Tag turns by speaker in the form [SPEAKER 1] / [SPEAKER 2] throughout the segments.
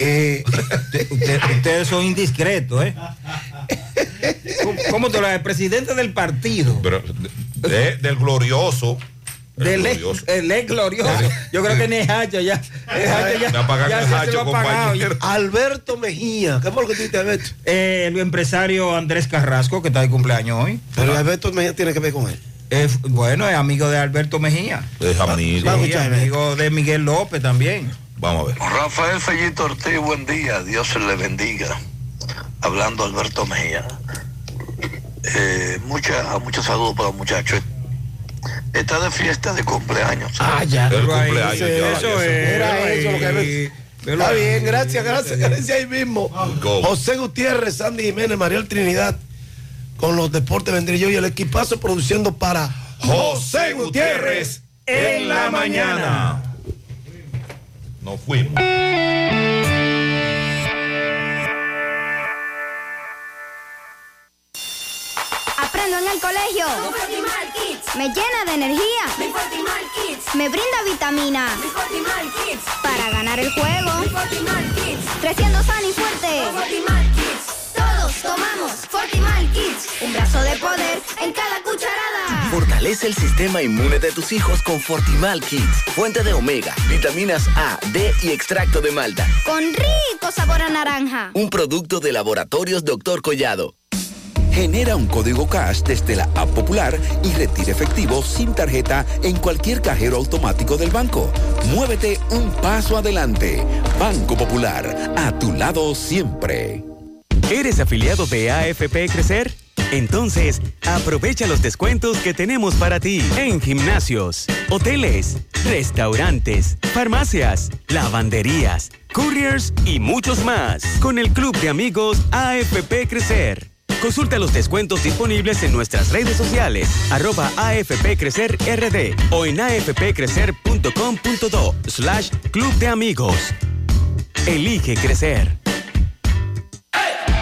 [SPEAKER 1] Eh,
[SPEAKER 2] ustedes son indiscretos, ¿eh? ¿Cómo, te lo El presidente del partido.
[SPEAKER 3] del glorioso.
[SPEAKER 2] Del ex, el ex glorioso. Yo creo que ni Hacho ya.
[SPEAKER 1] ya, ya se, lo ha pagado. Alberto Mejía. ¿Qué fue lo que tú Alberto?
[SPEAKER 2] Eh, el empresario Andrés Carrasco, que está de cumpleaños hoy.
[SPEAKER 1] Pero Alberto Mejía tiene que ver con él.
[SPEAKER 2] bueno, es amigo de Alberto Mejía.
[SPEAKER 3] Es amigo.
[SPEAKER 2] amigo de Miguel López también.
[SPEAKER 3] Vamos a ver.
[SPEAKER 4] Rafael Fellito Ortiz, buen día. Dios se le bendiga. Hablando Alberto Mejía. Eh, mucha, muchos saludos para los muchachos. Está de fiesta de cumpleaños.
[SPEAKER 1] Ah, ya. El cumpleaños, ya, eso Era eso lo que Está bien, gracias, gracias, gracias ahí mismo. José Gutiérrez, Sandy Jiménez, Mariel Trinidad, con los deportes vendría yo y el equipazo produciendo para José Gutiérrez en la mañana.
[SPEAKER 3] Nos fuimos.
[SPEAKER 5] Aprendo en el colegio. Me llena de energía. Me brinda vitamina. Para ganar el juego. Creciendo sano y fuerte. Tomamos Fortimal Kids. Un brazo de poder en cada cucharada.
[SPEAKER 6] Fortalece el sistema inmune de tus hijos con Fortimal Kids. Fuente de omega, vitaminas A, D y extracto de malta.
[SPEAKER 5] Con rico sabor a naranja.
[SPEAKER 6] Un producto de laboratorios Dr. Collado. Genera un código cash desde la app popular y retira efectivo sin tarjeta en cualquier cajero automático del banco. Muévete un paso adelante. Banco Popular, a tu lado siempre.
[SPEAKER 7] ¿Eres afiliado de AFP Crecer? Entonces, aprovecha los descuentos que tenemos para ti en gimnasios, hoteles, restaurantes, farmacias, lavanderías, couriers y muchos más con el Club de Amigos AFP Crecer. Consulta los descuentos disponibles en nuestras redes sociales, arroba AFP Crecer RD o en afpcrecer.com.do slash Club de Amigos. Elige crecer.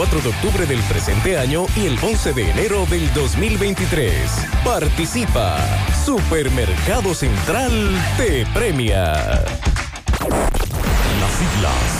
[SPEAKER 8] 4 de octubre del presente año y el 11 de enero del 2023. Participa. Supermercado Central te premia.
[SPEAKER 9] Las siglas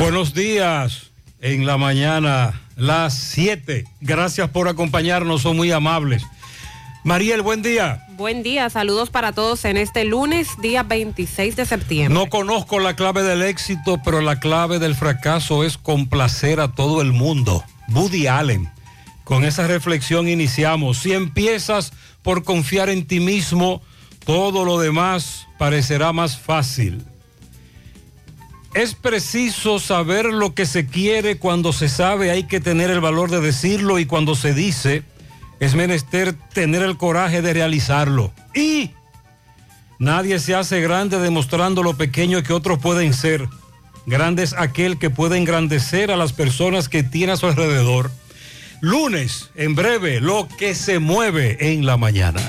[SPEAKER 10] Buenos días en la mañana, las 7. Gracias por acompañarnos, son muy amables. Mariel, buen día.
[SPEAKER 11] Buen día, saludos para todos en este lunes, día 26 de septiembre.
[SPEAKER 10] No conozco la clave del éxito, pero la clave del fracaso es complacer a todo el mundo. Woody Allen. Con esa reflexión iniciamos. Si empiezas por confiar en ti mismo, todo lo demás parecerá más fácil. Es preciso saber lo que se quiere cuando se sabe, hay que tener el valor de decirlo y cuando se dice, es menester tener el coraje de realizarlo. Y nadie se hace grande demostrando lo pequeño que otros pueden ser. Grande es aquel que puede engrandecer a las personas que tiene a su alrededor. Lunes, en breve, lo que se mueve en la mañana.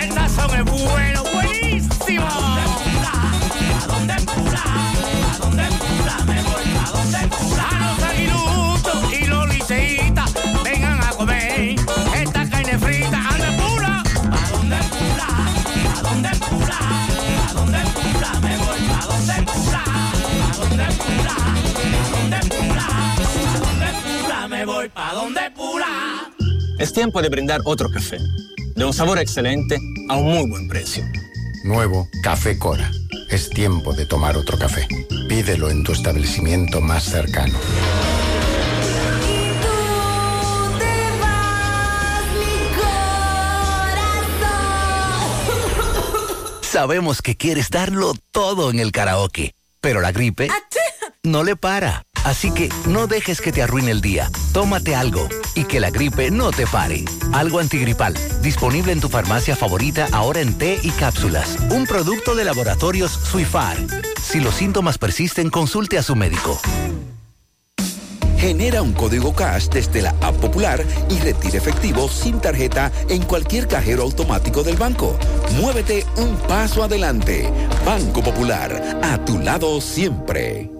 [SPEAKER 12] El es bueno, buenísimo. Dónde vengan a comer esta carne frita. ¿A dónde pura? ¿A dónde pura? ¿A dónde pura? ¿A dónde pura? Me voy. Pura? ¿A dónde ¿A pura? ¿A dónde pura? Me voy. Pura?
[SPEAKER 13] Es tiempo de brindar otro café de un sabor excelente a un muy buen precio.
[SPEAKER 14] Nuevo Café Cora. Es tiempo de tomar otro café. Pídelo en tu establecimiento más cercano.
[SPEAKER 15] Sabemos que quieres darlo todo en el karaoke, pero la gripe no le para. Así que no dejes que te arruine el día. Tómate algo y que la gripe no te pare. Algo antigripal, disponible en tu farmacia favorita ahora en té y cápsulas. Un producto de laboratorios Suifar. Si los síntomas persisten, consulte a su médico.
[SPEAKER 6] Genera un código cash desde la App Popular y retira efectivo sin tarjeta en cualquier cajero automático del banco. Muévete un paso adelante. Banco Popular, a tu lado siempre.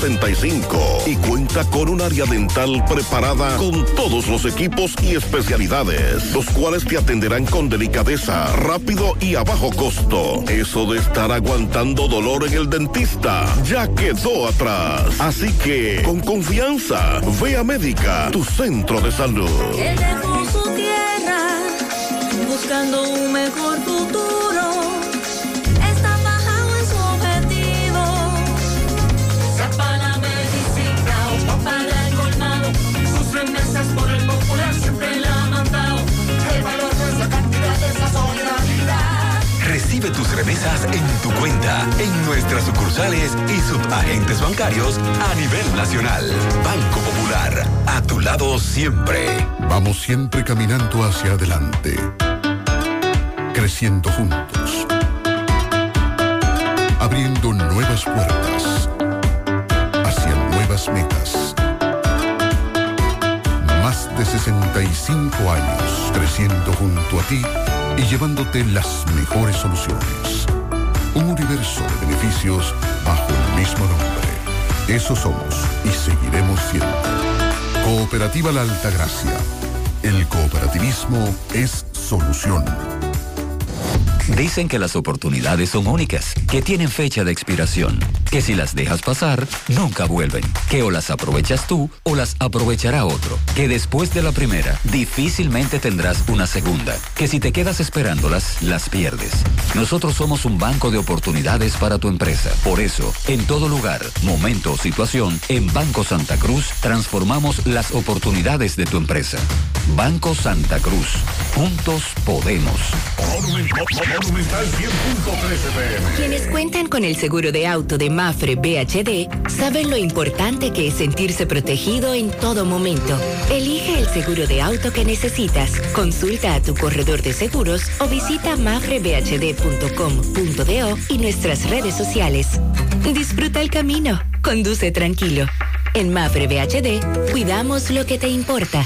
[SPEAKER 16] 65 y cuenta con un área dental preparada con todos los equipos y especialidades, los cuales te atenderán con delicadeza, rápido y a bajo costo. Eso de estar aguantando dolor en el dentista ya quedó atrás. Así que, con confianza, ve a Médica, tu centro de salud.
[SPEAKER 17] Él su tierra buscando un mejor futuro.
[SPEAKER 18] Recibe tus remesas en tu cuenta, en nuestras sucursales y subagentes bancarios a nivel nacional. Banco Popular, a tu lado siempre.
[SPEAKER 19] Vamos siempre caminando hacia adelante, creciendo juntos, abriendo nuevas puertas hacia nuevas metas. Más de 65 años creciendo junto a ti y llevándote las mejores soluciones. Un universo de beneficios bajo el mismo nombre. Eso somos y seguiremos siendo. Cooperativa La Altagracia. El cooperativismo es solución.
[SPEAKER 20] Dicen que las oportunidades son únicas, que tienen fecha de expiración, que si las dejas pasar, nunca vuelven, que o las aprovechas tú o las aprovechará otro, que después de la primera, difícilmente tendrás una segunda, que si te quedas esperándolas, las pierdes. Nosotros somos un banco de oportunidades para tu empresa. Por eso, en todo lugar, momento o situación, en Banco Santa Cruz transformamos las oportunidades de tu empresa. Banco Santa Cruz. Juntos podemos.
[SPEAKER 21] Monumental 100.13 pm.
[SPEAKER 22] Quienes cuentan con el seguro de auto de Mafre BHD saben lo importante que es sentirse protegido en todo momento. Elige el seguro de auto que necesitas. Consulta a tu corredor de seguros o visita mafrebhd.com.do y nuestras redes sociales. Disfruta el camino. Conduce tranquilo. En Mafre BHD cuidamos lo que te importa.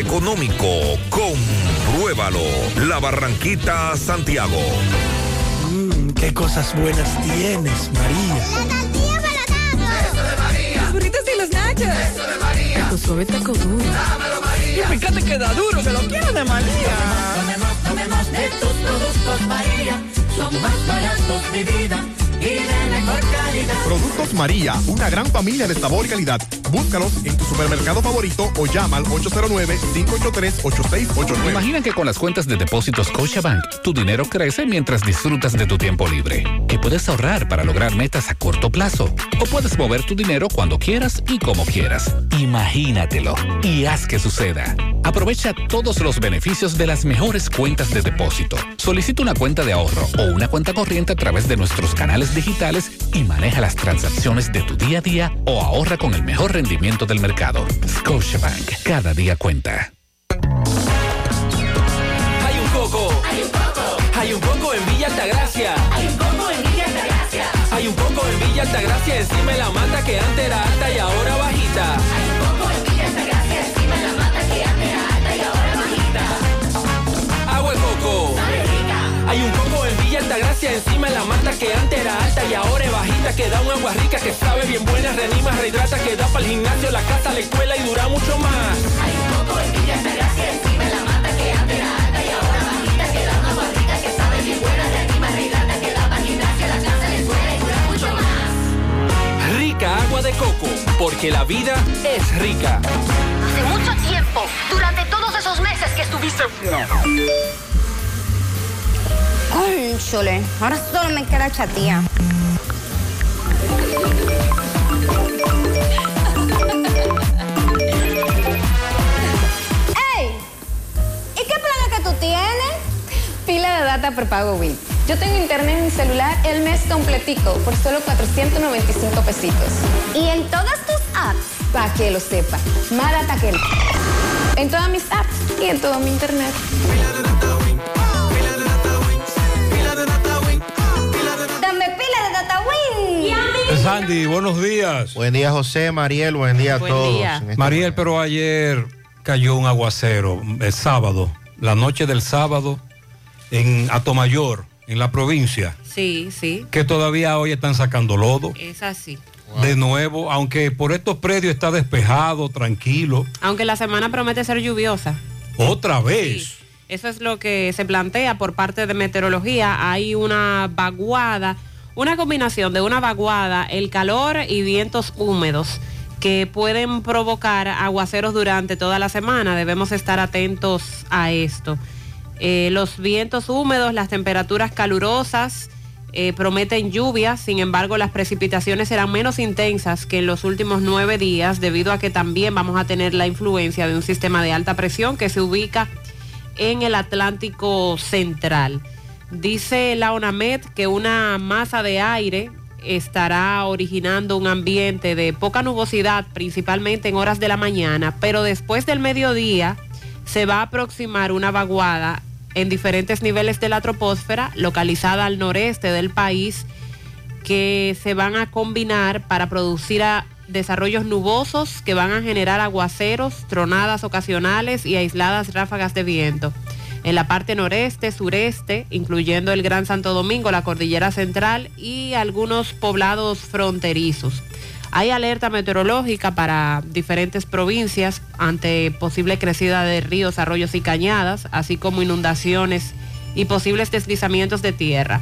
[SPEAKER 18] económico. Compruébalo. La Barranquita, Santiago.
[SPEAKER 23] Mmm, qué cosas buenas tienes, María.
[SPEAKER 5] La tortilla para Eso de María.
[SPEAKER 24] Los burritos y los nachos.
[SPEAKER 5] Eso de María.
[SPEAKER 24] Tu suave taco duro.
[SPEAKER 5] Dámelo, María.
[SPEAKER 24] Y fíjate que da duro, que lo quiero de María.
[SPEAKER 5] Tomemos, tomemos de tus productos, María. Son más baratos, mi vida. Y de mejor calidad.
[SPEAKER 25] Productos María, una gran familia de sabor y calidad.
[SPEAKER 26] Búscalos en tu supermercado favorito o llama al 809-583-8689.
[SPEAKER 20] Imagina que con las cuentas de depósitos Scotiabank, tu dinero crece mientras disfrutas de tu tiempo libre. Que puedes ahorrar para lograr metas a corto plazo. O puedes mover tu dinero cuando quieras y como quieras. Imagínatelo y haz que suceda. Aprovecha todos los beneficios de las mejores cuentas de depósito. Solicita una cuenta de ahorro o una cuenta corriente a través de nuestros canales digitales y maneja las transacciones de tu día a día o ahorra con el mejor rendimiento del mercado. Scotiabank, cada día cuenta.
[SPEAKER 24] Hay un coco. Hay un coco. Hay un coco en Villa Altagracia. Hay un coco en Villa Altagracia. Hay un coco en Villa Altagracia encima la mata que antes era alta y ahora bajita. Hay un coco en Villa Altagracia encima de la mata que antes era alta y ahora es bajita que da un agua rica que sabe bien buena, reanima, rehidrata, que da para el gimnasio, la casa, la escuela y dura mucho más. Hay un coco en Villa Altagracia encima de la mata que antes era alta y ahora bajita que da un agua rica que sabe bien buena, reanima, rehidrata, que da para el gimnasio, la casa, la escuela y dura mucho más. Rica agua de coco, porque la vida es rica.
[SPEAKER 27] Hace mucho tiempo, durante todos esos meses que estuviste
[SPEAKER 28] Cónchole, ahora solo me queda chatía. ¡Ey! ¿Y qué planes que tú tienes?
[SPEAKER 29] Pila de data por pago Win. Yo tengo internet en mi celular el mes completico por solo 495 pesitos.
[SPEAKER 28] ¿Y en todas tus apps?
[SPEAKER 29] Para que lo sepa. Más data que... En todas mis apps y en todo mi internet.
[SPEAKER 10] Sandy, buenos días.
[SPEAKER 30] Buen día, José, Mariel, buen día a todos.
[SPEAKER 28] día.
[SPEAKER 30] Este
[SPEAKER 10] Mariel, pero ayer cayó un aguacero, el sábado, la noche del sábado, en Atomayor, en la provincia,
[SPEAKER 11] Sí, sí.
[SPEAKER 10] que todavía hoy están sacando lodo.
[SPEAKER 11] Es así.
[SPEAKER 10] De nuevo, aunque por estos predios está despejado, tranquilo,
[SPEAKER 11] Aunque la semana promete ser lluviosa.
[SPEAKER 10] otra vez.
[SPEAKER 11] Eso es lo que se plantea por parte de meteorología. Hay una vaguada, una combinación de una vaguada, el calor y vientos húmedos que pueden provocar aguaceros durante toda la semana. Debemos estar atentos a esto. Eh, los vientos húmedos, las temperaturas calurosas eh, prometen lluvias, sin embargo las precipitaciones serán menos intensas que en los últimos nueve días debido a que también vamos a tener la influencia de un sistema de alta presión que se ubica en el Atlántico Central. Dice la ONAMED que una masa de aire estará originando un ambiente de poca nubosidad, principalmente en horas de la mañana, pero después del mediodía se va a aproximar una vaguada en diferentes niveles de la troposfera, localizada al noreste del país, que se van a combinar para producir desarrollos nubosos que van a generar aguaceros, tronadas ocasionales y aisladas ráfagas de viento. En la parte noreste, sureste, incluyendo el Gran Santo Domingo, la Cordillera Central y algunos poblados fronterizos. Hay alerta meteorológica para diferentes provincias ante posible crecida de ríos, arroyos y cañadas, así como inundaciones y posibles deslizamientos de tierra.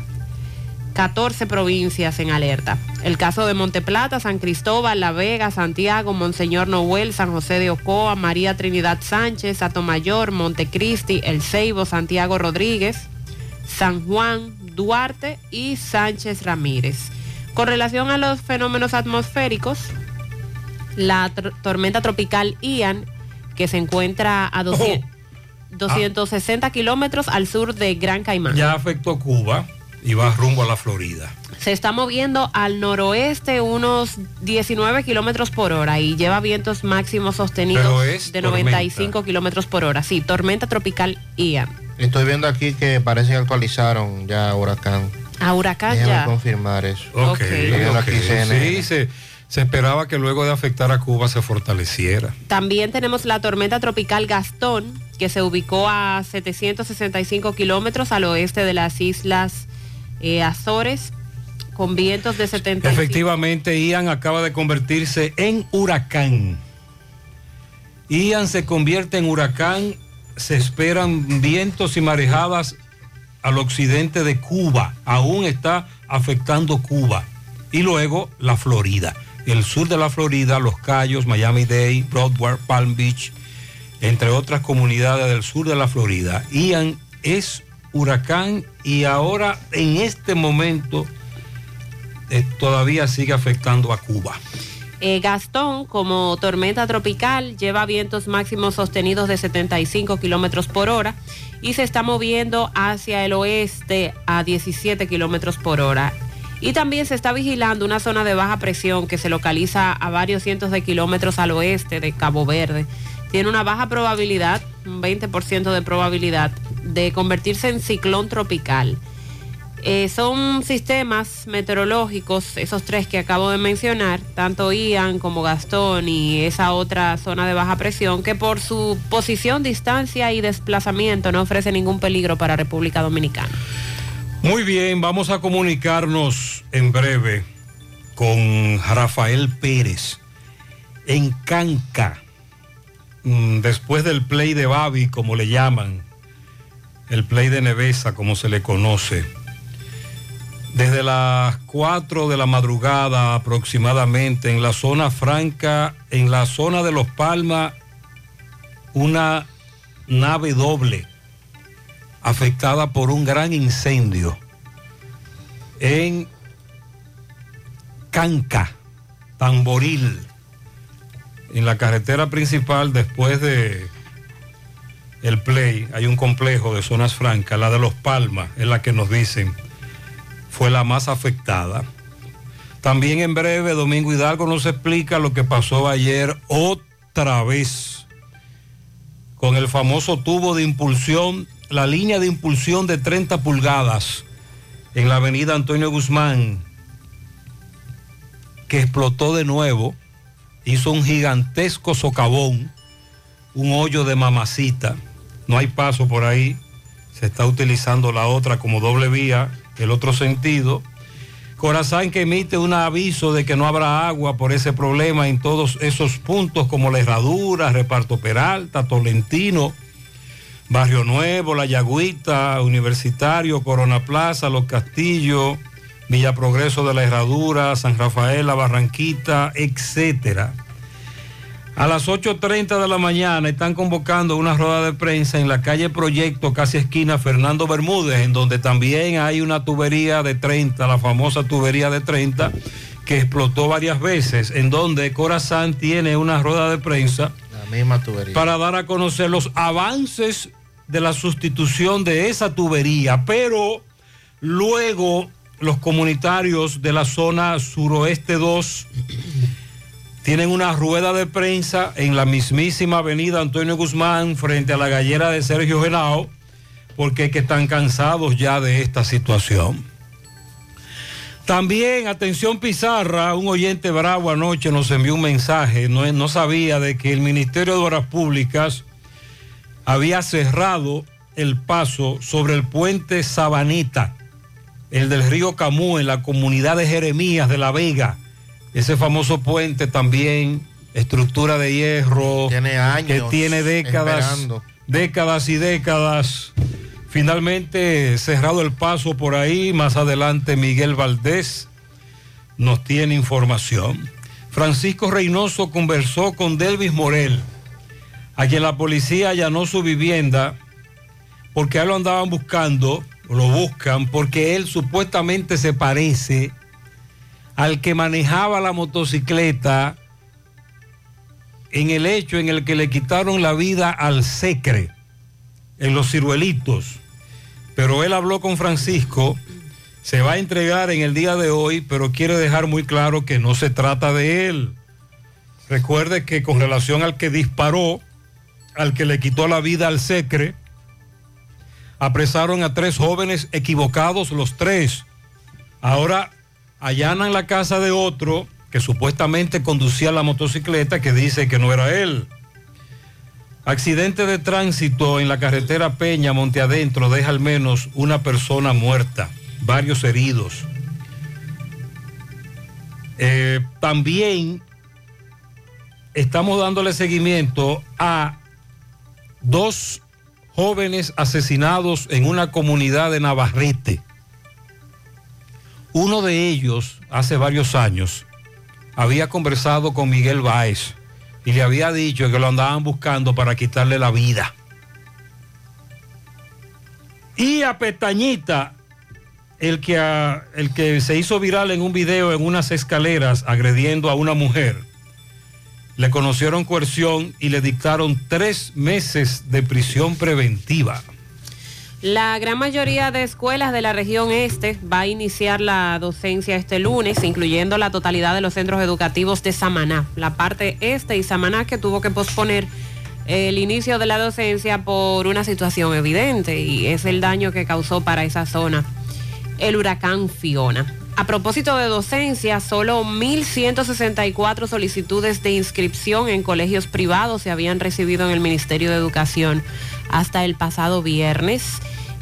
[SPEAKER 11] 14 provincias en alerta. El caso de Monteplata, San Cristóbal, La Vega, Santiago, Monseñor Noel, San José de Ocoa, María Trinidad Sánchez, Atomayor, Montecristi, El Ceibo, Santiago Rodríguez, San Juan, Duarte y Sánchez Ramírez. Con relación a los fenómenos atmosféricos, la tormenta tropical Ian, que se encuentra a 200 260 kilómetros al sur de Gran Caimán.
[SPEAKER 10] Ya afectó Cuba y va rumbo a la Florida.
[SPEAKER 11] Se está moviendo al noroeste unos 19 kilómetros por hora y lleva vientos máximos sostenidos de
[SPEAKER 30] tormenta.
[SPEAKER 11] 95 kilómetros por hora. Sí, tormenta tropical Ian.
[SPEAKER 30] Estoy viendo aquí que parece que actualizaron ya huracán.
[SPEAKER 11] A huracán
[SPEAKER 30] Déjame
[SPEAKER 11] ya.
[SPEAKER 30] confirmar eso.
[SPEAKER 10] Ok,
[SPEAKER 30] Estoy viendo
[SPEAKER 10] ok.
[SPEAKER 30] aquí CNN.
[SPEAKER 10] Sí, se, se esperaba que luego de afectar a Cuba se fortaleciera.
[SPEAKER 11] También tenemos la tormenta tropical Gastón, que se ubicó a 765 kilómetros al oeste de las islas eh, Azores, con vientos de 70.
[SPEAKER 10] Efectivamente, Ian acaba de convertirse en huracán. Ian se convierte en huracán, se esperan vientos y marejadas al occidente de Cuba, aún está afectando Cuba y luego la Florida. el sur de la Florida, Los Cayos, Miami-Dade, Broadway, Palm Beach, entre otras comunidades del sur de la Florida. Ian es huracán y ahora en este momento eh, todavía sigue afectando a Cuba.
[SPEAKER 11] Eh, Gastón, como tormenta tropical, lleva vientos máximos sostenidos de 75 kilómetros por hora y se está moviendo hacia el oeste a 17 kilómetros por hora. Y también se está vigilando una zona de baja presión que se localiza a varios cientos de kilómetros al oeste de Cabo Verde. Tiene una baja probabilidad, un 20% de probabilidad, de convertirse en ciclón tropical. Eh, son sistemas meteorológicos, esos tres que acabo de mencionar, tanto Ian como Gastón y esa otra zona de baja presión, que por su posición, distancia y desplazamiento no ofrece ningún peligro para República Dominicana.
[SPEAKER 10] Muy bien, vamos a comunicarnos en breve con Rafael Pérez en Canca, mm, después del play de Babi, como le llaman, el play de Nevesa, como se le conoce. Desde las 4 de la madrugada aproximadamente en la zona franca, en la zona de Los Palmas, una nave doble afectada por un gran incendio en Canca, Tamboril, en la carretera principal después de el Play, hay un complejo de zonas francas, la de Los Palmas, es la que nos dicen fue la más afectada. También en breve, Domingo Hidalgo nos explica lo que pasó ayer otra vez con el famoso tubo de impulsión, la línea de impulsión de 30 pulgadas en la avenida Antonio Guzmán, que explotó de nuevo, hizo un gigantesco socavón, un hoyo de mamacita, no hay paso por ahí, se está utilizando la otra como doble vía el otro sentido. Corazán que emite un aviso de que no habrá agua por ese problema en todos esos puntos como La Herradura, Reparto Peralta, Tolentino, Barrio Nuevo, La Yagüita, Universitario, Corona Plaza, Los Castillos, Villa Progreso de la Herradura, San Rafael, La Barranquita, etcétera. A las 8.30 de la mañana están convocando una rueda de prensa en la calle Proyecto, casi esquina Fernando Bermúdez, en donde también hay una tubería de 30, la famosa tubería de 30, que explotó varias veces, en donde Corazán tiene una rueda de prensa
[SPEAKER 30] La misma tubería.
[SPEAKER 10] para dar a conocer los avances de la sustitución de esa tubería, pero luego los comunitarios de la zona suroeste 2 tienen una rueda de prensa en la mismísima avenida Antonio Guzmán frente a la gallera de Sergio Genao, porque que están cansados ya de esta situación. También, atención Pizarra, un oyente bravo anoche nos envió un mensaje, no, no sabía de que el Ministerio de Obras Públicas había cerrado el paso sobre el puente Sabanita, el del río Camú, en la comunidad de Jeremías de La Vega. Ese famoso puente también, estructura de hierro,
[SPEAKER 30] Tiene años
[SPEAKER 10] que tiene décadas,
[SPEAKER 30] esperando.
[SPEAKER 10] décadas y décadas. Finalmente cerrado el paso por ahí, más adelante Miguel Valdés nos tiene información. Francisco Reynoso conversó con Delvis Morel, a quien la policía allanó su vivienda porque a él lo andaban buscando, o lo buscan, porque él supuestamente se parece al que manejaba la motocicleta en el hecho en el que le quitaron la vida al Secre, en los ciruelitos. Pero él habló con Francisco, se va a entregar en el día de hoy, pero quiere dejar muy claro que no se trata de él. Recuerde que con relación al que disparó, al que le quitó la vida al Secre, apresaron a tres jóvenes equivocados los tres. Ahora allanan la casa de otro que supuestamente conducía la motocicleta que dice que no era él. Accidente de tránsito en la carretera Peña, Monte Adentro, deja al menos una persona muerta, varios heridos. Eh, también estamos dándole seguimiento a dos jóvenes asesinados en una comunidad de Navarrete. Uno de ellos, hace varios años, había conversado con Miguel Báez y le había dicho que lo andaban buscando para quitarle la vida. Y a Pestañita, el que, el que se hizo viral en un video en unas escaleras agrediendo a una mujer, le conocieron coerción y le dictaron tres meses de prisión preventiva.
[SPEAKER 11] La gran mayoría de escuelas de la región este va a iniciar la docencia este lunes, incluyendo la totalidad de los centros educativos de Samaná, la parte este y Samaná que tuvo que posponer el inicio de la docencia por una situación evidente y es el daño que causó para esa zona el huracán Fiona. A propósito de docencia, solo 1.164 solicitudes de inscripción en colegios privados se habían recibido en el Ministerio de Educación hasta el pasado viernes.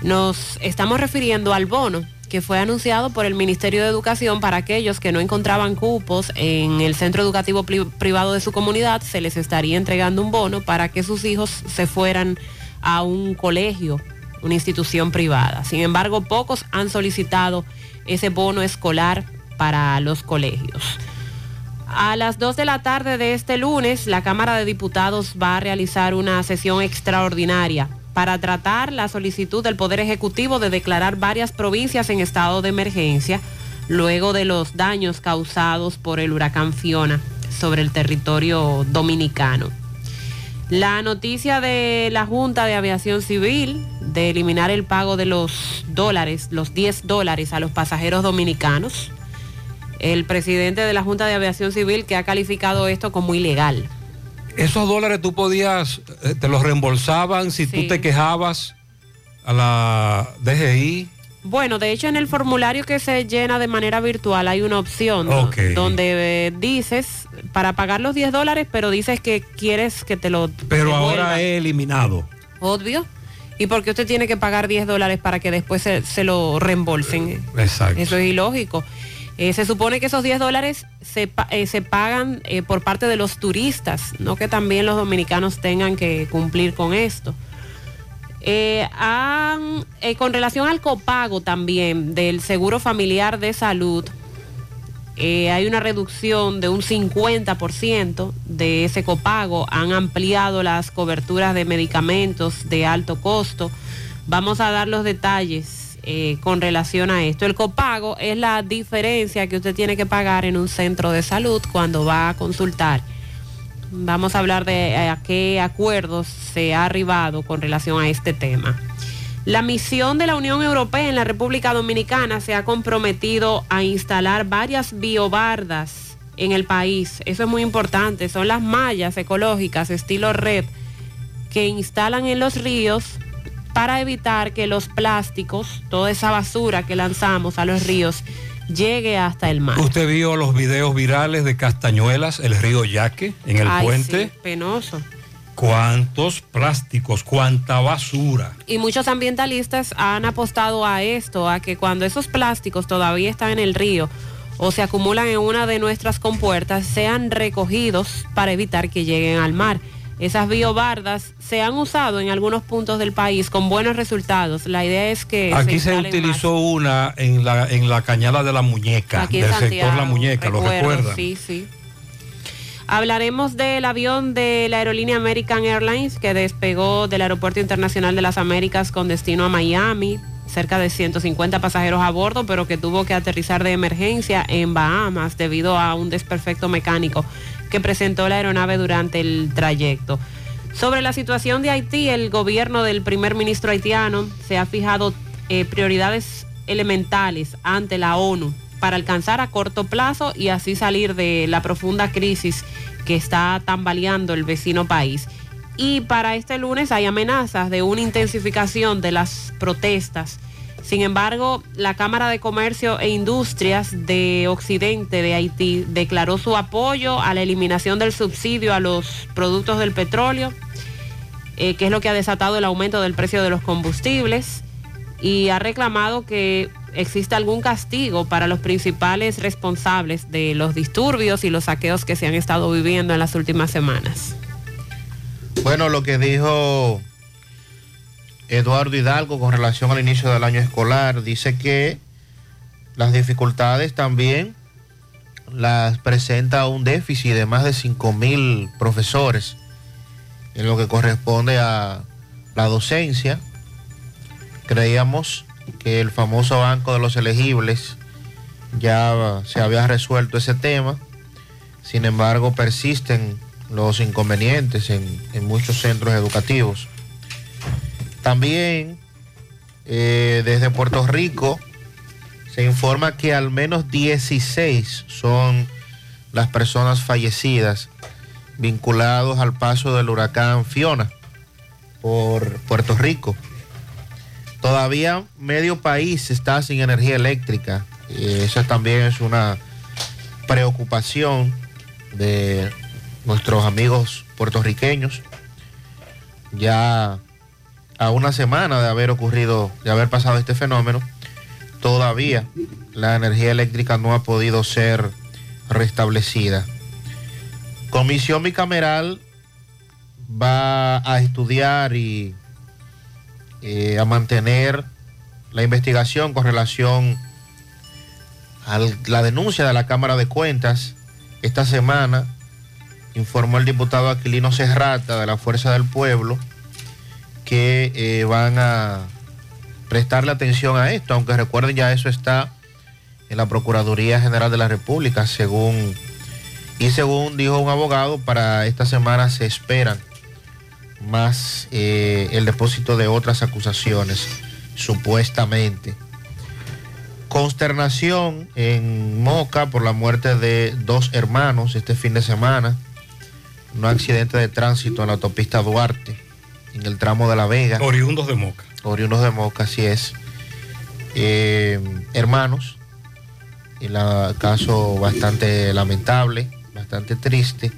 [SPEAKER 11] Nos estamos refiriendo al bono que fue anunciado por el Ministerio de Educación para aquellos que no encontraban cupos en el centro educativo pri- privado de su comunidad, se les estaría entregando un bono para que sus hijos se fueran a un colegio, una institución privada. Sin embargo, pocos han solicitado ese bono escolar para los colegios. A las 2 de la tarde de este lunes, la Cámara de Diputados va a realizar una sesión extraordinaria para tratar la solicitud del Poder Ejecutivo de declarar varias provincias en estado de emergencia luego de los daños causados por el huracán Fiona sobre el territorio dominicano. La noticia de la Junta de Aviación Civil de eliminar el pago de los dólares, los 10 dólares a los pasajeros dominicanos. El presidente de la Junta de Aviación Civil que ha calificado esto como ilegal.
[SPEAKER 10] Esos dólares tú podías, eh, te los reembolsaban si tú te quejabas a la DGI.
[SPEAKER 11] Bueno, de hecho en el formulario que se llena de manera virtual hay una opción donde eh, dices para pagar los 10 dólares, pero dices que quieres que te lo
[SPEAKER 10] Pero
[SPEAKER 11] devuelvan.
[SPEAKER 10] ahora he eliminado.
[SPEAKER 11] Obvio. ¿Y por qué usted tiene que pagar 10 dólares para que después se, se lo reembolsen?
[SPEAKER 10] Exacto.
[SPEAKER 11] Eso es ilógico. Eh, se supone que esos 10 dólares se, eh, se pagan eh, por parte de los turistas, no que también los dominicanos tengan que cumplir con esto. Eh, han- con relación al copago también del Seguro Familiar de Salud, hay una reducción de un 50% de ese copago. Han ampliado las coberturas de medicamentos de alto costo. Vamos a dar los detalles eh, con relación a esto. El copago es la diferencia que usted tiene que pagar en un centro de salud cuando va a consultar. Vamos a hablar de eh, a qué acuerdos se ha arribado con relación a este tema. La misión de la Unión Europea en la República Dominicana se ha comprometido a instalar varias biobardas en el país. Eso es muy importante. Son las mallas ecológicas estilo red que instalan en los ríos para evitar que los plásticos, toda esa basura que lanzamos a los ríos, llegue hasta el mar.
[SPEAKER 10] Usted vio los videos virales de Castañuelas, el río Yaque, en el
[SPEAKER 11] Ay,
[SPEAKER 10] puente.
[SPEAKER 11] sí, penoso.
[SPEAKER 10] ¿Cuántos plásticos? ¿Cuánta basura?
[SPEAKER 11] Y muchos ambientalistas han apostado a esto, a que cuando esos plásticos todavía están en el río o se acumulan en una de nuestras compuertas, sean recogidos para evitar que lleguen al mar. Esas biobardas se han usado en algunos puntos del país con buenos resultados. La idea es que...
[SPEAKER 10] Aquí se utilizó una en la, en la cañada de la muñeca,
[SPEAKER 11] Aquí
[SPEAKER 10] del
[SPEAKER 11] Santiago,
[SPEAKER 10] sector La Muñeca, ¿lo
[SPEAKER 11] recuerdo,
[SPEAKER 10] recuerdan?
[SPEAKER 11] Sí, sí. Hablaremos del avión de la aerolínea American Airlines que despegó del Aeropuerto Internacional de las Américas con destino a Miami. Cerca de 150 pasajeros a bordo, pero que tuvo que aterrizar de emergencia en Bahamas debido a un desperfecto mecánico que presentó la aeronave durante el trayecto. Sobre la situación de Haití, el gobierno del primer ministro haitiano se ha fijado eh, prioridades elementales ante la ONU para alcanzar a corto plazo y así salir de la profunda crisis que está tambaleando el vecino país. Y para este lunes hay amenazas de una intensificación de las protestas. Sin embargo, la Cámara de Comercio e Industrias de Occidente de Haití declaró su apoyo a la eliminación del subsidio a los productos del petróleo, eh, que es lo que ha desatado el aumento del precio de los combustibles, y ha reclamado que exista algún castigo para los principales responsables de los disturbios y los saqueos que se han estado viviendo en las últimas semanas.
[SPEAKER 30] Bueno, lo que dijo Eduardo Hidalgo con relación al inicio del año escolar, dice que las dificultades también
[SPEAKER 31] las presenta un déficit de más de 5 mil profesores en lo que corresponde a la docencia. Creíamos que el famoso banco de los elegibles ya se había resuelto ese tema. Sin embargo, persisten los inconvenientes en, en muchos centros educativos. También eh, desde Puerto Rico se informa que al menos 16 son las personas fallecidas vinculados al paso del huracán Fiona por Puerto Rico. Todavía medio país está sin energía eléctrica. Y esa también es una preocupación de nuestros amigos puertorriqueños. Ya a una semana de haber ocurrido, de haber pasado este fenómeno, todavía la energía eléctrica no ha podido ser restablecida. Comisión bicameral va a estudiar y eh, a mantener la investigación con relación a la denuncia de la Cámara de Cuentas. Esta semana informó el diputado Aquilino Serrata de la Fuerza del Pueblo que eh, van a prestarle atención a esto, aunque recuerden ya eso está en la Procuraduría General de la República, según y según dijo un abogado, para esta semana se esperan más eh, el depósito de otras acusaciones, supuestamente. Consternación en Moca por la muerte de dos hermanos este fin de semana. Un accidente de tránsito en la autopista Duarte, en el tramo de La Vega.
[SPEAKER 10] Oriundos de Moca.
[SPEAKER 31] Oriundos de Moca, así es. Eh, hermanos, el caso bastante lamentable, bastante triste.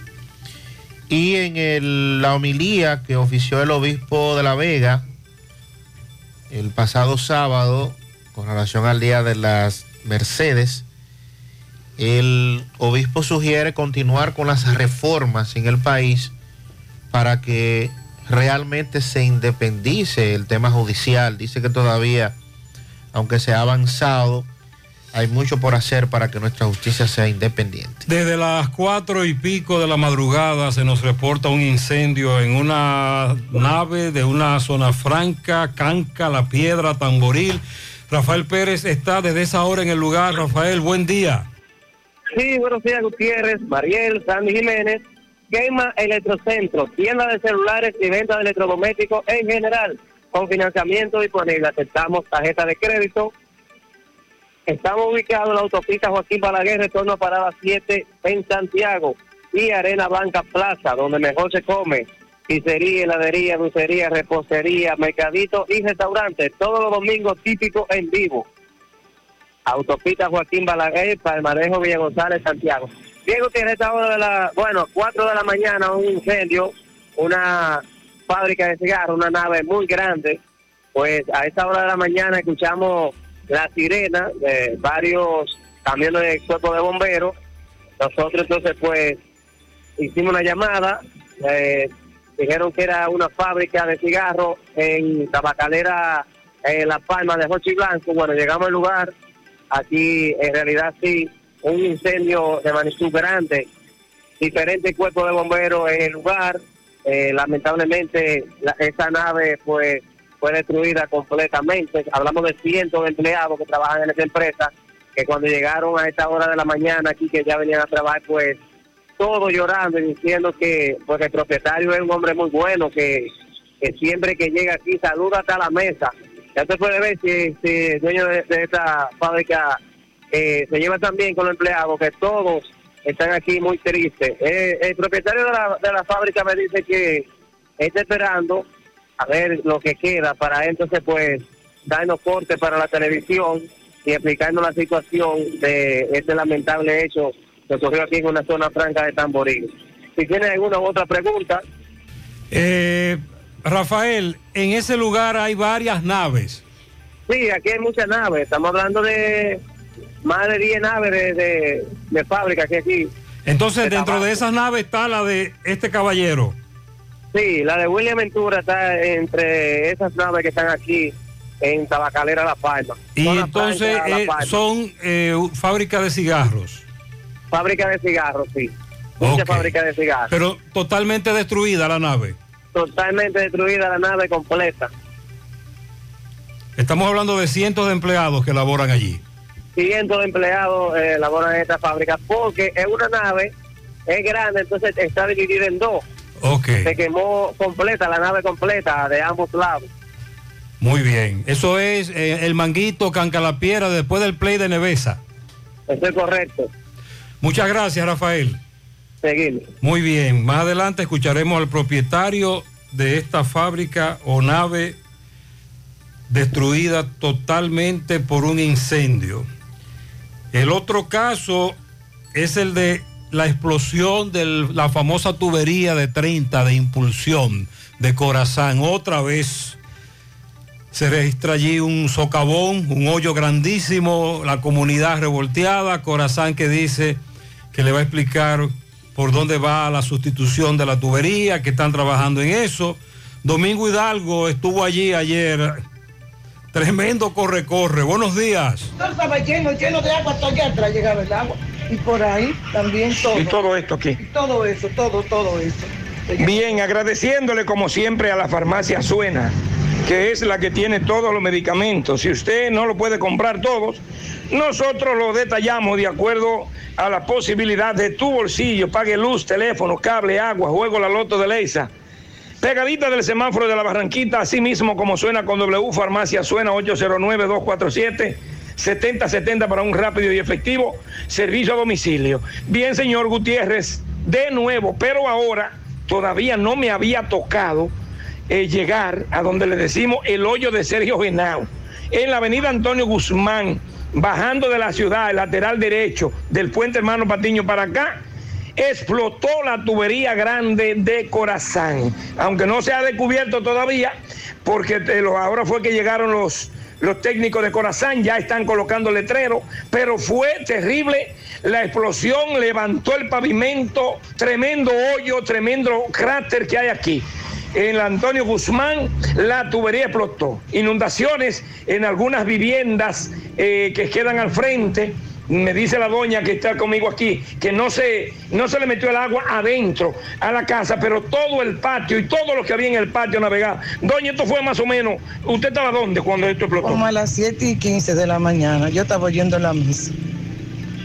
[SPEAKER 31] Y en el- la homilía que ofició el obispo de La Vega el pasado sábado, con relación al Día de las Mercedes, el obispo sugiere continuar con las reformas en el país para que realmente se independice el tema judicial. Dice que todavía, aunque se ha avanzado, hay mucho por hacer para que nuestra justicia sea independiente.
[SPEAKER 10] Desde las cuatro y pico de la madrugada se nos reporta un incendio en una nave de una zona franca, Canca, La Piedra, Tamboril. Rafael Pérez está desde esa hora en el lugar. Rafael, buen día.
[SPEAKER 32] Sí, buenos días, Gutiérrez, Mariel, Sandy Jiménez. Quema Electrocentro, tienda de celulares y venta de electrodomésticos en general, con financiamiento disponible. Aceptamos tarjeta de crédito. Estamos ubicados en la autopista Joaquín Balaguer, retorno a Parada 7 en Santiago y Arena Blanca Plaza, donde mejor se come. Pizzería, heladería, dulcería, repostería, mercadito y restaurante. Todos los domingos típicos en vivo. Autopista Joaquín Balaguer, Palmarejo, Villa González, Santiago. Diego tiene esta hora de la, bueno, 4 de la mañana, un incendio, una fábrica de cigarros, una nave muy grande. Pues a esta hora de la mañana escuchamos la sirena de varios camiones de cuerpo de bomberos. Nosotros entonces pues hicimos una llamada, eh, dijeron que era una fábrica de cigarros en Tabacalera, en La Palma de Jochi Blanco. Bueno, llegamos al lugar, aquí en realidad sí, un incendio de magnitud grande, diferentes cuerpos de bomberos en el lugar. Eh, lamentablemente la- esa nave pues fue destruida completamente. Hablamos de cientos de empleados que trabajan en esa empresa, que cuando llegaron a esta hora de la mañana aquí, que ya venían a trabajar, pues todo llorando y diciendo que pues el propietario es un hombre muy bueno, que, que siempre que llega aquí saluda hasta la mesa. Ya se puede ver si, si el dueño de esta fábrica eh, se lleva también con los empleados, que todos están aquí muy tristes. Eh, el propietario de la, de la fábrica me dice que está esperando a ver lo que queda para entonces pues darnos corte para la televisión y explicarnos la situación de este lamentable hecho que ocurrió aquí en una zona franca de Tamboril. Si tienen alguna otra pregunta,
[SPEAKER 10] Eh, Rafael, en ese lugar hay varias naves.
[SPEAKER 32] sí, aquí hay muchas naves, estamos hablando de más de 10 naves de, de, de fábrica que aquí.
[SPEAKER 10] Entonces,
[SPEAKER 32] De
[SPEAKER 10] dentro de esas naves está la de este caballero.
[SPEAKER 32] Sí, la de William Ventura está entre esas naves que están aquí en Tabacalera La Palma.
[SPEAKER 10] Y entonces eh,
[SPEAKER 32] Palma.
[SPEAKER 10] son eh, fábricas de cigarros.
[SPEAKER 32] Fábrica de cigarros, sí. Mucha
[SPEAKER 10] Ok.
[SPEAKER 32] fábrica de cigarros.
[SPEAKER 10] Pero totalmente destruida la nave.
[SPEAKER 32] Totalmente destruida la nave completa.
[SPEAKER 10] Estamos hablando de cientos de empleados que laboran allí.
[SPEAKER 32] Cientos de empleados eh, laboran en esta fábrica porque es una nave, es grande, entonces está dividida en dos.
[SPEAKER 10] Ok,
[SPEAKER 32] Se quemó completa, la nave completa de ambos lados.
[SPEAKER 10] muy bien. Eso es eh, el manguito Cancalapiera después del play de Nevesa.
[SPEAKER 32] Eso es correcto.
[SPEAKER 10] Muchas gracias, Rafael.
[SPEAKER 32] Seguimos.
[SPEAKER 10] Muy bien, más adelante escucharemos al propietario de esta fábrica o nave destruida totalmente por un incendio. El otro caso es el de la explosión de la famosa tubería de 30 de impulsión de Corazán. Otra vez se registra allí un socavón, un hoyo grandísimo, la comunidad revolteada, Corazán que dice que le va a explicar por dónde va la sustitución de la tubería, que están trabajando en eso. Domingo Hidalgo estuvo allí ayer. Tremendo corre-corre. Buenos días.
[SPEAKER 33] Estaba lleno, lleno de agua hasta allá atrás llegaba el agua. Y por ahí también todo.
[SPEAKER 34] ¿Y todo esto aquí?
[SPEAKER 33] Todo eso, todo, todo eso.
[SPEAKER 34] Bien, agradeciéndole como siempre a la farmacia Suena, que es la que tiene todos los medicamentos. Si usted no lo puede comprar todos, nosotros lo detallamos de acuerdo a la posibilidad de tu bolsillo. Pague luz, teléfono, cable, agua, juego la loto de Leisa. Pegadita del semáforo de la Barranquita, así mismo como suena con W Farmacia, suena 809-247-7070 para un rápido y efectivo servicio a domicilio. Bien, señor Gutiérrez, de nuevo, pero ahora todavía no me había tocado eh, llegar a donde le decimos el hoyo de Sergio Genao, en la avenida Antonio Guzmán, bajando de la ciudad, el lateral derecho del puente Hermano Patiño para acá explotó la tubería grande de Corazán, aunque no se ha descubierto todavía, porque eh, ahora fue que llegaron los, los técnicos de Corazán, ya están colocando letrero, pero fue terrible, la explosión levantó el pavimento, tremendo hoyo, tremendo cráter que hay aquí. En Antonio Guzmán la tubería explotó. Inundaciones en algunas viviendas eh, que quedan al frente. Me dice la doña que está conmigo aquí que no se, no se le metió el agua adentro a la casa, pero todo el patio y todo lo que había en el patio navegaba. Doña, esto fue más o menos. ¿Usted estaba dónde cuando esto explotó?
[SPEAKER 33] Como a las 7 y 15 de la mañana. Yo estaba oyendo la misa.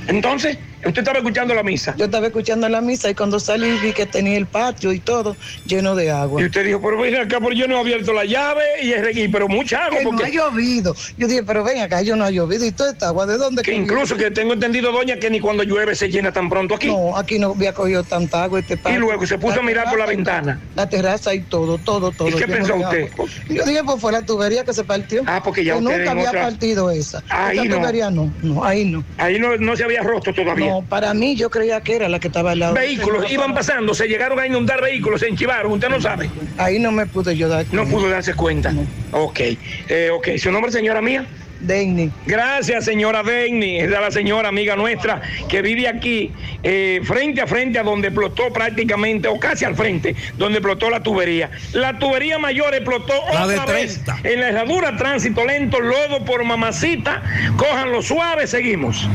[SPEAKER 34] Entonces, usted estaba escuchando la misa.
[SPEAKER 33] Yo estaba escuchando la misa y cuando salí vi que tenía el patio y todo lleno de agua.
[SPEAKER 34] Y usted dijo, pero ven acá, pero yo no he abierto la llave y, es- pero mucha agua.
[SPEAKER 33] Que no
[SPEAKER 34] porque-
[SPEAKER 33] ha llovido. Yo dije, pero ven acá, yo no ha llovido. ¿Y toda esta agua de dónde?
[SPEAKER 34] Que incluso que tengo entendido, doña, que ni cuando llueve se llena tan pronto aquí.
[SPEAKER 33] No, aquí no había cogido tanta agua este patio.
[SPEAKER 34] Y luego se puso a mirar por la ventana.
[SPEAKER 33] La terraza y todo, todo, todo.
[SPEAKER 34] ¿Y qué pensó usted?
[SPEAKER 33] agua. Yo dije, pues fue la tubería que se partió.
[SPEAKER 34] Ah, porque ya
[SPEAKER 33] Que
[SPEAKER 34] usted
[SPEAKER 33] nunca había
[SPEAKER 34] otra-
[SPEAKER 33] partido esa.
[SPEAKER 34] Ahí
[SPEAKER 33] esa
[SPEAKER 34] no.
[SPEAKER 33] tubería no, no, ahí no.
[SPEAKER 34] Ahí no, no se había roto todavía.
[SPEAKER 33] No, para mí yo creía que era la que estaba al lado.
[SPEAKER 34] Vehículos iban pasando, se llegaron a inundar vehículos, se enchivaron, usted no sabe.
[SPEAKER 33] Ahí no me pude yo dar
[SPEAKER 34] No pudo darse cuenta. Ok, eh, ok. ¿Su nombre, señora mía?
[SPEAKER 33] Denny.
[SPEAKER 34] Gracias, señora Denny. Es la señora amiga nuestra que vive aquí, eh, frente a frente a donde explotó prácticamente, o casi al frente, donde explotó la tubería. La tubería mayor explotó
[SPEAKER 10] La de
[SPEAKER 34] otra vez en la herradura, tránsito lento, lodo por mamacita. Cójanlo suave, seguimos.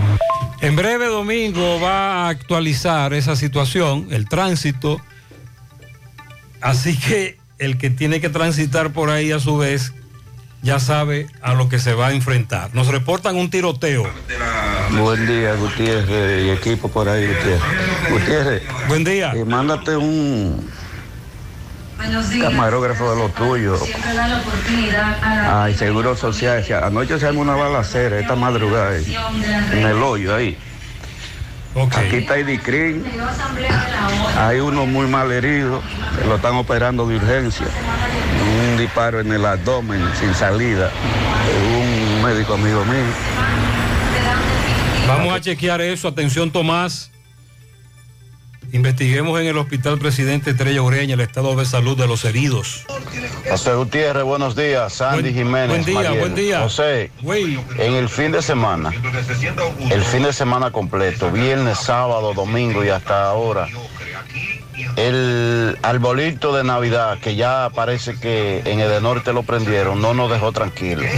[SPEAKER 10] En breve domingo va a actualizar esa situación, el tránsito. Así que el que tiene que transitar por ahí a su vez ya sabe a lo que se va a enfrentar. Nos reportan un tiroteo.
[SPEAKER 35] Buen día, Gutiérrez y equipo por ahí, Gutiérrez. Gutiérrez.
[SPEAKER 10] Buen día.
[SPEAKER 35] mándate un camarógrafo de lo tuyo. Ay, Seguro Social. Anoche se armó una balacera esta madrugada ahí, en el hoyo ahí. Aquí está Idicrin. Hay uno muy mal herido, que lo están operando de urgencia. Disparo en el abdomen sin salida. Un médico amigo mío.
[SPEAKER 10] Vamos a chequear eso. Atención, Tomás. Investiguemos en el Hospital Presidente Estrella Ureña el estado de salud de los heridos.
[SPEAKER 36] José Gutiérrez, buenos días. Sandy Jiménez.
[SPEAKER 10] buen día,
[SPEAKER 36] Mariel.
[SPEAKER 10] buen día.
[SPEAKER 36] José, en el fin de semana, el fin de semana completo, viernes, sábado, domingo y hasta ahora, el arbolito de Navidad, que ya parece que en el norte lo prendieron, no nos dejó tranquilos.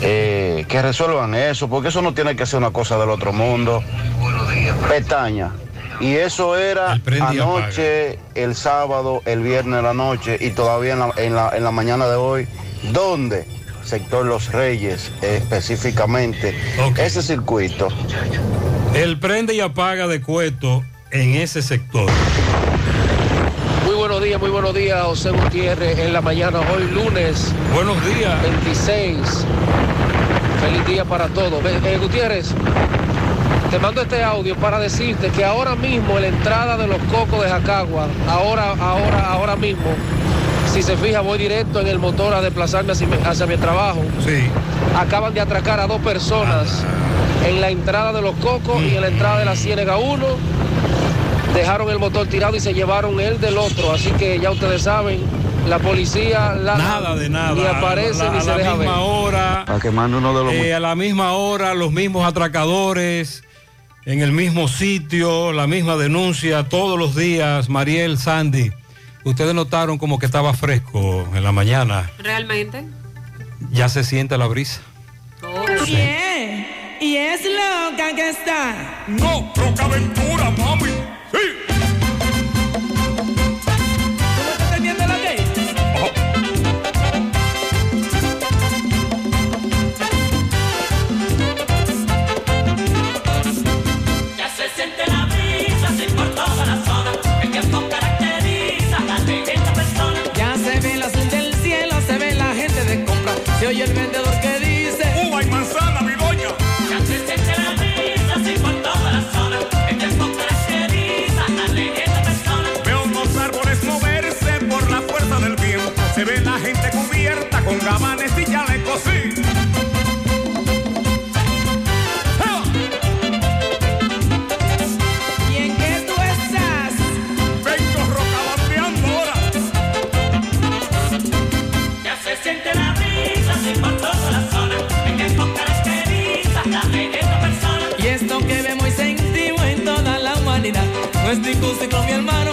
[SPEAKER 36] Eh, que resuelvan eso, porque eso no tiene que ser una cosa del otro mundo. pestaña. Y eso era
[SPEAKER 10] y
[SPEAKER 36] anoche, el sábado, el viernes de la noche y todavía en la, en la- en la mañana de hoy. ¿Dónde? Sector Los Reyes, específicamente. Ese circuito.
[SPEAKER 10] El prende y apaga de Cueto en ese sector.
[SPEAKER 37] Muy buenos días, muy buenos días, José Gutiérrez, en la mañana, hoy lunes.
[SPEAKER 10] Buenos días.
[SPEAKER 37] 26. Feliz día para todos. Eh, Gutiérrez, te mando este audio para decirte que ahora mismo en la entrada de los cocos de Jacagua, ahora, ahora, ahora mismo, si se fija, voy directo en el motor a desplazarme hacia mi, hacia mi trabajo.
[SPEAKER 10] Sí.
[SPEAKER 37] Acaban de atracar a dos personas en la entrada de los cocos y en la entrada de la Ciénega 1 dejaron el motor tirado y se llevaron el del otro. Así que ya ustedes saben, la policía la,
[SPEAKER 10] Nada de nada.
[SPEAKER 37] ni aparece
[SPEAKER 10] a la,
[SPEAKER 37] ni
[SPEAKER 10] a
[SPEAKER 37] se
[SPEAKER 10] la
[SPEAKER 37] deja ver.
[SPEAKER 10] misma hora.
[SPEAKER 36] Mande uno de los
[SPEAKER 10] eh, a la misma hora, los mismos atracadores, en el mismo sitio, la misma denuncia, todos los días, Mariel, Sandy. Ustedes notaron como que estaba fresco en la mañana.
[SPEAKER 11] ¿Realmente?
[SPEAKER 10] Ya se siente la brisa.
[SPEAKER 38] Bien. Y es loca que está.
[SPEAKER 9] No, Roca Aventura, mami. Sí.
[SPEAKER 38] ¿Tú no estás entendiendo lo que?
[SPEAKER 17] Ya se siente la brisa, se por toda la zona. El tiempo caracteriza
[SPEAKER 9] con gabanes y chalecos, sí.
[SPEAKER 38] ¿Y en qué tú estás?
[SPEAKER 9] Vengo rocabandeando ahora.
[SPEAKER 17] Ya se siente la brisa, se por toda la zona. El tiempo caracteriza a la leyenda persona.
[SPEAKER 38] Y esto que vemos y sentimos en toda la humanidad. No es ningún ciclo, mi hermano,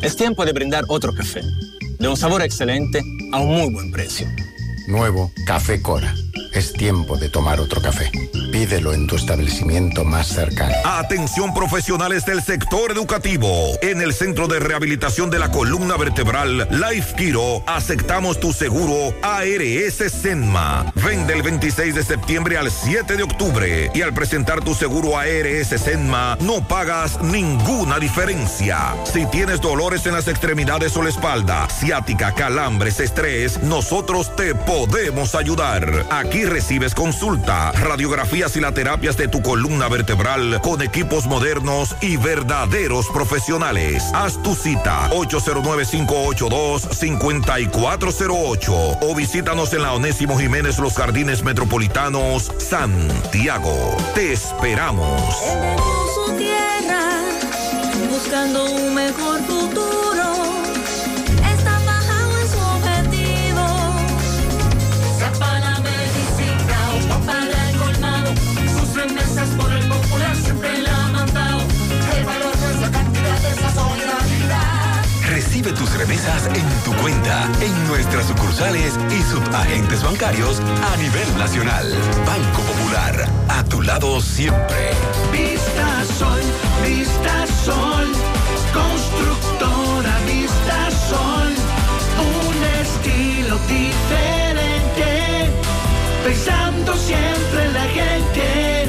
[SPEAKER 13] Es tiempo de brindar otro café, de un sabor excelente a un muy buen precio.
[SPEAKER 39] Nuevo Café Cora. Es tiempo de tomar otro café. Pídelo en tu establecimiento más cercano.
[SPEAKER 18] Atención profesionales del sector educativo. En el Centro de Rehabilitación de la Columna Vertebral Life Kiro aceptamos tu seguro ARS Senma. Vende el 26 de septiembre al 7 de octubre y al presentar tu seguro ARS Senma no pagas ninguna diferencia. Si tienes dolores en las extremidades o la espalda, ciática, calambres, estrés, nosotros te podemos ayudar. Aquí recibes consulta, y las terapias de tu columna vertebral con equipos modernos y verdaderos profesionales. Haz tu cita 809-582-5408 o visítanos en la Onésimo Jiménez Los Jardines Metropolitanos, Santiago. Te esperamos.
[SPEAKER 17] buscando un mejor futuro.
[SPEAKER 40] Recibe tus remesas en tu cuenta, en nuestras sucursales y subagentes bancarios a nivel nacional. Banco Popular, a tu lado siempre.
[SPEAKER 17] Vista Sol, Vista Sol, constructora Vista Sol, un estilo diferente, pensando siempre en la gente,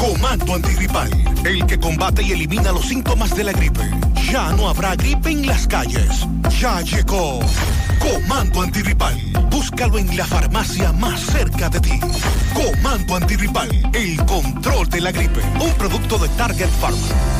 [SPEAKER 41] Comando antigripal, el que combate y elimina los síntomas de la gripe. Ya no habrá gripe en las calles. Ya llegó. Comando antigripal. Búscalo en la farmacia más cerca de ti. Comando antigripal, el control de la gripe. Un producto de Target Pharma.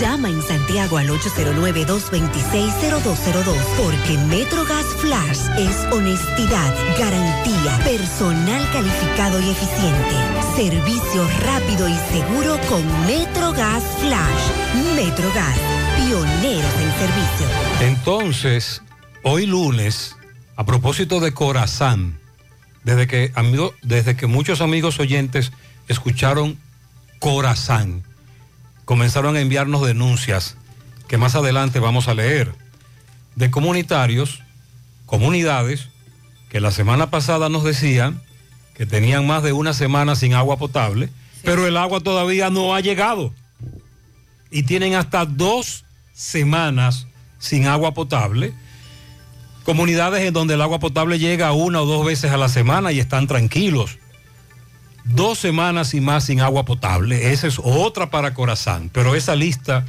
[SPEAKER 42] Llama en Santiago al 809-226-0202 porque MetroGas Flash es honestidad, garantía, personal calificado y eficiente, servicio rápido y seguro con MetroGas Flash. MetroGas, pioneros en servicio.
[SPEAKER 10] Entonces, hoy lunes, a propósito de Corazán, desde que, desde que muchos amigos oyentes escucharon Corazán, comenzaron a enviarnos denuncias que más adelante vamos a leer de comunitarios, comunidades que la semana pasada nos decían que tenían más de una semana sin agua potable, pero el agua todavía no ha llegado. Y tienen hasta dos semanas sin agua potable. Comunidades en donde el agua potable llega una o dos veces a la semana y están tranquilos dos semanas y más sin agua potable. Esa es otra para Corazán, pero esa lista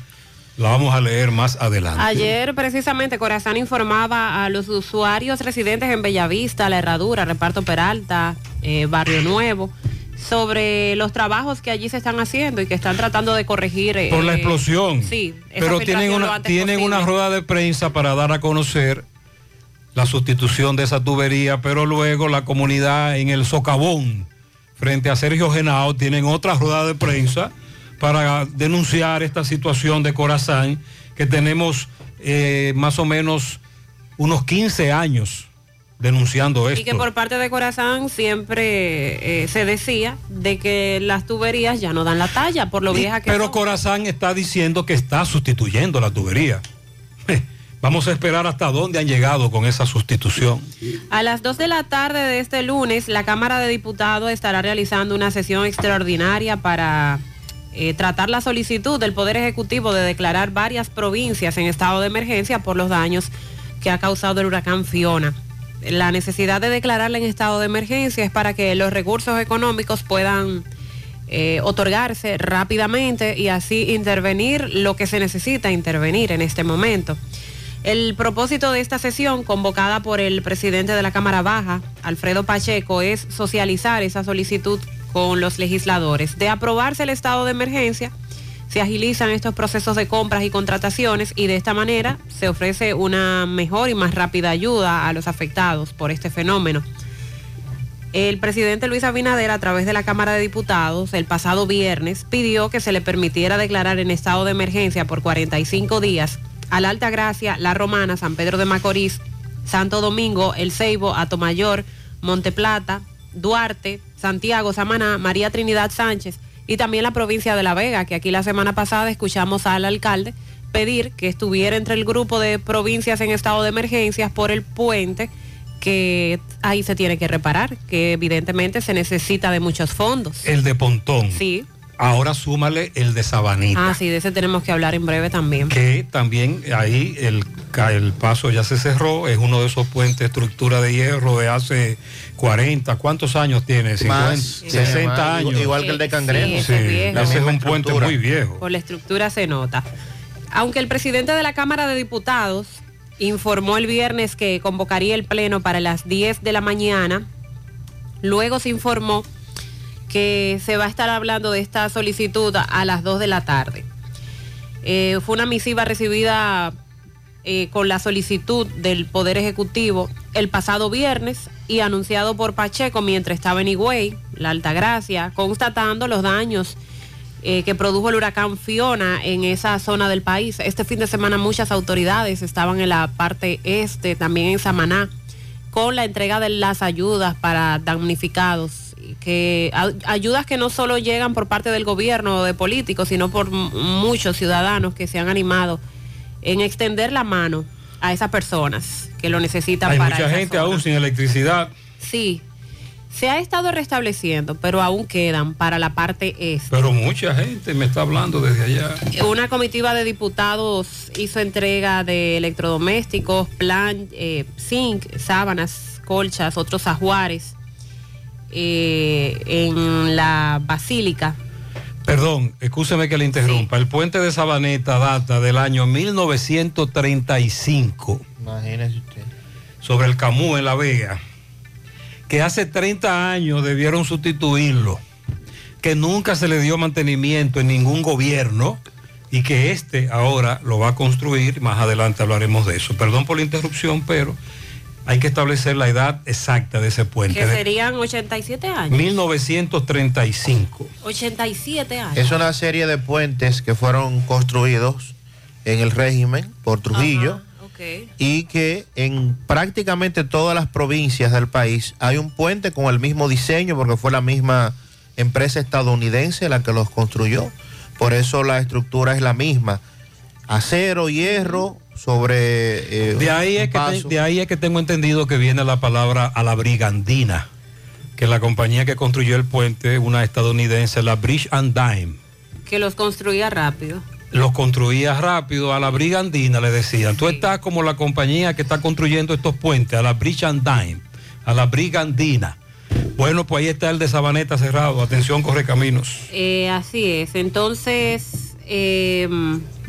[SPEAKER 10] la vamos a leer más adelante.
[SPEAKER 11] Ayer precisamente Corazán informaba a los usuarios residentes en Bellavista, La Herradura, Reparto Peralta, eh, Barrio Nuevo, sobre los trabajos que allí se están haciendo y que están tratando de corregir. eh,
[SPEAKER 10] Por la explosión.
[SPEAKER 11] Sí,
[SPEAKER 10] pero tienen, una, tienen
[SPEAKER 11] posible.
[SPEAKER 10] una rueda de prensa para dar a conocer la sustitución de esa tubería, pero luego la comunidad en el socavón, frente a Sergio Genao, tienen otra rueda de prensa para denunciar esta situación de Corazán, que tenemos eh, más o menos unos 15 años denunciando esto.
[SPEAKER 11] Y que por parte de Corazán siempre eh, se decía de que las tuberías ya no dan la talla por lo vieja que
[SPEAKER 10] Pero
[SPEAKER 11] son.
[SPEAKER 10] Corazán está diciendo que está sustituyendo la tubería. Vamos a esperar hasta dónde han llegado con esa sustitución.
[SPEAKER 11] A las 2 de la tarde de este lunes, la Cámara de Diputados estará realizando una sesión extraordinaria para eh, tratar la solicitud del Poder Ejecutivo de declarar varias provincias en estado de emergencia por los daños que ha causado el huracán Fiona. La necesidad de declararla en estado de emergencia es para que los recursos económicos puedan eh, otorgarse rápidamente y así intervenir lo que se necesita intervenir en este momento. El propósito de esta sesión, convocada por el presidente de la Cámara Baja, Alfredo Pacheco, es socializar esa solicitud con los legisladores. De aprobarse el estado de emergencia, se agilizan estos procesos de compras y contrataciones y de esta manera se ofrece una mejor y más rápida ayuda a los afectados por este fenómeno. El presidente Luis Abinader, a través de la Cámara de Diputados, el pasado viernes pidió que se le permitiera declarar en estado de emergencia por 45 días a la Alta Gracia, La Romana, San Pedro de Macorís, Santo Domingo, El Ceibo, Atomayor, Monteplata, Duarte, Santiago, Samaná, María Trinidad Sánchez y también la provincia de La Vega, que aquí la semana pasada escuchamos al alcalde pedir que estuviera entre el grupo de provincias en estado de emergencias por el puente que ahí se tiene que reparar, que evidentemente se necesita de muchos fondos.
[SPEAKER 10] El de Pontón.
[SPEAKER 11] Sí.
[SPEAKER 10] Ahora súmale el de Sabanita.
[SPEAKER 11] Ah, sí, de ese tenemos que hablar en breve también.
[SPEAKER 10] Que también ahí el, el paso ya se cerró, es uno de esos puentes estructura de hierro de hace 40, ¿cuántos años tiene? 50,
[SPEAKER 31] Más,
[SPEAKER 10] 60
[SPEAKER 31] más,
[SPEAKER 10] años.
[SPEAKER 31] igual que el de Cangrejo.
[SPEAKER 11] Sí, ese es
[SPEAKER 10] ese un puente
[SPEAKER 11] estructura.
[SPEAKER 10] muy viejo.
[SPEAKER 11] Por la estructura se nota. Aunque el presidente de la Cámara de Diputados informó el viernes que convocaría el pleno para las 10 de la mañana, luego se informó que se va a estar hablando de esta solicitud a las 2 de la tarde. Eh, fue una misiva recibida eh, con la solicitud del Poder Ejecutivo el pasado viernes y anunciado por Pacheco mientras estaba en Higüey, la Altagracia, constatando los daños eh, que produjo el huracán Fiona en esa zona del país. Este fin de semana muchas autoridades estaban en la parte este, también en Samaná, con la entrega de las ayudas para damnificados, que a- ayudas que no solo llegan por parte del gobierno o de políticos, sino por muchos ciudadanos que se han animado en extender la mano a esas personas que lo necesitan
[SPEAKER 10] Hay
[SPEAKER 11] para
[SPEAKER 10] mucha gente
[SPEAKER 11] zona.
[SPEAKER 10] aún sin electricidad.
[SPEAKER 11] Sí, se ha estado restableciendo, pero aún quedan para la parte este.
[SPEAKER 10] Pero mucha gente me está hablando desde allá.
[SPEAKER 11] Una comitiva de diputados hizo entrega de electrodomésticos, plan, eh, zinc, sábanas, colchas, otros ajuares eh, en la basílica.
[SPEAKER 10] Perdón, escúcheme que le interrumpa. El puente de Sabaneta data del año 1935
[SPEAKER 31] Imagínese usted.
[SPEAKER 10] sobre el Camú en La Vega, que hace 30 años debieron sustituirlo, que nunca se le dio mantenimiento en ningún gobierno y que este ahora lo va a construir. Más adelante hablaremos de eso. Perdón por la interrupción, pero hay que establecer la edad exacta de ese puente.
[SPEAKER 11] Que
[SPEAKER 10] de
[SPEAKER 11] serían 87 años.
[SPEAKER 10] 1935.
[SPEAKER 11] 87 años.
[SPEAKER 31] Es una serie de puentes que fueron construidos en el régimen por Trujillo y que en prácticamente todas las provincias del país hay un puente con el mismo diseño porque fue la misma empresa estadounidense la que los construyó. Por eso la estructura es la misma. Acero, hierro sobre... eh,
[SPEAKER 10] De ahí, es que te- de ahí es que tengo entendido que viene la palabra a la brigandina, que la compañía que construyó el puente, una estadounidense, la Bridge and Dime,
[SPEAKER 11] Que los construía rápido.
[SPEAKER 10] los construía rápido, a la brigandina le decían, tú estás como la compañía que está construyendo estos puentes, a la Bridge and Dime, a la brigandina. Bueno, pues ahí está el de Sabaneta cerrado, atención, corre caminos.
[SPEAKER 11] Eh, así es. Entonces, eh,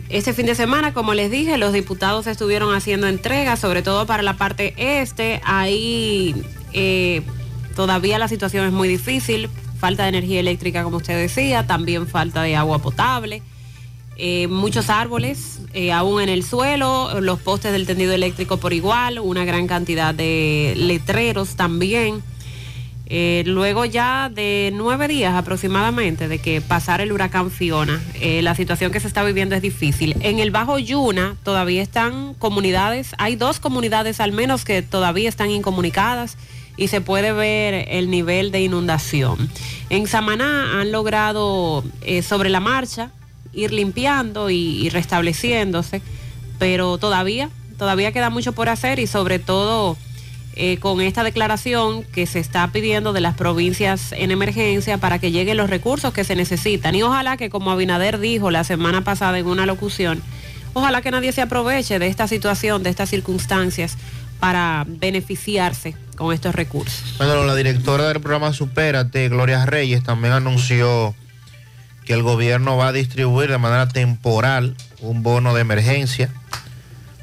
[SPEAKER 11] este fin de semana, como les dije, los diputados estuvieron haciendo entregas, sobre todo para la parte este. Ahí eh, todavía la situación es muy difícil. Falta de energía eléctrica, como usted decía, también falta de agua potable. Eh, muchos árboles eh, aún en el suelo, los postes del tendido eléctrico por igual, una gran cantidad de letreros también. Eh, luego ya de nueve días aproximadamente de que pasara el huracán Fiona, eh, la situación que se está viviendo es difícil. En el Bajo Yuna todavía están comunidades, hay dos comunidades al menos que todavía están incomunicadas y se puede ver el nivel de inundación. En Samaná han logrado eh, sobre la marcha ir limpiando y, y restableciéndose, pero todavía, todavía queda mucho por hacer y sobre todo eh, con esta declaración que se está pidiendo de las provincias en emergencia para que lleguen los recursos que se necesitan. Y ojalá que, como Abinader dijo la semana pasada en una locución, ojalá que nadie se aproveche de esta situación, de estas circunstancias, para beneficiarse con estos recursos.
[SPEAKER 31] Bueno, la directora del programa Supérate, Gloria Reyes, también anunció que el gobierno va a distribuir de manera temporal un bono de emergencia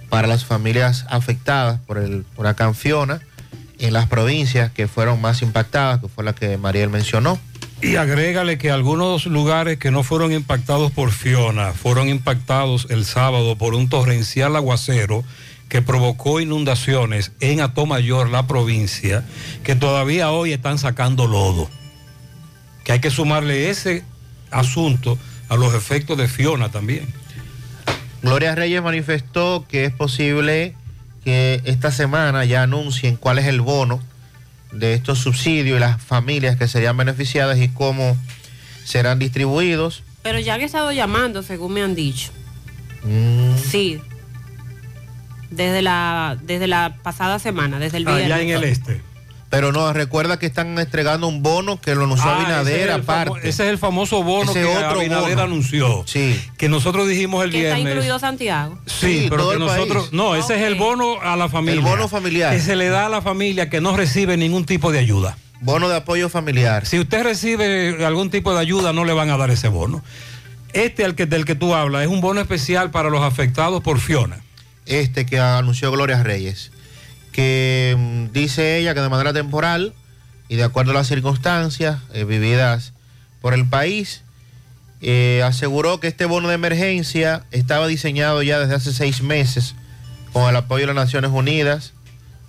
[SPEAKER 31] para las familias afectadas por el huracán Fiona en las provincias que fueron más impactadas, que fue la que Mariel mencionó.
[SPEAKER 10] Y agrégale que algunos lugares que no fueron impactados por Fiona fueron impactados el sábado por un torrencial aguacero que provocó inundaciones en Atomayor, la provincia, que todavía hoy están sacando lodo. Que hay que sumarle ese asunto a los efectos de Fiona también.
[SPEAKER 31] Gloria Reyes manifestó que es posible que esta semana ya anuncien cuál es el bono de estos subsidios y las familias que serían beneficiadas y cómo serán distribuidos.
[SPEAKER 11] Pero ya han estado llamando, según me han dicho.
[SPEAKER 31] Mm.
[SPEAKER 11] Sí. Desde la, desde la pasada semana, desde el viernes.
[SPEAKER 10] Allá en el este.
[SPEAKER 31] Pero no, recuerda que están entregando un bono que lo anunció
[SPEAKER 10] Ah,
[SPEAKER 31] Abinader
[SPEAKER 10] ese es
[SPEAKER 31] aparte.
[SPEAKER 10] ese es el famoso bono
[SPEAKER 31] Ese
[SPEAKER 10] que
[SPEAKER 31] otro
[SPEAKER 10] Abinader
[SPEAKER 31] bono.
[SPEAKER 10] anunció.
[SPEAKER 31] Sí.
[SPEAKER 10] Que nosotros dijimos el
[SPEAKER 11] Que está
[SPEAKER 10] viernes.
[SPEAKER 11] incluido Santiago.
[SPEAKER 10] Sí,
[SPEAKER 31] Sí,
[SPEAKER 10] pero
[SPEAKER 31] todo
[SPEAKER 10] que
[SPEAKER 31] el
[SPEAKER 10] nosotros.
[SPEAKER 31] país.
[SPEAKER 10] No, ese es el bono a la familia.
[SPEAKER 31] El bono familiar.
[SPEAKER 10] Que se le da a la familia que no recibe ningún tipo de ayuda.
[SPEAKER 31] Bono de apoyo familiar.
[SPEAKER 10] Si usted recibe algún tipo de ayuda, no le van a dar ese bono. Este al que, del que tú hablas es un bono especial para los afectados por Fiona.
[SPEAKER 31] Este que anunció Gloria Reyes. Que mm, dice ella que de manera temporal y de acuerdo a las circunstancias eh, vividas por el país, eh, aseguró que este bono de emergencia estaba diseñado ya desde hace seis meses con el apoyo de las Naciones Unidas,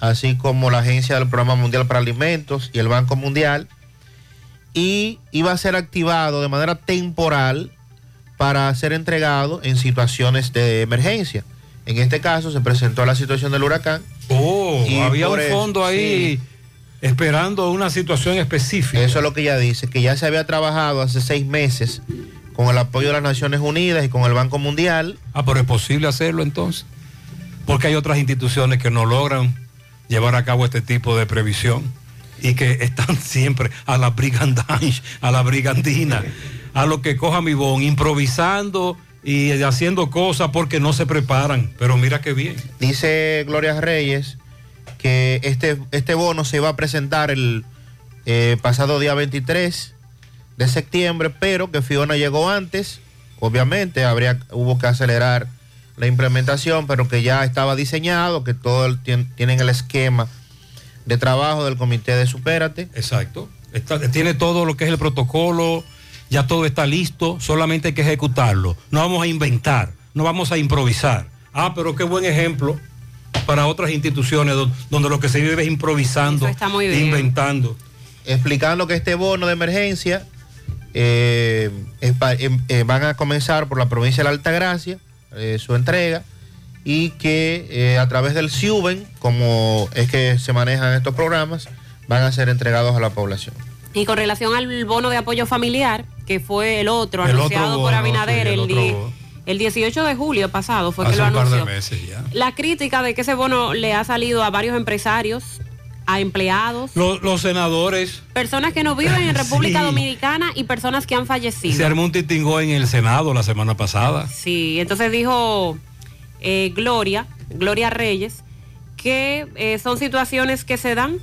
[SPEAKER 31] así como la Agencia del Programa Mundial para Alimentos y el Banco Mundial, y iba a ser activado de manera temporal para ser entregado en situaciones de emergencia. En este caso se presentó la situación del huracán.
[SPEAKER 10] Oh,
[SPEAKER 31] Y
[SPEAKER 10] había un
[SPEAKER 31] eso,
[SPEAKER 10] fondo ahí
[SPEAKER 31] sí.
[SPEAKER 10] esperando una situación específica.
[SPEAKER 31] Eso es lo que ella dice, que ya se había trabajado hace seis meses con el apoyo de las Naciones Unidas y con el Banco Mundial.
[SPEAKER 10] Ah, pero es posible hacerlo entonces. Porque hay otras instituciones que no logran llevar a cabo este tipo de previsión y que están siempre a la brigandage, a la brigandina, a lo que coja mi bon, improvisando y haciendo cosas porque no se preparan. Pero mira qué bien.
[SPEAKER 31] Dice Gloria Reyes que este, este bono se iba a presentar el eh, pasado día 23 de septiembre, pero que Fiona llegó antes. Obviamente habría, hubo que acelerar la implementación, pero que ya estaba diseñado, que todo el, tien- tienen el esquema de trabajo del comité de Supérate.
[SPEAKER 10] Exacto. Está- tiene todo lo que es el protocolo, ya todo está listo, solamente hay que ejecutarlo. No vamos a inventar, no vamos a improvisar. Ah, pero qué buen ejemplo para otras instituciones don- donde lo que se vive es improvisando,
[SPEAKER 11] está muy bien.
[SPEAKER 10] inventando.
[SPEAKER 31] explicando que este bono de emergencia eh, es pa- em- eh, van a comenzar por la provincia de la Altagracia, eh, su entrega, y que eh, a través del SIUBEN, como es que se manejan estos programas, van a ser entregados a la población.
[SPEAKER 11] Y con relación al bono de apoyo familiar, que fue el otro
[SPEAKER 10] El otro
[SPEAKER 11] anunciado por Abinader
[SPEAKER 10] sí, el
[SPEAKER 11] el, di-
[SPEAKER 10] otro-
[SPEAKER 11] el 18 de julio pasado, fue que
[SPEAKER 10] Hace
[SPEAKER 11] lo
[SPEAKER 10] un par de
[SPEAKER 11] anunció.
[SPEAKER 10] meses ya.
[SPEAKER 11] La crítica de que ese bono le ha salido a varios empresarios, a empleados,
[SPEAKER 10] Los, los senadores,
[SPEAKER 11] personas que no viven en República
[SPEAKER 10] Sí.
[SPEAKER 11] Dominicana y personas que han
[SPEAKER 10] se
[SPEAKER 11] fallecido.
[SPEAKER 10] armó un titingó en el Senado la semana pasada.
[SPEAKER 11] Sí, entonces dijo eh, Gloria, Gloria Reyes, que eh, son situaciones que se dan.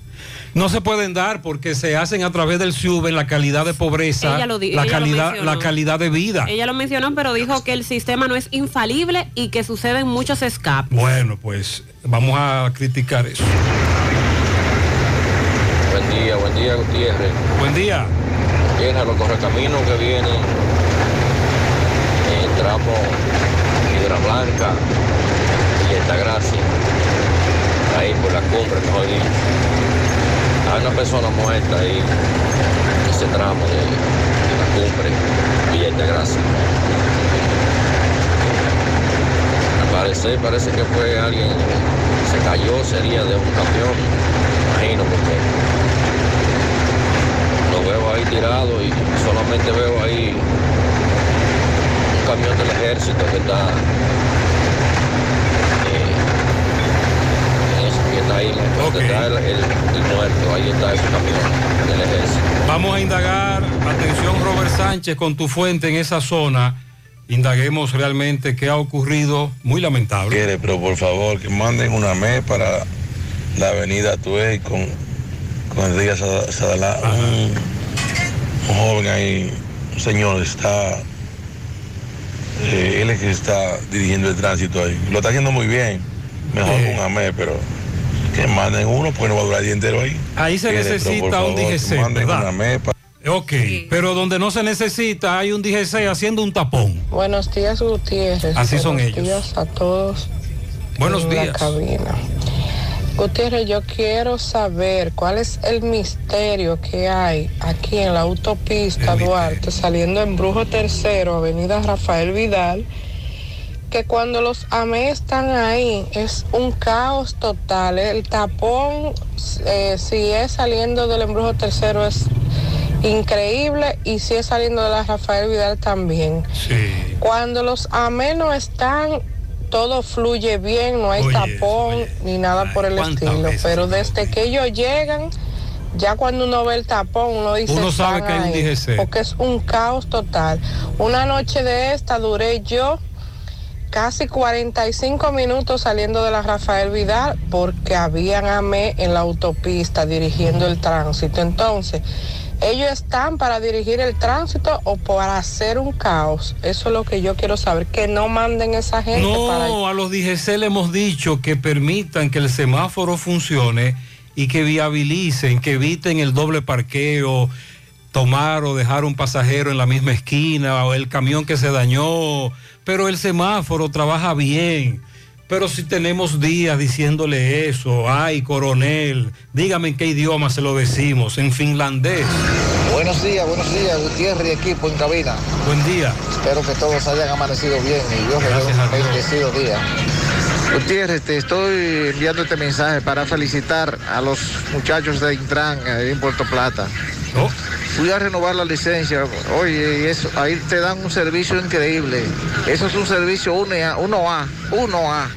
[SPEAKER 10] No se pueden dar porque se hacen a través del SUB en la calidad de pobreza,
[SPEAKER 11] Ella lo
[SPEAKER 10] la, calidad, la calidad de vida.
[SPEAKER 11] Ella lo mencionó, pero dijo que el sistema no es infalible y que suceden muchos escapes.
[SPEAKER 10] Bueno, pues vamos a criticar eso.
[SPEAKER 43] Buen día, buen día Gutiérrez.
[SPEAKER 10] Buen día.
[SPEAKER 43] Viene a los correcaminos que vienen en el tramo Piedra Blanca y Altagracia. Ahí por la cumbre, mejor dicho. Hay una persona muerta ahí en ese tramo de, de la cumbre Villa Altagracia. Al parecer parece que fue alguien se cayó, sería de un camión, imagino, porque lo veo ahí tirado y solamente veo ahí un camión del ejército que está, eh, que está Jaime, donde está el, el- el muerto, ahí está ese camión del ejército.
[SPEAKER 10] Vamos a indagar, atención Robert Sánchez, con tu fuente en esa zona. Indaguemos realmente qué ha ocurrido, muy lamentable.
[SPEAKER 44] Quiere, pero por favor, que manden una MES para la avenida Tuey con, con Enrique Sada- Sadalá. Un, un joven ahí, un señor, está. eh, él es que está dirigiendo el tránsito ahí. Lo está haciendo muy bien. Mejor con una MES, pero que manden uno porque no va a durar el día entero ahí.
[SPEAKER 10] Ahí se necesita un DGC, ¿verdad?
[SPEAKER 44] una
[SPEAKER 10] Ok, pero donde no se necesita hay un DGC haciendo un tapón.
[SPEAKER 45] Buenos días, Gutiérrez.
[SPEAKER 10] Así son
[SPEAKER 45] Buenos
[SPEAKER 10] ellos.
[SPEAKER 45] días a todos.
[SPEAKER 10] Buenos
[SPEAKER 45] en
[SPEAKER 10] días.
[SPEAKER 45] La cabina. Gutiérrez, yo quiero saber cuál es el misterio que hay aquí en la autopista Duarte, saliendo en Brujo Tercero, Avenida Rafael Vidal, que cuando los AME están ahí es un caos total. El tapón, eh, si es saliendo del embrujo tercero, es increíble y si es saliendo de la Rafael Vidal también. Cuando los AME no están, todo fluye bien, no hay tapón ni nada por el estilo. Pero desde que ellos llegan, ya cuando uno ve el tapón, uno dice
[SPEAKER 10] Uno sabe
[SPEAKER 45] "Están
[SPEAKER 10] que hay un
[SPEAKER 45] ahí",
[SPEAKER 10] DGC.
[SPEAKER 45] Porque es un caos total. Una noche de esta duré yo casi 45 minutos saliendo de la Rafael Vidal porque habían AME en la autopista dirigiendo el tránsito. Entonces, ellos están para dirigir el tránsito o para hacer un caos. Eso es lo que yo quiero saber, que no manden esa gente para
[SPEAKER 10] No, a los DGC le hemos dicho que permitan que el semáforo funcione y que viabilicen, que eviten el doble parqueo, tomar o dejar un pasajero en la misma esquina o el camión que se dañó, pero el semáforo trabaja bien. Pero si tenemos días diciéndole eso, ay coronel, dígame en qué idioma se lo decimos, en finlandés.
[SPEAKER 46] Buenos días, buenos días, Gutiérrez y equipo en cabina.
[SPEAKER 10] Buen día.
[SPEAKER 46] Espero que todos hayan amanecido bien y Dios les dé un bendecido día. Gutiérrez, te estoy enviando este mensaje para felicitar a los muchachos de Intran ahí en Puerto Plata. Fui a renovar la licencia, oye, eso, ahí te dan un servicio increíble. Eso es un servicio 1A, 1A, 1A.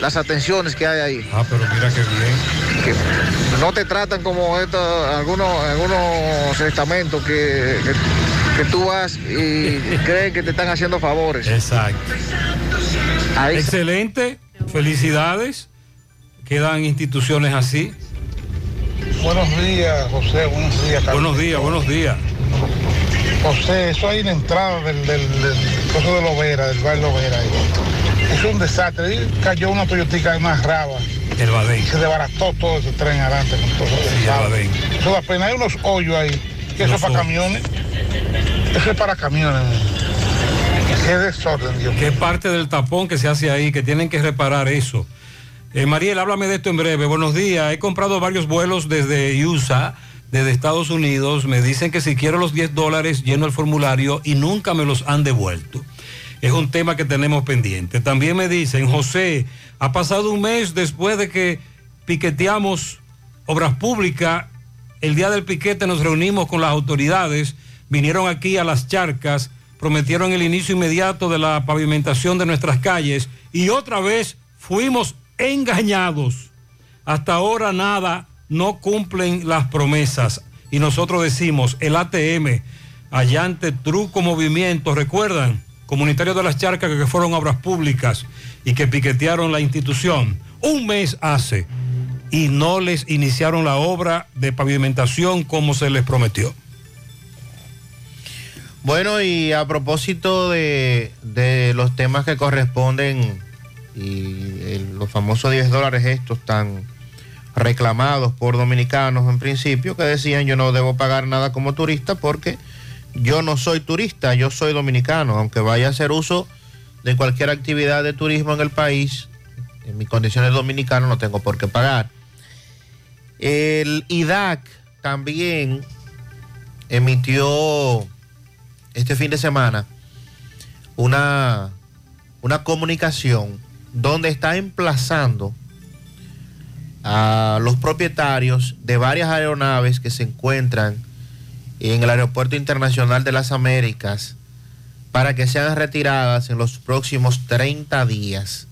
[SPEAKER 46] Las atenciones que hay ahí.
[SPEAKER 10] Ah, pero mira qué bien.
[SPEAKER 46] Que no te tratan como esto, algunos, algunos estamentos que, que, que tú vas y creen que te están haciendo favores.
[SPEAKER 10] Exacto. Excelente, felicidades. Quedan instituciones así.
[SPEAKER 47] Buenos días, José. Buenos días, Carlos.
[SPEAKER 10] Buenos días, buenos días.
[SPEAKER 47] José, eso ahí en la entrada del, del, del de Lovera, del bar Lovera. ahí. Es un desastre. Ahí cayó una Toyotica en una raba.
[SPEAKER 10] El Badén.
[SPEAKER 47] Se desbarató todo ese tren adelante con todo.
[SPEAKER 10] Sí, el.
[SPEAKER 47] Eso da pena. Hay unos hoyos ahí. Que eso es para
[SPEAKER 10] hoyos.
[SPEAKER 47] camiones. Eso es para camiones. Qué desorden, Dios
[SPEAKER 10] ¿Qué parte del tapón que se hace ahí? Que tienen que reparar eso. Eh, Mariel, háblame de esto en breve. Buenos días. He comprado varios vuelos desde USA, desde Estados Unidos. Me dicen que si quiero los 10 dólares lleno el formulario y nunca me los han devuelto. Es un tema que tenemos pendiente. También me dicen, José, ha pasado un mes después de que piqueteamos obras públicas. El día del piquete nos reunimos con las autoridades, vinieron aquí a las charcas, prometieron el inicio inmediato de la pavimentación de nuestras calles y otra vez fuimos engañados. Hasta ahora nada, no cumplen las promesas. Y nosotros decimos, el ATM, Allante Truco Movimiento, ¿recuerdan? Comunitarios de las Charcas que fueron obras públicas y que piquetearon la institución. Un mes hace y no les iniciaron la obra de pavimentación como se les prometió.
[SPEAKER 31] Bueno, y a propósito de, de los temas que corresponden y el- los famosos 10 dólares estos tan reclamados por dominicanos en principio, que decían yo no debo pagar nada como turista porque yo no soy turista, yo soy dominicano, aunque vaya a hacer uso de cualquier actividad de turismo en el país, en mis condiciones dominicanas no tengo por qué pagar. El IDAC también emitió este fin de semana una, una comunicación donde está emplazando a los propietarios de varias aeronaves que se encuentran en el Aeropuerto Internacional de las Américas para que sean retiradas en los próximos 30 días.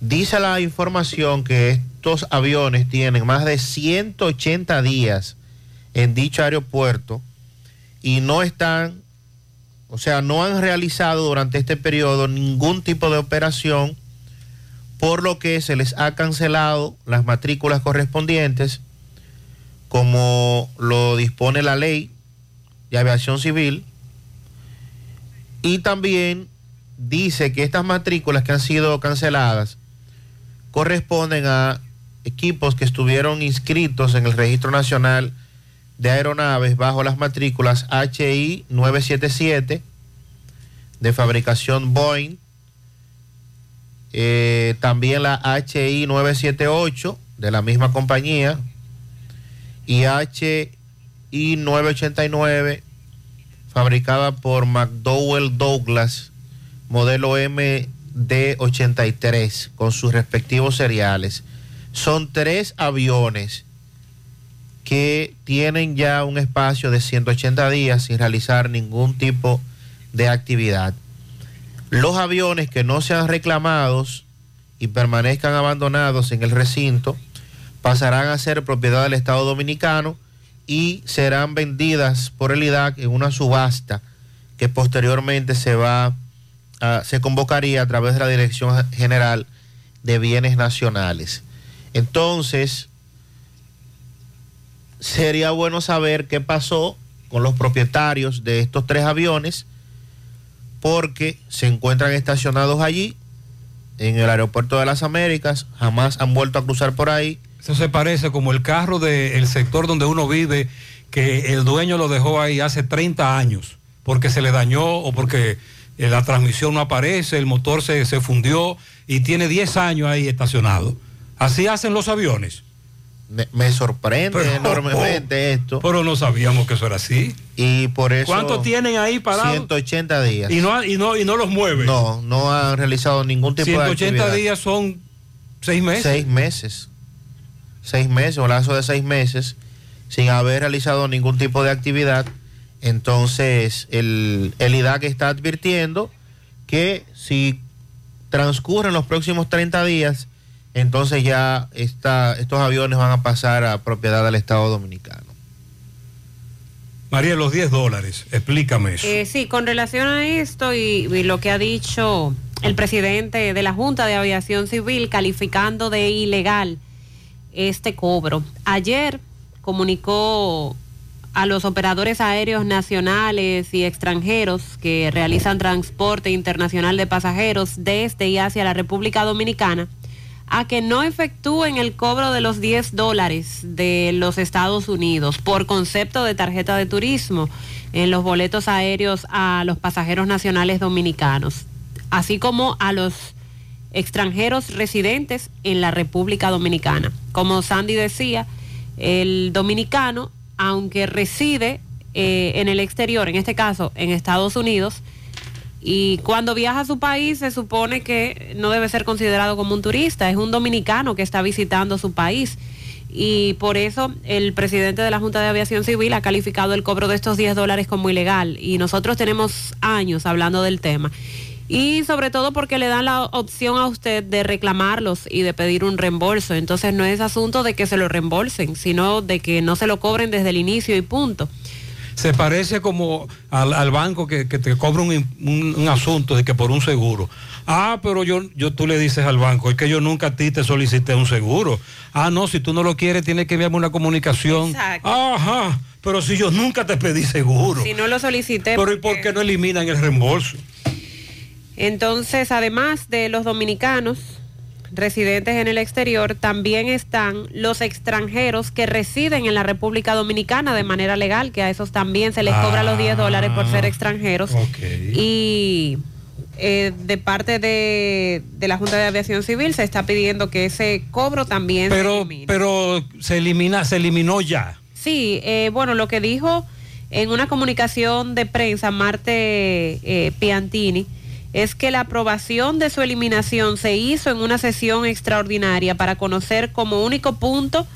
[SPEAKER 31] Dice la información que estos aviones tienen más de 180 días en dicho aeropuerto y no están, o sea, no han realizado durante este periodo ningún tipo de operación, por lo que se les ha cancelado las matrículas correspondientes, como lo dispone la ley de aviación civil, y también dice que estas matrículas que han sido canceladas corresponden a equipos que estuvieron inscritos en el Registro Nacional de Aeronaves bajo las matrículas HI 977 de fabricación Boeing, eh, también la HI 978 de la misma compañía y HI 989 fabricada por McDowell Douglas, modelo MD83, con sus respectivos seriales. Son tres aviones que tienen ya un espacio de 180 días sin realizar ningún tipo de actividad. Los aviones que no sean reclamados y permanezcan abandonados en el recinto pasarán a ser propiedad del Estado Dominicano y serán vendidas por el IDAC en una subasta que posteriormente se va a, se convocaría a través de la Dirección General de Bienes Nacionales. Entonces, sería bueno saber qué pasó con los propietarios de estos tres aviones porque se encuentran estacionados allí en el aeropuerto de las Américas, jamás han vuelto a cruzar por ahí
[SPEAKER 10] Eso se parece como el carro del sector donde uno vive, que el dueño lo dejó ahí hace 30 años, porque se le dañó o porque eh, la transmisión no aparece, el motor se, se fundió y tiene 10 años ahí estacionado. Así hacen los aviones.
[SPEAKER 31] Me, me sorprende
[SPEAKER 10] Pero,
[SPEAKER 31] enormemente esto.
[SPEAKER 10] Pero no sabíamos que eso era así.
[SPEAKER 31] Y por eso...
[SPEAKER 10] ¿Cuánto tienen ahí parados?
[SPEAKER 31] 180 días.
[SPEAKER 10] Y no, y no, y no los mueven.
[SPEAKER 31] No, no han realizado ningún tipo de
[SPEAKER 10] 180
[SPEAKER 31] actividad.
[SPEAKER 10] días son seis meses.
[SPEAKER 31] Seis meses. Seis meses, o lazo de seis meses, sin haber realizado ningún tipo de actividad. Entonces, el, el IDAC está advirtiendo que si transcurren los próximos 30 días, entonces ya esta, estos aviones van a pasar a propiedad del Estado Dominicano.
[SPEAKER 10] María, los 10 dólares, explícame eso.
[SPEAKER 11] Eh, sí, con relación a esto y, y lo que ha dicho el presidente de la Junta de Aviación Civil calificando de ilegal este cobro. Ayer comunicó a los operadores aéreos nacionales y extranjeros que realizan transporte internacional de pasajeros desde y hacia la República Dominicana a que no efectúen el cobro de los 10 dólares de los Estados Unidos por concepto de tarjeta de turismo en los boletos aéreos a los pasajeros nacionales dominicanos, así como a los extranjeros residentes en la República Dominicana. Como Sandy decía, el dominicano, aunque reside eh, en el exterior, en este caso en Estados Unidos, y cuando viaja a su país se supone que no debe ser considerado como un turista, es un dominicano que está visitando su país. Y por eso el presidente de la Junta de Aviación Civil ha calificado el cobro de estos 10 dólares como ilegal. Y nosotros tenemos años hablando del tema. Y sobre todo porque le dan la opción a usted de reclamarlos y de pedir un reembolso. Entonces no es asunto de que se lo reembolsen, sino de que no se lo cobren desde el inicio y punto.
[SPEAKER 10] Se parece como al, al banco que, que te cobra un, un- un asunto de que por un seguro. Ah, pero yo, yo tú le dices al banco, es que yo nunca a ti te solicité un seguro. Ah, no, si tú no lo quieres, tienes que enviarme una comunicación.
[SPEAKER 11] Exacto.
[SPEAKER 10] Ajá, pero si yo nunca te pedí seguro.
[SPEAKER 11] Si no lo solicité.
[SPEAKER 10] Pero ¿y por qué no eliminan el reembolso?
[SPEAKER 11] Entonces, además de los dominicanos residentes en el exterior, también están los extranjeros que residen en la República Dominicana de manera legal, que a esos también se les cobra los 10 dólares por ser extranjeros. Y eh, de parte de, de la Junta de Aviación Civil se está pidiendo que ese cobro también se
[SPEAKER 10] Pero,
[SPEAKER 11] elimine.
[SPEAKER 10] pero se elimina, se eliminó ya.
[SPEAKER 11] Sí, eh, bueno, lo que dijo en una comunicación de prensa Marte eh, Piantini es que la aprobación de su eliminación se hizo en una sesión extraordinaria para conocer como único punto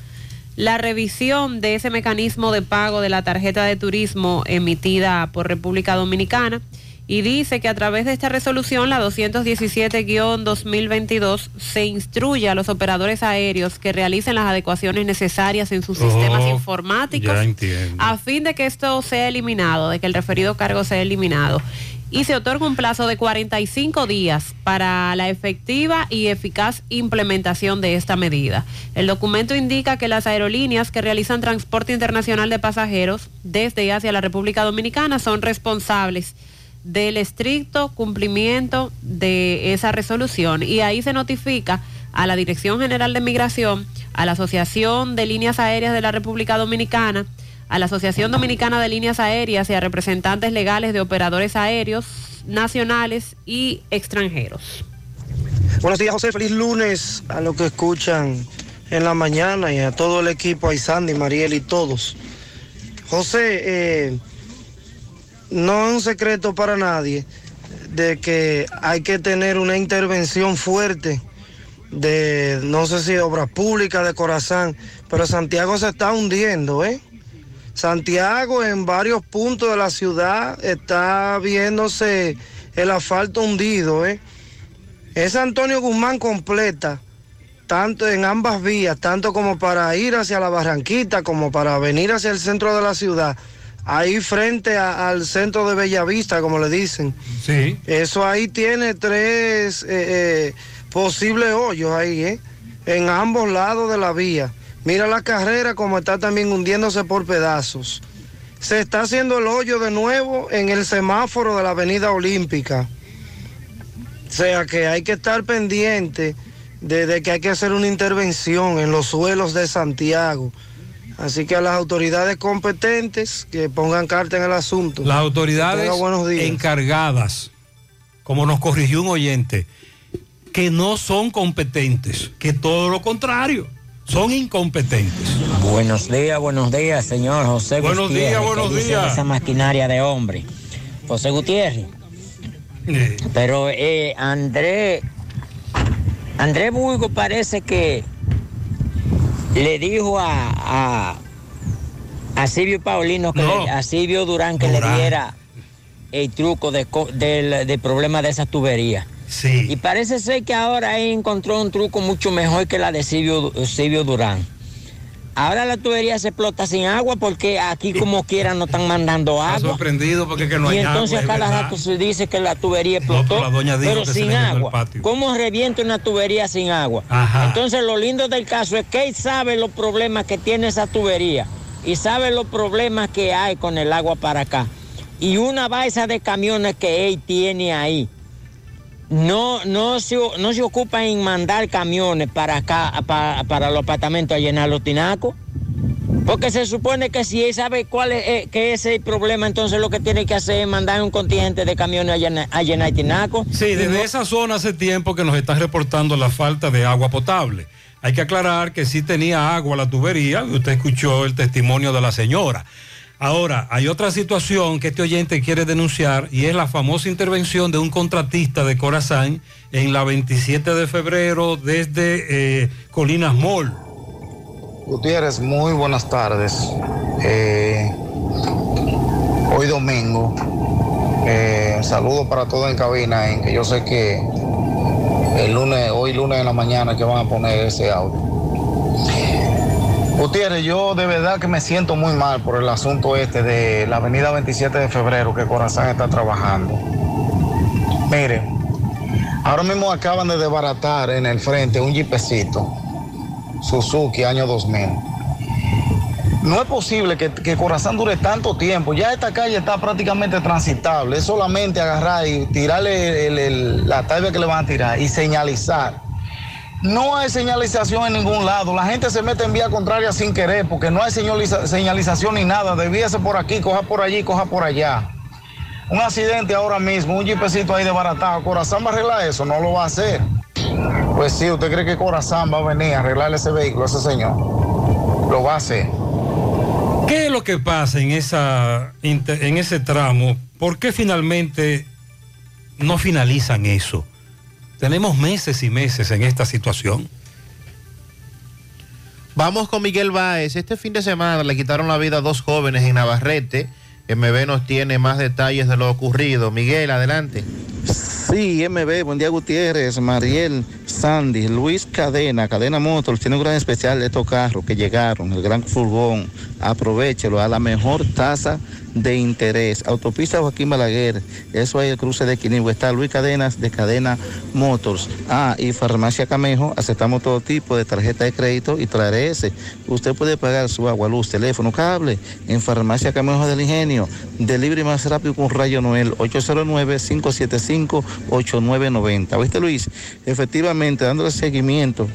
[SPEAKER 11] la revisión de ese mecanismo de pago de la tarjeta de turismo emitida por República Dominicana y dice que a través de esta resolución, la 217-2022, se instruye a los operadores aéreos que realicen las adecuaciones necesarias en sus sistemas
[SPEAKER 10] Oh,
[SPEAKER 11] informáticos a fin de que esto sea eliminado, de que el referido cargo sea eliminado. Y se otorga un plazo de 45 días para la efectiva y eficaz implementación de esta medida. El documento indica que las aerolíneas que realizan transporte internacional de pasajeros desde y hacia la República Dominicana son responsables del estricto cumplimiento de esa resolución y ahí se notifica a la Dirección General de Migración, a la Asociación de Líneas Aéreas de la República Dominicana, a la Asociación Dominicana de Líneas Aéreas y a representantes legales de operadores aéreos nacionales y extranjeros.
[SPEAKER 48] Buenos días, José. Feliz lunes a los que escuchan en la mañana y a todo el equipo, a Sandy, Mariel y todos. José, eh, no es un secreto para nadie de que hay que tener una intervención fuerte de, no sé si obras públicas de Corazán, pero Santiago se está hundiendo, ¿eh? Santiago en varios puntos de la ciudad está viéndose el asfalto hundido, ¿eh? Es Antonio Guzmán completa, tanto en ambas vías, tanto como para ir hacia la Barranquita como para venir hacia el centro de la ciudad. Ahí frente a- al centro de Bellavista, como le dicen.
[SPEAKER 10] Sí.
[SPEAKER 48] Eso ahí tiene tres eh, eh, posibles hoyos ahí, ¿eh? En ambos lados de la vía. Mira la carrera como está también hundiéndose por pedazos. Se está haciendo el hoyo de nuevo en el semáforo de la Avenida Olímpica. O sea que hay que estar pendiente de, de que hay que hacer una intervención en los suelos de Santiago. Así que a las autoridades competentes que pongan carta en el asunto.
[SPEAKER 10] Las autoridades
[SPEAKER 48] buenos días.
[SPEAKER 10] encargadas, como nos corrigió un oyente, que no son competentes, que todo lo contrario, son incompetentes.
[SPEAKER 49] Buenos días, buenos días, señor José
[SPEAKER 10] Buenos
[SPEAKER 49] Gutiérrez.
[SPEAKER 10] días,
[SPEAKER 49] ¿qué
[SPEAKER 10] buenos
[SPEAKER 49] dice
[SPEAKER 10] días.
[SPEAKER 49] Esa maquinaria de hombre. José Gutiérrez. Pero eh, André, André Burgo parece que le dijo a, a, a Silvio Paulino, que
[SPEAKER 10] No.
[SPEAKER 49] le- a Silvio Durán que
[SPEAKER 10] Durán.
[SPEAKER 49] le diera el truco de co- del, problema de esa tubería.
[SPEAKER 10] Sí.
[SPEAKER 49] Y parece ser que ahora él encontró un truco mucho mejor que la de Silvio, Silvio Durán. Ahora la tubería se explota sin agua porque aquí como quiera no están mandando
[SPEAKER 10] Está
[SPEAKER 49] agua.
[SPEAKER 10] sorprendido porque que no
[SPEAKER 49] y
[SPEAKER 10] hay
[SPEAKER 49] entonces
[SPEAKER 10] agua,
[SPEAKER 49] a
[SPEAKER 10] es
[SPEAKER 49] cada
[SPEAKER 10] verdad.
[SPEAKER 49] rato se dice que la tubería explotó,
[SPEAKER 10] pero
[SPEAKER 49] sin agua. ¿Cómo revienta una tubería sin agua?
[SPEAKER 10] Ajá.
[SPEAKER 49] Entonces lo lindo del caso es que él sabe los problemas que tiene esa tubería y sabe los problemas que hay con el agua para acá. Y una balsa de camiones que él tiene ahí. No, no, se, no se ocupa en mandar camiones para acá, para, para los apartamentos a llenar los tinacos. Porque se supone que si él sabe cuál es, eh, que ese es el problema, entonces lo que tiene que hacer es mandar un contingente de camiones a llenar, a llenar tinaco.
[SPEAKER 10] Sí, desde
[SPEAKER 49] no-
[SPEAKER 10] esa zona hace tiempo que nos están reportando la falta de agua potable. Hay que aclarar que sí tenía agua la tubería, y usted escuchó el testimonio de la señora. Ahora, hay otra situación que este oyente quiere denunciar y es la famosa intervención de un contratista de Corazán en la 27 de febrero desde eh, Colinas Mall.
[SPEAKER 50] Gutiérrez, muy buenas tardes. Eh, hoy domingo, eh, saludo para todos en cabina, en que yo sé que el lunes, hoy lunes en la mañana que van a poner ese audio. Gutiérrez, yo de verdad que me siento muy mal por el asunto este de la avenida 27 de febrero que Corazán está trabajando. Mire, ahora mismo acaban de desbaratar en el frente un jipecito. Suzuki año 2000. No es posible que, que Corazán dure tanto tiempo. Ya esta calle está prácticamente transitable. Es solamente agarrar y tirarle la talva que le van a tirar y señalizar. No hay señalización en ningún lado. La gente se mete en vía contraria sin querer porque no hay señaliza- señalización ni nada. Debíase por aquí, coja por allí, coja por allá. Un accidente ahora mismo, un jipecito ahí desbaratado. Corazán va a arreglar eso, no lo va a hacer. Pues sí, ¿usted cree que Corazán va a venir a arreglarle ese vehículo a ese señor? Lo va a hacer.
[SPEAKER 10] ¿Qué es lo que pasa en ese tramo? ¿Por qué finalmente no finalizan eso? Tenemos meses y meses en esta situación.
[SPEAKER 31] Vamos con Miguel Báez. Este fin de semana le quitaron la vida a dos jóvenes en Navarrete, MB nos tiene más detalles de lo ocurrido. Miguel, adelante.
[SPEAKER 51] Sí, MB, buen día Gutiérrez, Mariel, Sandy, Luis Cadena, Cadena Motors, tiene un gran especial de estos carros que llegaron, el gran furgón, aprovechelo a la mejor tasa de interés. Autopista Joaquín Balaguer, eso es el cruce de Quinigua, está Luis Cadenas de Cadena Motors. Ah, y Farmacia Camejo, aceptamos todo tipo de tarjeta de crédito y traeré ese. Usted puede pagar su agua, luz, teléfono, cable en Farmacia Camejo del Ingenio. Delivery más rápido con Rayo Noel, 809-575-8990. ¿Viste Luis? Efectivamente, dándole seguimiento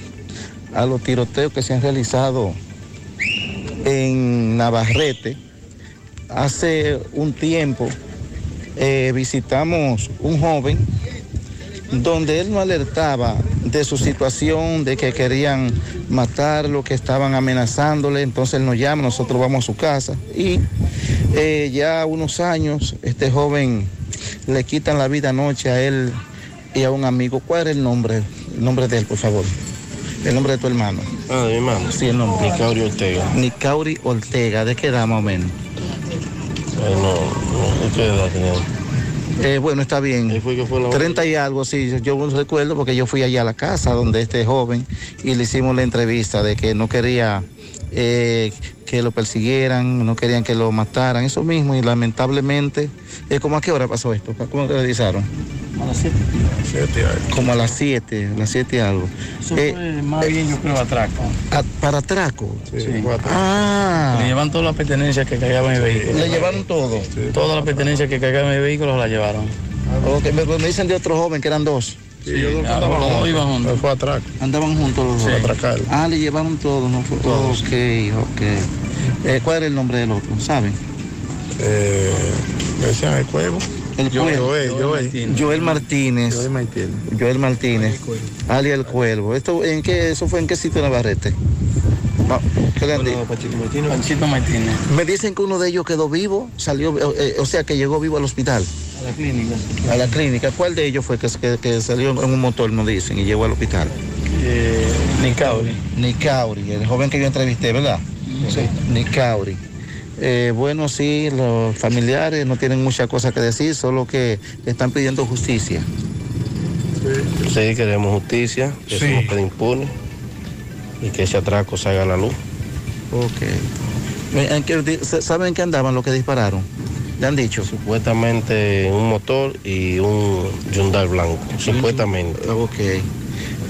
[SPEAKER 51] a los tiroteos que se han realizado en Navarrete. Hace un tiempo eh, visitamos un joven donde él nos alertaba de su situación, de que querían matarlo, que estaban amenazándole, entonces él nos llama, nosotros vamos a su casa y eh, ya unos años este joven le quitan la vida anoche a él y a un amigo. ¿Cuál era el nombre? El nombre de él, por favor. El nombre de tu hermano.
[SPEAKER 52] Ah, de mi hermano.
[SPEAKER 51] Sí, el nombre.
[SPEAKER 52] Nicauri Ortega.
[SPEAKER 51] Nicauri Ortega, ¿de qué edad más o menos?
[SPEAKER 52] Eh, no, no, ¿de qué edad tenía?
[SPEAKER 51] Eh, bueno, está bien. 30 y algo, sí. Yo recuerdo porque yo fui allá a la casa donde este joven y le hicimos la entrevista de que no quería eh, que lo persiguieran, no querían que lo mataran, eso mismo. Y lamentablemente, eh, ¿cómo a qué hora pasó esto? ¿Cómo te realizaron?
[SPEAKER 52] A las 7.
[SPEAKER 51] Como a las 7, las 7 y algo.
[SPEAKER 52] Eso
[SPEAKER 51] Eh,
[SPEAKER 52] fue más bien, yo creo, atraco.
[SPEAKER 51] a- ¿Para atraco?
[SPEAKER 52] Sí,
[SPEAKER 51] Ah.
[SPEAKER 52] Le llevan todas las pertenencias que cargaban en el vehículo.
[SPEAKER 51] ¿Le llevaron todo?
[SPEAKER 52] Todas las pertenencias que cargaban en el vehículo las llevaron.
[SPEAKER 51] Ok, me, me dicen de otro joven que eran dos.
[SPEAKER 52] Sí, los dos andaban juntos. iban juntos.
[SPEAKER 51] Fue atraco. Andaban juntos los dos.
[SPEAKER 52] Sí. Atracar.
[SPEAKER 51] Ah, le llevaron todo, ¿no? Fue-
[SPEAKER 52] Todos.
[SPEAKER 51] Ok, ok. Eh, ¿Cuál era el nombre del otro? ¿Saben?
[SPEAKER 52] Eh, me decían el cuevo.
[SPEAKER 51] El
[SPEAKER 52] Joel,
[SPEAKER 51] Cuervo.
[SPEAKER 52] Joel, Joel.
[SPEAKER 51] Joel Martínez.
[SPEAKER 52] Joel Martínez.
[SPEAKER 51] Joel Martínez. Ali el Cuervo. ¿Esto, en qué, ¿Eso fue en qué sitio Navarrete? Va, ¿Qué le han dicho?
[SPEAKER 52] Panchito Martínez.
[SPEAKER 51] Me dicen que uno de ellos quedó vivo, salió, eh, o sea, que llegó vivo al hospital.
[SPEAKER 52] A la clínica.
[SPEAKER 51] A la clínica. ¿Cuál de ellos fue que, que- que salió en un motor, nos dicen, y llegó al hospital?
[SPEAKER 52] Eh, Nicauri.
[SPEAKER 51] Nicauri, el joven que yo entrevisté, ¿verdad?
[SPEAKER 52] Sí.
[SPEAKER 51] Nicauri. Eh, bueno, sí, los familiares no tienen mucha cosa que decir, solo que están pidiendo justicia.
[SPEAKER 52] Sí, queremos justicia, que
[SPEAKER 51] Sí.
[SPEAKER 52] eso no quede impune y que ese atraco salga a la luz.
[SPEAKER 51] Ok. ¿En qué di- ¿Saben qué andaban los que dispararon? ¿Le han dicho?
[SPEAKER 52] Supuestamente un motor y un Hyundai blanco, supuestamente.
[SPEAKER 51] Ok.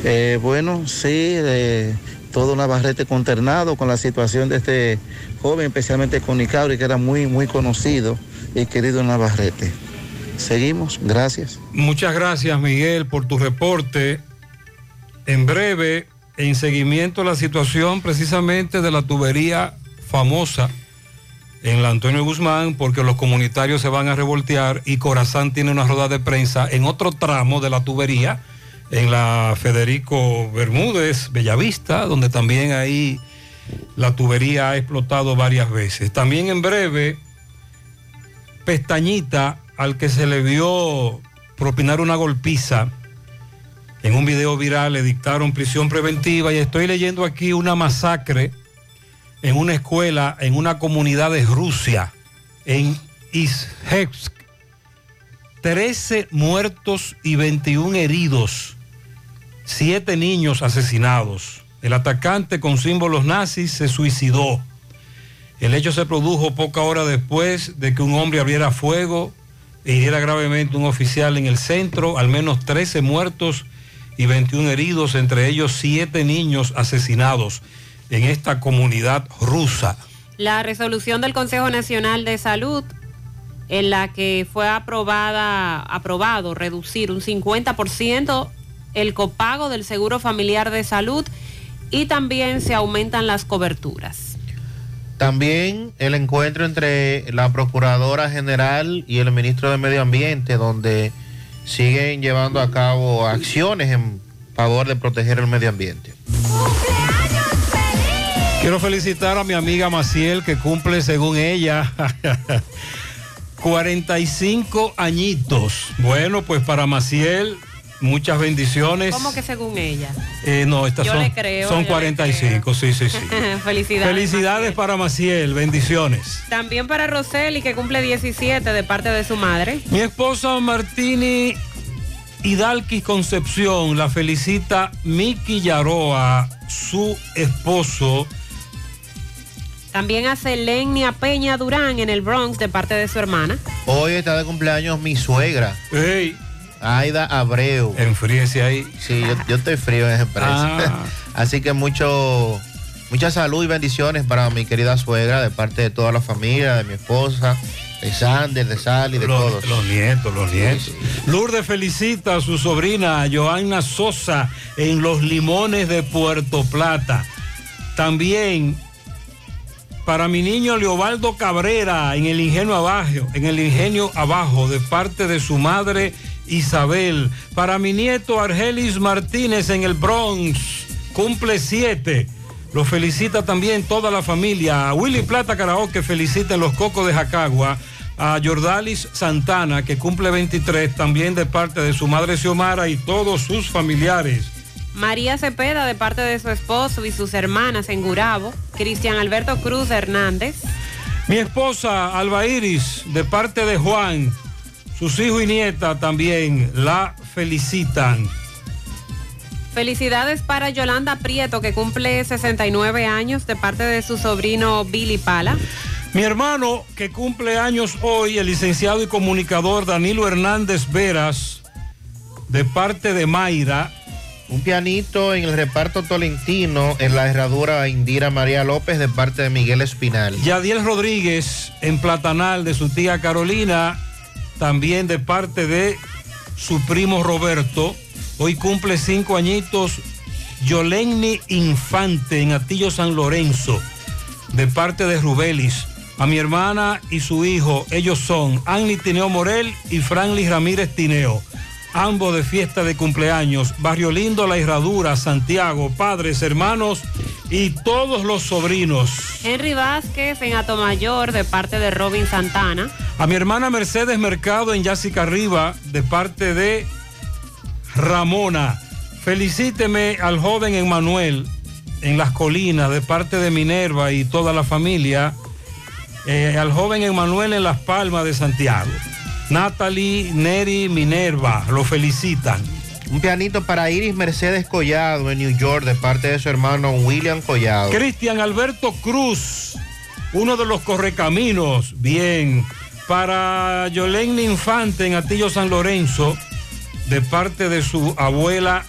[SPEAKER 51] Eh, bueno, sí, eh, todo Navarrete consternado con la situación de este joven, especialmente con Nicauri, que era muy, muy conocido y querido en Navarrete. Seguimos, gracias.
[SPEAKER 10] Muchas gracias, Miguel, por tu reporte. En breve, en seguimiento a la situación precisamente de la tubería famosa en la Antonio Guzmán, porque los comunitarios se van a revoltear y Corazán tiene una rueda de prensa en otro tramo de la tubería, en la Federico Bermúdez, Bellavista, donde también ahí la tubería ha explotado varias veces. También en breve, Pestañita, al que se le vio propinar una golpiza, en un video viral le dictaron prisión preventiva y estoy leyendo aquí una masacre en una escuela en una comunidad de Rusia, en Izhevsk. 13 muertos y 21 heridos, 7 niños asesinados. El atacante con símbolos nazis se suicidó. El hecho se produjo poca hora después de que un hombre abriera fuego e hiriera gravemente un oficial en el centro, al menos 13 muertos y 21 heridos, entre ellos 7 niños asesinados en esta comunidad rusa.
[SPEAKER 11] La resolución del Consejo Nacional de Salud en la que fue aprobada, aprobado reducir un 50% el copago del Seguro Familiar de Salud y también se aumentan las coberturas.
[SPEAKER 31] También el encuentro entre la Procuradora General y el Ministro de Medio Ambiente, donde siguen llevando a cabo acciones en favor de proteger el medio ambiente.
[SPEAKER 10] Quiero felicitar a mi amiga Maciel que cumple según ella 45 añitos. Bueno, pues para Maciel muchas bendiciones.
[SPEAKER 11] ¿Cómo que según ella?
[SPEAKER 10] Eh, no, estas
[SPEAKER 11] Yo
[SPEAKER 10] son,
[SPEAKER 11] le creo,
[SPEAKER 10] son
[SPEAKER 11] yo le
[SPEAKER 10] 45, sí, sí, sí.
[SPEAKER 11] Felicidades.
[SPEAKER 10] Felicidades para Maciel, bendiciones.
[SPEAKER 11] También para Roseli, que cumple 17 de parte de su madre.
[SPEAKER 10] Mi esposa Martini Hidalquis Concepción la felicita Miki Yaroa, su esposo.
[SPEAKER 11] También a Selenia Peña Durán en el Bronx de parte de su hermana.
[SPEAKER 31] Hoy está de cumpleaños mi suegra. Aida Abreu.
[SPEAKER 10] Enfríese ahí.
[SPEAKER 31] Sí, yo, yo estoy frío en esa empresa.
[SPEAKER 10] Ah.
[SPEAKER 31] Así que mucho, mucha salud y bendiciones para mi querida suegra de parte de toda la familia, de mi esposa, de Sander, de Sally, de
[SPEAKER 10] Los,
[SPEAKER 31] todos.
[SPEAKER 10] los nietos, los nietos. Lourdes felicita a su sobrina Joanna Sosa en Los Limones de Puerto Plata. También para mi niño Leobaldo Cabrera en el ingenio abajo, en el ingenio abajo, de parte de su madre Isabel. Para mi nieto Argelis Martínez en el Bronx, cumple siete. Lo felicita también toda la familia. A Willy Plata Karaoke felicita en los Cocos de Jacagua. A Jordalis Santana, que cumple 23, también de parte de su madre Xiomara y todos sus familiares.
[SPEAKER 11] María Cepeda de parte de su esposo y sus hermanas en Gurabo. Cristian Alberto Cruz Hernández.
[SPEAKER 10] Mi esposa Alba Iris, de parte de Juan, sus hijos y nieta también la felicitan.
[SPEAKER 11] Felicidades para Yolanda Prieto, que cumple 69 años de parte de su sobrino Billy Pala.
[SPEAKER 10] Mi hermano, que cumple años hoy, el licenciado y comunicador Danilo Hernández Veras, de parte de Mayra.
[SPEAKER 31] Un pianito en el reparto tolentino en la herradura Indira María López de parte de Miguel Espinal.
[SPEAKER 10] Yadiel Rodríguez en Platanal de su tía Carolina, también de parte de su primo Roberto. Hoy cumple cinco añitos Yolenni Infante en Atillo San Lorenzo, de parte de Rubelis. A mi hermana y su hijo, ellos son Annie Tineo Morel y Franlis Ramírez Tineo. Ambos de fiesta de cumpleaños. Barrio Lindo, La Herradura, Santiago, padres, hermanos y todos los sobrinos.
[SPEAKER 11] Henry Vázquez en Atomayor de parte de Robin Santana.
[SPEAKER 10] A mi hermana Mercedes Mercado en Yásica Arriba, de parte de Ramona. Felicíteme al joven Emanuel en Las Colinas, de parte de Minerva y toda la familia. Eh, al joven Emanuel en Las Palmas de Santiago. Natalie, Neri, Minerva, lo felicitan.
[SPEAKER 31] Un pianito para Iris Mercedes Collado en New York de parte de su hermano William Collado.
[SPEAKER 10] Cristian Alberto Cruz, uno de los correcaminos, bien. Para Yolene Infante en Atillo San Lorenzo, de parte de su abuela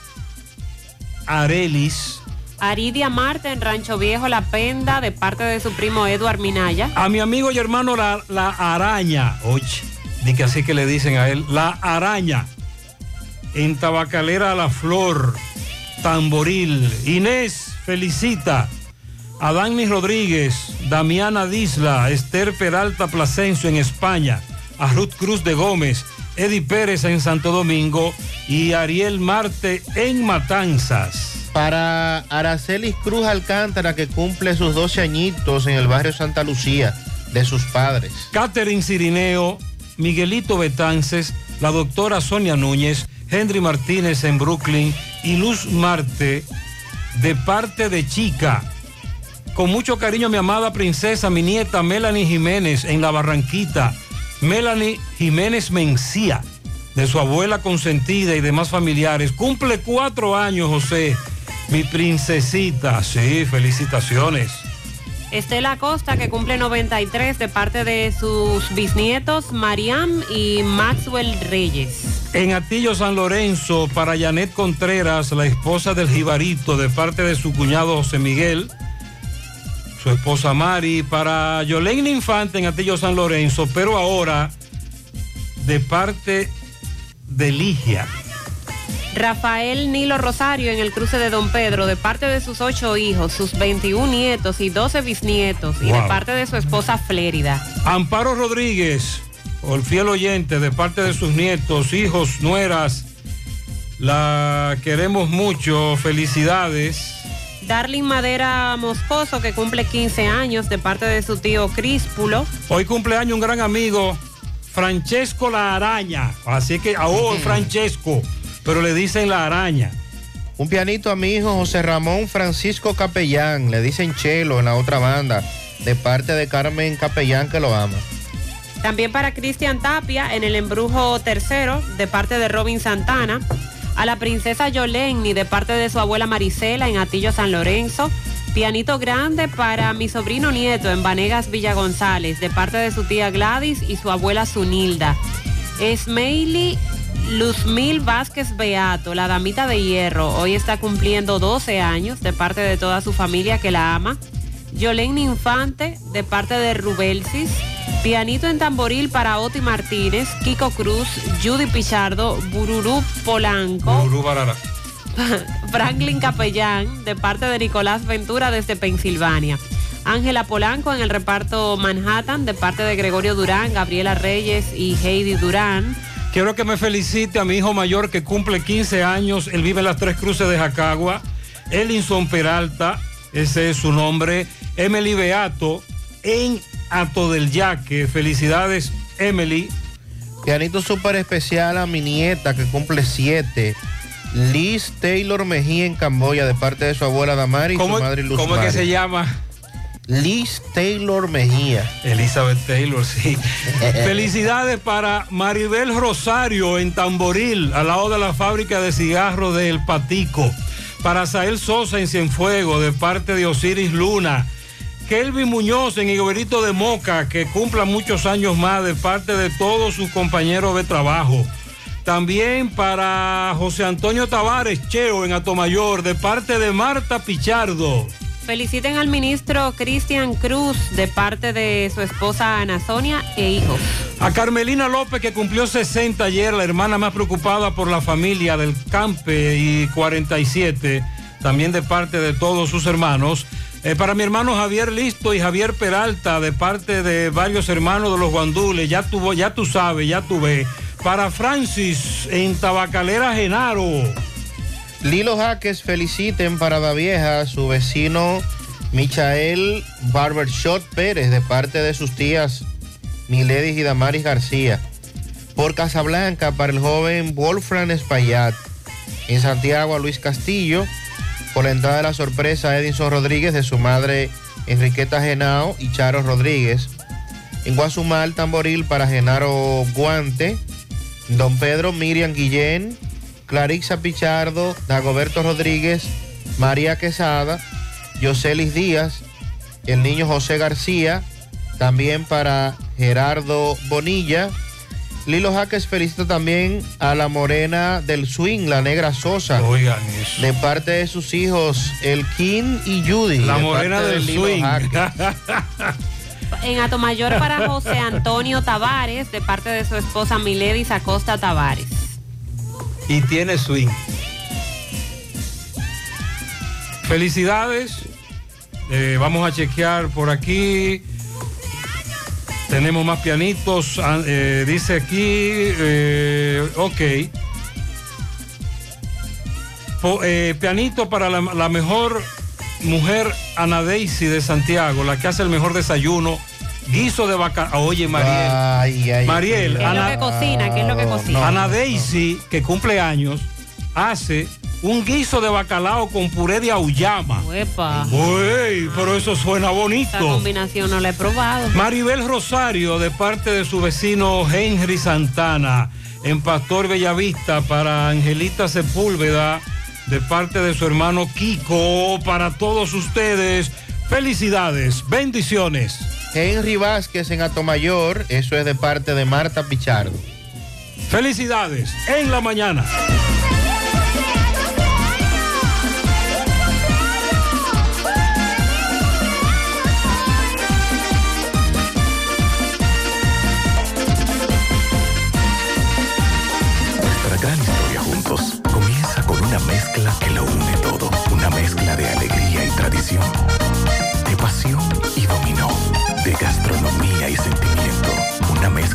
[SPEAKER 10] Arelis.
[SPEAKER 11] Aridia Marta en Rancho Viejo La Penda de parte de su primo Eduard Minaya.
[SPEAKER 10] A mi amigo y hermano La, la Araña, oye, di que así que le dicen a él, La Araña. En Tabacalera La Flor, Tamboril. Inés felicita a Dani Rodríguez, Damiana Disla, Esther Peralta Plasencio en España, a Ruth Cruz de Gómez, Eddie Pérez en Santo Domingo y Ariel Marte en Matanzas.
[SPEAKER 31] Para Aracelis Cruz Alcántara, que cumple sus 12 añitos en el barrio Santa Lucía, de sus padres.
[SPEAKER 10] Catherine Cirineo, Miguelito Betances, la doctora Sonia Núñez, Henry Martínez en Brooklyn y Luz Marte, de parte de Chica. Con mucho cariño, mi amada princesa, mi nieta Melanie Jiménez en La Barranquita. Melanie Jiménez Mencía, de su abuela consentida y demás familiares. Cumple cuatro años, José. Mi princesita, sí, felicitaciones.
[SPEAKER 11] Estela Costa, que cumple 93 de parte de sus bisnietos Mariam y Maxwell Reyes.
[SPEAKER 10] En Atillo San Lorenzo, para Janet Contreras, la esposa del Jibarito, de parte de su cuñado José Miguel, su esposa Mari, para Yolene Infante en Atillo San Lorenzo, pero ahora de parte de Ligia.
[SPEAKER 11] Rafael Nilo Rosario en el cruce de Don Pedro, de parte de sus ocho hijos, sus 21 nietos y 12 bisnietos, y de parte de su esposa Flérida.
[SPEAKER 10] Amparo Rodríguez, o el fiel oyente, de parte de sus nietos, hijos, nueras, la queremos mucho, felicidades.
[SPEAKER 11] Darling Madera Moscoso, que cumple 15 años, de parte de su tío Críspulo.
[SPEAKER 10] Hoy cumpleaños un gran amigo, Francesco La Araña. Así que, oh, Francesco. pero le dicen la araña.
[SPEAKER 31] Un pianito a mi hijo José Ramón Francisco Capellán, le dicen Chelo en la otra banda, de parte de Carmen Capellán que lo ama.
[SPEAKER 11] También para Cristian Tapia en el embrujo tercero, de parte de Robin Santana. A la princesa Yolenni, de parte de su abuela Marisela en Atillo San Lorenzo. Pianito grande para mi sobrino nieto en Vanegas Villa González, de parte de su tía Gladys y su abuela Zunilda. Esmeili Luzmil Vázquez Beato, la damita de hierro, hoy está cumpliendo 12 años, de parte de toda su familia que la ama. Yolén Infante, de parte de Rubelsis. Pianito en tamboril para Oti Martínez, Kiko Cruz, Judy Pichardo, Bururú Polanco.
[SPEAKER 10] Burú Barara.
[SPEAKER 11] Franklin Capellán, de parte de Nicolás Ventura desde Pensilvania. Ángela Polanco en el reparto Manhattan, de parte de Gregorio Durán, Gabriela Reyes y Heidi Durán.
[SPEAKER 10] Quiero que me felicite a mi hijo mayor que cumple 15 años. Él vive en las Tres Cruces de Jacagua. Elinson Peralta, ese es su nombre. Emily Beato en Ato del Yaque. Felicidades, Emily.
[SPEAKER 31] Pianito súper especial a mi nieta que cumple 7. Liz Taylor Mejía en Camboya de parte de su abuela Damari y su madre Luz
[SPEAKER 10] ¿Cómo es que se llama?
[SPEAKER 31] Liz Taylor Mejía.
[SPEAKER 10] Elizabeth Taylor, sí. Felicidades para Maribel Rosario en Tamboril, al lado de la fábrica de cigarros del Patico. Para Sael Sosa en Cienfuego, de parte de Osiris Luna. Kelvin Muñoz en Higuerito de Moca, que cumpla muchos años más, de parte de todos sus compañeros de trabajo. También para José Antonio Tavares Cheo en Atomayor, de parte de Marta Pichardo.
[SPEAKER 11] Feliciten al ministro Cristian Cruz de parte de su esposa Ana Sonia e hijos.
[SPEAKER 10] A Carmelina López, que cumplió 60 ayer, la hermana más preocupada por la familia del Campe y 47, también de parte de todos sus hermanos. Eh, para mi hermano Javier Listo y Javier Peralta, de parte de varios hermanos de los Guandules, ya, tuvo, ya tú sabes, ya tú ves. Para Francis en Tabacalera Genaro.
[SPEAKER 31] Lilo Jaques feliciten para la vieja su vecino Michael Barbershot Pérez de parte de sus tías Miledis y Damaris García. Por Casablanca para el joven Wolfram Espaillat. En Santiago a Luis Castillo. Por la entrada de la sorpresa a Edinson Rodríguez de su madre Enriqueta Genao y Charo Rodríguez. En Guasumal, Tamboril para Genaro Guante. Don Pedro Miriam Guillén. Clarixa Pichardo, Dagoberto Rodríguez, María Quesada, Yoselis Díaz, el niño José García, también para Gerardo Bonilla. Lilo Jaques felicita también a la morena del swing, la negra Sosa.
[SPEAKER 10] Oigan eso.
[SPEAKER 31] De parte de sus hijos, el King y Judy.
[SPEAKER 10] La
[SPEAKER 31] de
[SPEAKER 10] morena
[SPEAKER 31] parte de
[SPEAKER 10] del
[SPEAKER 31] Lilo
[SPEAKER 10] swing.
[SPEAKER 11] En Atomayor para José Antonio Tavares de parte de su esposa Miledis Acosta Tavares.
[SPEAKER 10] Y tiene swing. Felicidades. Eh, vamos a chequear por aquí. Tenemos más pianitos. Ah, eh, dice aquí, eh, ok. Eh, pianito para la, la mejor mujer Ana Daisy de Santiago, la que hace el mejor desayuno. Guiso de vaca. Oye, Mariel.
[SPEAKER 31] Ay, ay,
[SPEAKER 10] Mariel,
[SPEAKER 11] ¿Qué es lo que cocina? ¿Qué es lo que cocina?
[SPEAKER 10] Ana Daisy, que cumple años, hace un guiso de bacalao con puré de auyama.
[SPEAKER 11] Uepa.
[SPEAKER 10] Uy, pero eso suena bonito.
[SPEAKER 11] combinación no la he probado.
[SPEAKER 10] Maribel Rosario, de parte de su vecino Henry Santana, en Pastor Bellavista, para Angelita Sepúlveda, de parte de su hermano Kiko, para todos ustedes. Felicidades, bendiciones.
[SPEAKER 31] Henry Vázquez en Atomayor, eso es de parte de Marta Pichardo.
[SPEAKER 10] Felicidades en la mañana.
[SPEAKER 53] Nuestra gran historia juntos comienza con una mezcla que lo une todo. Una mezcla de alegría y tradición, de pasión y dominó,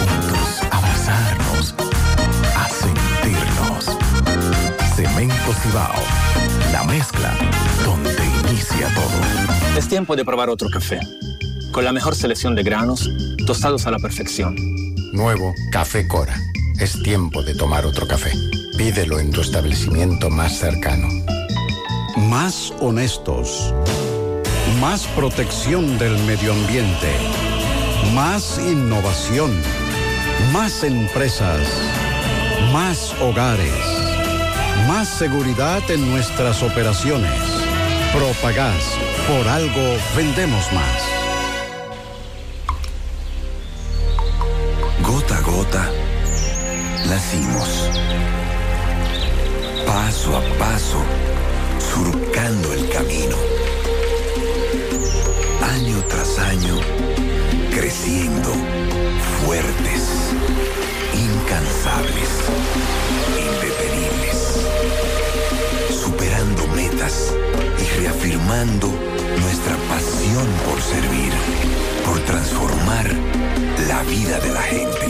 [SPEAKER 54] juntos, abrazarnos, a sentirnos. Cemento Cibao, la mezcla donde inicia todo.
[SPEAKER 55] Es tiempo de probar otro café. Con la mejor selección de granos, tostados a la perfección.
[SPEAKER 14] Nuevo Café Cora. Es tiempo de tomar otro café. Pídelo en tu establecimiento más cercano.
[SPEAKER 56] Más honestos. Más protección del medio ambiente. Más innovación. Más empresas. Más hogares. Más seguridad en nuestras operaciones. Propagás. Por algo vendemos más.
[SPEAKER 57] Gota a gota, nacimos. Paso a paso, surcando el camino. Año tras año, creciendo, fuertes, incansables, indetenibles. Superando metas y reafirmando nuestra pasión por servir, por transformar la vida de la gente.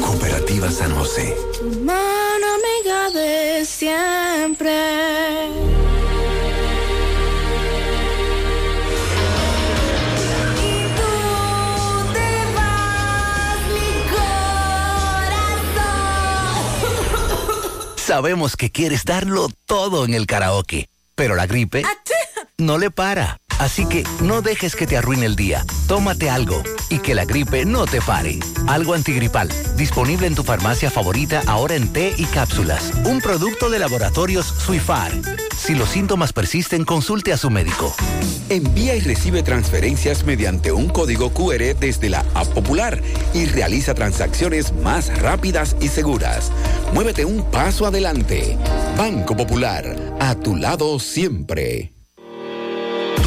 [SPEAKER 57] Cooperativa San José.
[SPEAKER 17] Mano amiga de siempre.
[SPEAKER 6] Sabemos que quieres darlo todo en el karaoke, pero la gripe no le para. Así que no dejes que te arruine el día. Tómate algo y que la gripe no te pare. Algo antigripal, disponible en tu farmacia favorita ahora en té y cápsulas. Un producto de laboratorios Suifar. Si los síntomas persisten, consulte a su médico.
[SPEAKER 58] Envía y recibe transferencias mediante un código QR desde la App Popular y realiza transacciones más rápidas y seguras. Muévete un paso adelante. Banco Popular, a tu lado siempre.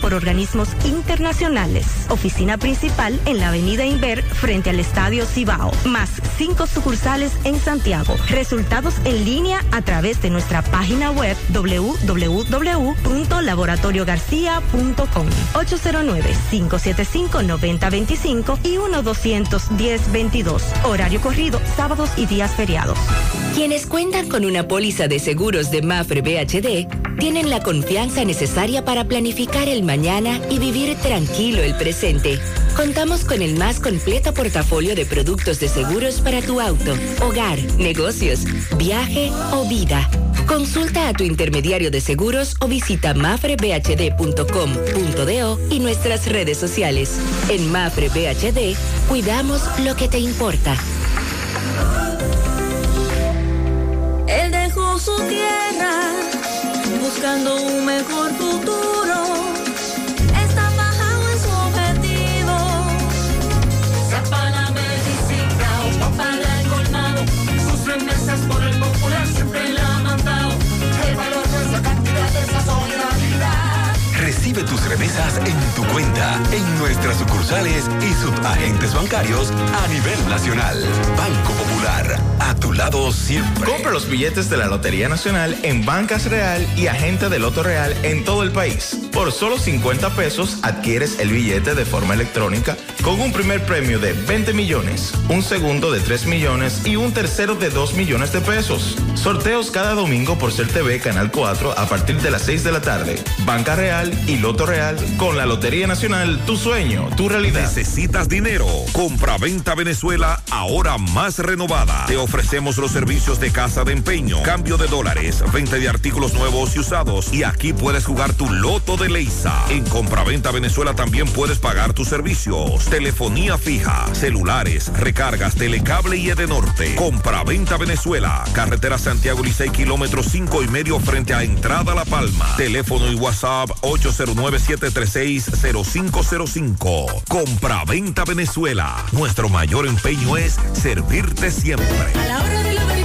[SPEAKER 42] por organismos internacionales. Oficina principal en la avenida Inver frente al Estadio Cibao. Más cinco sucursales en Santiago. Resultados en línea a través de nuestra página web www.laboratoriogarcia.com 809-575-9025 y 1-210-22. Horario corrido, sábados y días feriados. Quienes cuentan con una póliza de seguros de Mafre BHD tienen la confianza necesaria para planificar el mañana y vivir tranquilo el presente. Contamos con el más completo portafolio de productos de seguros para tu auto, hogar, negocios, viaje o vida. Consulta a tu intermediario de seguros o visita mafrebhd.com.do y nuestras redes sociales. En Mafre BHD, cuidamos lo que te importa.
[SPEAKER 17] Él dejó su tierra buscando un mejor futuro.
[SPEAKER 59] Recibe tus remesas en tu cuenta
[SPEAKER 54] en nuestras sucursales y subagentes bancarios a nivel nacional. Banco Popular, a tu lado siempre.
[SPEAKER 56] Compra los billetes de la Lotería Nacional en Bancas Real y Agente de Loto Real en todo el país. Por solo 50 pesos adquieres el billete de forma electrónica con un primer premio de 20 millones, un segundo de 3 millones y un tercero de 2 millones de pesos. Sorteos cada domingo por Ser TV Canal 4 a partir de las 6 de la tarde. Banca Real y Loto Real con la Lotería Nacional, tu sueño, tu realidad.
[SPEAKER 18] ¿Necesitas dinero? Compra-venta Venezuela, ahora más renovada. Te ofrecemos los servicios de casa de empeño, cambio de dólares, venta de artículos nuevos y usados. Y aquí puedes jugar tu loto de Leisa. En Compra-venta Venezuela también puedes pagar tus servicios. Telefonía fija, celulares, recargas, telecable y Edenorte. Compra-venta Venezuela. Carretera Santiago Licey, kilómetro 5 y medio frente a Entrada La Palma. Teléfono y WhatsApp 809-736-0505. Compra-venta Venezuela. Nuestro mayor empeño es servirte siempre.
[SPEAKER 17] A la hora de lavar y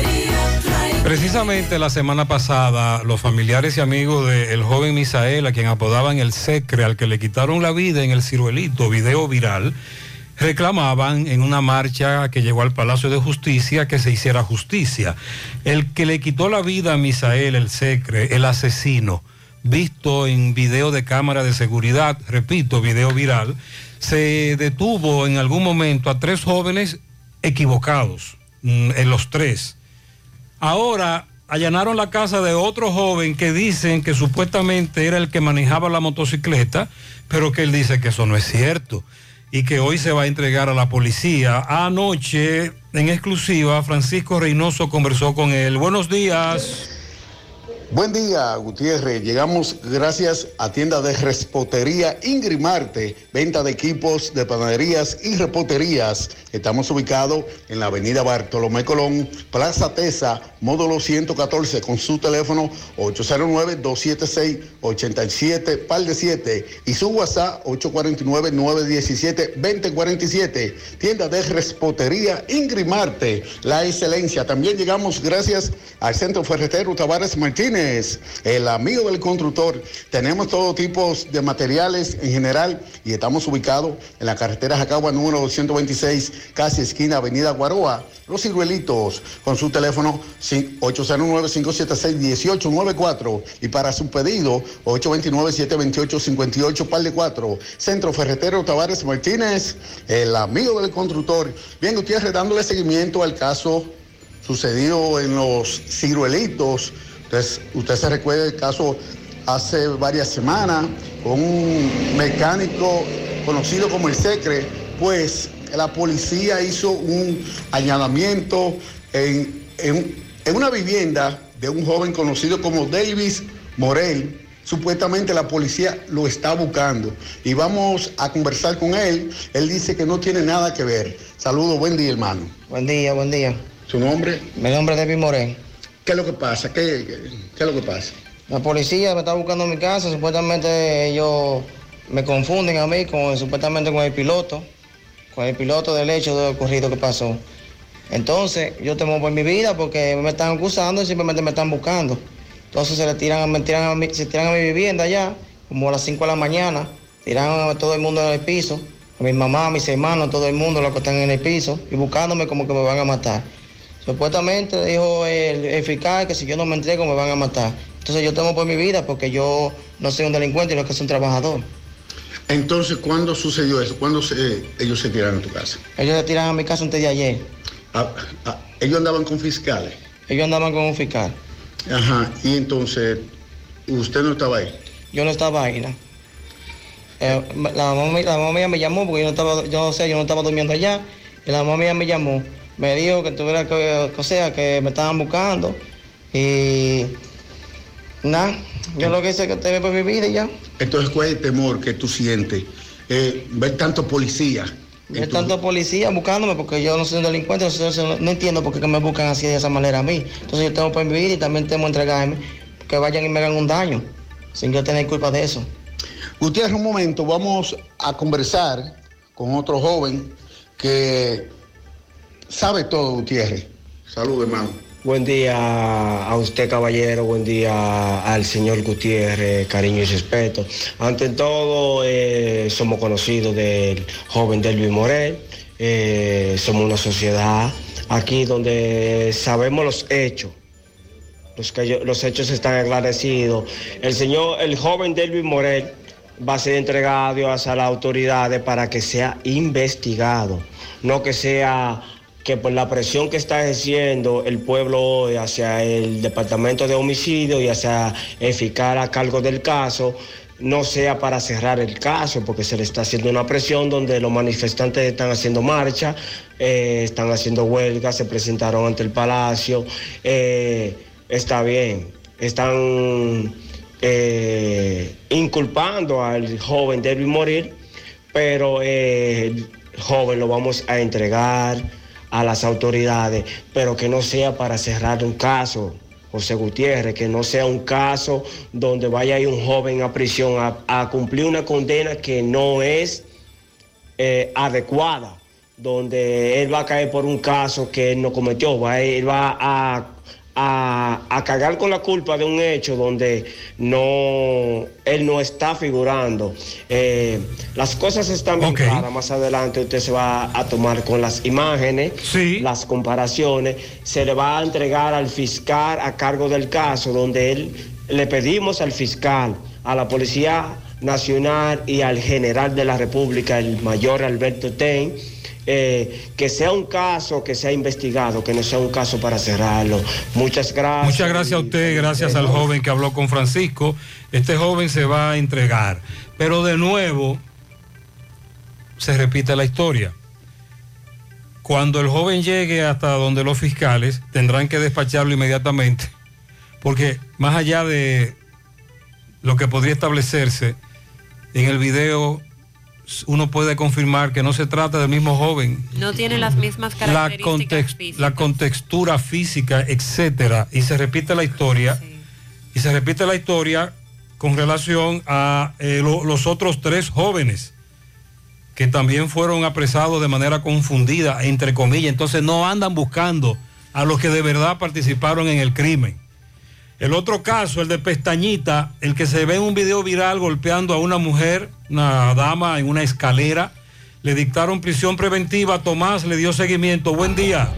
[SPEAKER 10] Precisamente la semana pasada, los familiares y amigos del joven Misael, a quien apodaban el Secre, al que le quitaron la vida en el ciruelito, video viral, reclamaban en una marcha que llegó al Palacio de Justicia que se hiciera justicia. El que le quitó la vida a Misael, el Secre, el asesino, visto en video de cámara de seguridad, repito, video viral, se detuvo en algún momento a tres jóvenes equivocados, mm, en los tres. Ahora allanaron la casa de otro joven que dicen que supuestamente era el que manejaba la motocicleta, pero que él dice que eso no es cierto y que hoy se va a entregar a la policía. Anoche, en exclusiva, Francisco Reynoso conversó con él. Buenos días.
[SPEAKER 60] Buen día, Gutiérrez. Llegamos gracias a tienda de respotería Ingrimarte, venta de equipos de panaderías y repoterías. Estamos ubicados en la avenida Bartolomé Colón, Plaza Tesa, módulo 114, con su teléfono 809-276-87, par de 7 y su WhatsApp 849-917-2047. Tienda de respotería Ingrimarte, la excelencia. También llegamos gracias al Centro Ferretero Tavares Martínez, el amigo del constructor. Tenemos todo tipo de materiales en general y estamos ubicados en la carretera Jacagua número 226, casi esquina Avenida Guaroa. Los ciruelitos con su teléfono 809-576-1894 y para su pedido 829-728-58 par de 4. Centro Ferretero Tavares Martínez, el amigo del constructor. Bien, Gutiérrez, dándole seguimiento al caso sucedido en los ciruelitos. Entonces, usted se recuerda el caso hace varias semanas con un mecánico conocido como el Secre, pues la policía hizo un allanamiento en, en- en una vivienda de un joven conocido como Davis Morel. Supuestamente la policía lo está buscando y vamos a conversar con él. Él dice que no tiene nada que ver. Saludos, buen día, hermano.
[SPEAKER 61] Buen día, buen día.
[SPEAKER 60] ¿Su nombre?
[SPEAKER 61] Mi nombre es David Morén.
[SPEAKER 60] ¿Qué es lo que pasa? ¿Qué, es lo que pasa?
[SPEAKER 61] La policía me está buscando en mi casa, supuestamente ellos me confunden a mí con supuestamente con el piloto, con el piloto del hecho del ocurrido que pasó. Entonces, yo temo por mi vida porque me están acusando y simplemente me están buscando. Entonces se le tiran, me tiran a mi, se tiran a mi vivienda ya, como a las 5 de la mañana, tiran a todo el mundo en el piso, a mi mamá, a mis hermanos, todo el mundo los que están en el piso y buscándome como que me van a matar. Supuestamente dijo el, el fiscal que si yo no me entrego me van a matar. Entonces yo temo por mi vida porque yo no soy un delincuente, sino que soy un trabajador.
[SPEAKER 60] Entonces, ¿cuándo sucedió eso? ¿Cuándo se- ellos se tiraron a tu casa?
[SPEAKER 61] Ellos se tiran a mi casa antes de ayer.
[SPEAKER 60] Ah, ah, ellos andaban con fiscales.
[SPEAKER 61] Ellos andaban con un fiscal.
[SPEAKER 60] Ajá, y entonces, usted no estaba ahí.
[SPEAKER 61] Yo no estaba ahí, ¿no? Eh, la, mamá, la mamá mía me llamó porque yo no estaba, yo no sé, yo no estaba durmiendo allá. Y la mamá mía me llamó, me dijo que tuviera que, o sea, que me estaban buscando. Y nada, yo lo que hice es que te por mi vida y ya.
[SPEAKER 60] Entonces, ¿cuál es el temor que tú sientes? Eh, ver tanto policía
[SPEAKER 62] Hay tantos policías buscándome porque yo no soy un delincuente, no, entiendo por qué me buscan así de esa manera a mí. Entonces yo tengo que vivir y también tengo que entregarme, que vayan y me hagan un daño, sin yo tener culpa de eso.
[SPEAKER 60] Gutiérrez, un momento, vamos a conversar con otro joven que sabe todo, Gutiérrez. Salud, hermano.
[SPEAKER 63] Buen día a usted, caballero. Buen día al señor Gutiérrez. Cariño y respeto. Ante todo, eh, somos conocidos del joven Delvin Morel. Eh, somos una sociedad aquí donde sabemos los hechos. Los, que los hechos están esclarecidos. El señor, el joven Delvin Morel va a ser entregado hacia las autoridades para que sea investigado, no que sea que por la presión que está ejerciendo el pueblo hoy hacia el departamento de homicidio y hacia el a cargo del caso, no sea para cerrar el caso, porque se le está haciendo una presión donde los manifestantes están haciendo marcha, eh, están haciendo huelga, se presentaron ante el palacio, eh, está bien, están eh, inculpando al joven Derby Morir, pero el joven lo vamos a entregar a las autoridades, pero que no sea para cerrar un caso. José Gutiérrez, que no sea un caso donde vaya a un joven a prisión a, a cumplir una condena que no es eh, adecuada, donde él va a caer por un caso que él no cometió, va, él va a, a, a cagar con la culpa de un hecho donde no, él no está figurando. Eh, las cosas están bien claras, más adelante usted se va a tomar con las imágenes, las comparaciones, se le va a entregar al fiscal a cargo del caso, donde él le pedimos al fiscal, a la Policía Nacional y al general de la República, el mayor Alberto Ten, eh, que sea un caso que sea investigado, que no sea un caso para cerrarlo. Muchas gracias.
[SPEAKER 10] Muchas gracias a usted, gracias al joven que habló con Francisco. Este joven se va a entregar. Pero de nuevo, se repite la historia. Cuando el joven llegue hasta donde los fiscales, tendrán que despacharlo inmediatamente, porque más allá de lo que podría establecerse en el video, uno puede confirmar que no se trata del mismo joven.
[SPEAKER 11] No tiene las mismas
[SPEAKER 10] la,
[SPEAKER 11] características
[SPEAKER 10] la contextura física, etcétera, y se repite la historia, y se repite la historia con relación a eh, lo- los otros tres jóvenes que también fueron apresados de manera confundida, entre comillas, entonces no andan buscando a los que de verdad participaron en el crimen. El otro caso, el de Pestañita, el que se ve en un video viral golpeando a una mujer, una dama en una escalera, le dictaron prisión preventiva, Tomás le dio seguimiento. Buen día.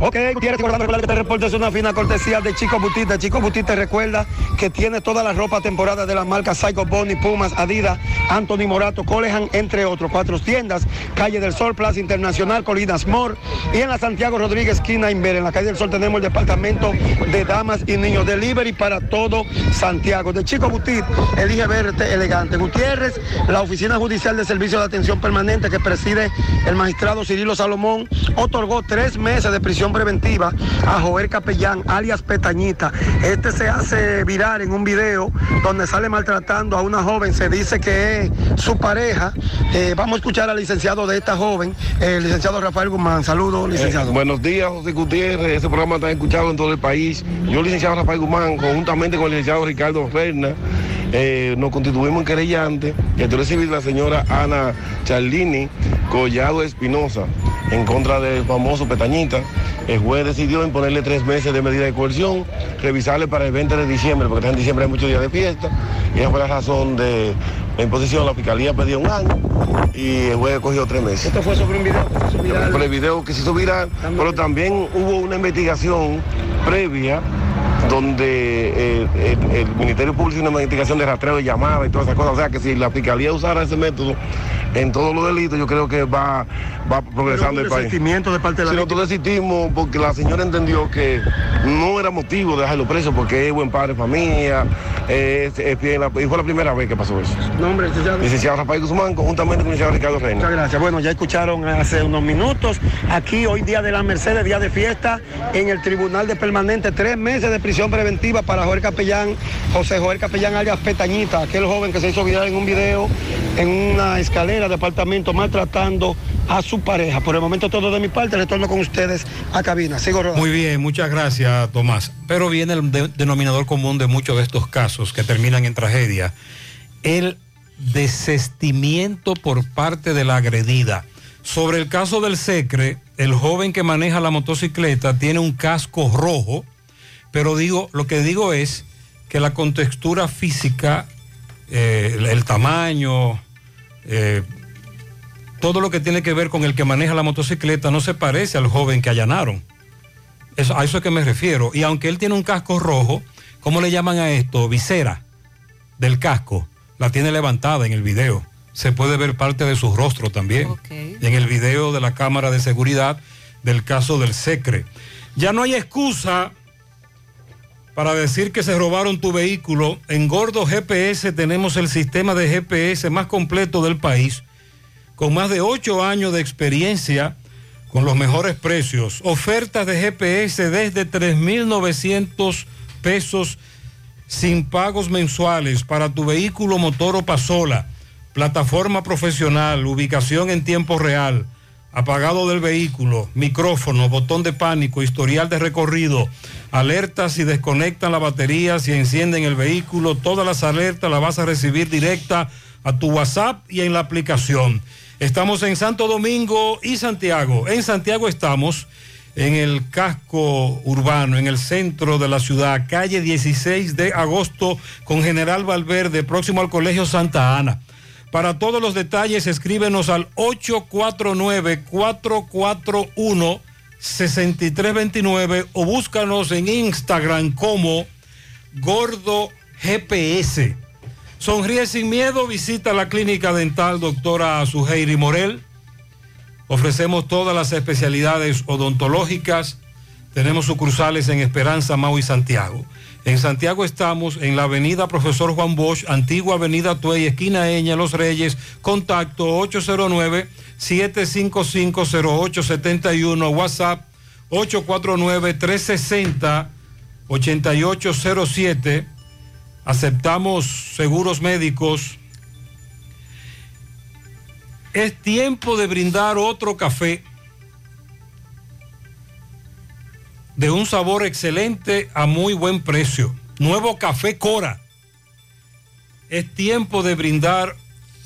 [SPEAKER 62] Ok, Gutiérrez, recordando que este reporte es una fina cortesía de Chico Butita. Chico Butita recuerda que tiene toda la ropa temporada de las marcas Psycho Bonnie, Pumas, Adidas, Anthony Morato, Colehan, entre otros. Cuatro tiendas, Calle del Sol, Plaza Internacional, Colinas Mor y en la Santiago Rodríguez, esquina Inver. En la Calle del Sol tenemos el departamento de damas y niños. Delivery para todo Santiago. De Chico Butit, elige verte elegante. Gutiérrez, la Oficina Judicial de Servicio de Atención Permanente que preside el magistrado Cirilo Salomón, otorgó tres meses de prisión preventiva a Joel Capellán, alias Petañita. Este se hace viral en un video donde sale maltratando a una joven, se dice que es su pareja. Eh, vamos a escuchar al licenciado de esta joven, el licenciado Rafael Guzmán. Saludos, licenciado.
[SPEAKER 64] Eh, buenos días, José Gutiérrez. Ese programa está escuchado en todo el país. Yo, licenciado Rafael Guzmán, conjuntamente con el licenciado Ricardo Ferna, eh, nos constituimos en querellante. Estoy recibido la señora Ana Charlini Collado Espinosa en contra del famoso Petañita. El juez decidió imponerle tres meses de medida de coerción, revisarle para el 20 de diciembre, porque en diciembre hay muchos días de fiesta. Y esa fue la razón de la imposición. La fiscalía pidió un año y el juez cogió tres meses.
[SPEAKER 62] Esto fue sobre un video que se hizo viral.
[SPEAKER 64] Por el video que se hizo viral, pero también hubo una investigación previa donde eh, el, Ministerio Público hizo una investigación de rastreo de llamadas y todas esas cosas. O sea que si la Fiscalía usara ese método en todos los delitos, yo creo que va, va progresando el país.
[SPEAKER 62] de parte de la
[SPEAKER 64] Sí, nosotros desistimos porque la señora entendió que no era motivo de dejarlo preso porque es buen padre de familia, es, es y fue la primera vez que pasó eso.
[SPEAKER 62] Nombre, licenciado.
[SPEAKER 64] Licenciado Rafael Guzmán, conjuntamente con el licenciado Ricardo Reina.
[SPEAKER 62] Muchas gracias. Bueno, ya escucharon hace unos minutos. Aquí hoy día de la Mercedes, día de fiesta, en el Tribunal de Permanente, tres meses de prisión preventiva para Joel Capellán, José Joel Capellán alias Petañita, aquel joven que se hizo viral en un video en una escalera manera de apartamento maltratando a su pareja. Por el momento todo de mi parte, retorno con ustedes a cabina. Sigo rodando.
[SPEAKER 10] Muy bien, muchas gracias, Tomás. Pero viene el de- denominador común de muchos de estos casos que terminan en tragedia, el desestimiento por parte de la agredida. Sobre el caso del Secre, el joven que maneja la motocicleta tiene un casco rojo, pero digo, lo que digo es que la contextura física, eh, el tamaño, eh, todo lo que tiene que ver con el que maneja la motocicleta no se parece al joven que allanaron. Eso- a eso es que me refiero. Y aunque él tiene un casco rojo, ¿cómo le llaman a esto? Visera del casco. La tiene levantada en el video. Se puede ver parte de su rostro también. En el video de la cámara de seguridad del caso del Secre. Ya no hay excusa para decir que se robaron tu vehículo. En Gordo GPS tenemos el sistema de GPS más completo del país, con más de ocho años de experiencia, con los mejores precios. Ofertas de GPS desde 3.900 pesos sin pagos mensuales para tu vehículo motor o pasola. Plataforma profesional, ubicación en tiempo real, apagado del vehículo, micrófono, botón de pánico, historial de recorrido, alertas si desconectan la batería, si encienden el vehículo, todas las alertas las vas a recibir directa a tu WhatsApp y en la aplicación. Estamos en Santo Domingo y Santiago. En Santiago estamos en el casco urbano, en el centro de la ciudad, calle 16 de agosto con General Valverde, próximo al Colegio Santa Ana. Para todos los detalles, escríbenos al 849-441-6329 o búscanos en Instagram como Gordo GPS. Sonríe sin miedo, visita la clínica dental doctora Suheiri Morel. Ofrecemos todas las especialidades odontológicas. Tenemos sucursales en Esperanza, Mau y Santiago. En Santiago estamos en la avenida Profesor Juan Bosch, antigua avenida Tuey, esquina Eña, Los Reyes, contacto 809-755-0871, WhatsApp 849-360-8807. Aceptamos seguros médicos. Es tiempo de brindar otro café de un sabor excelente a muy buen precio. Nuevo café Cora. Es tiempo de brindar,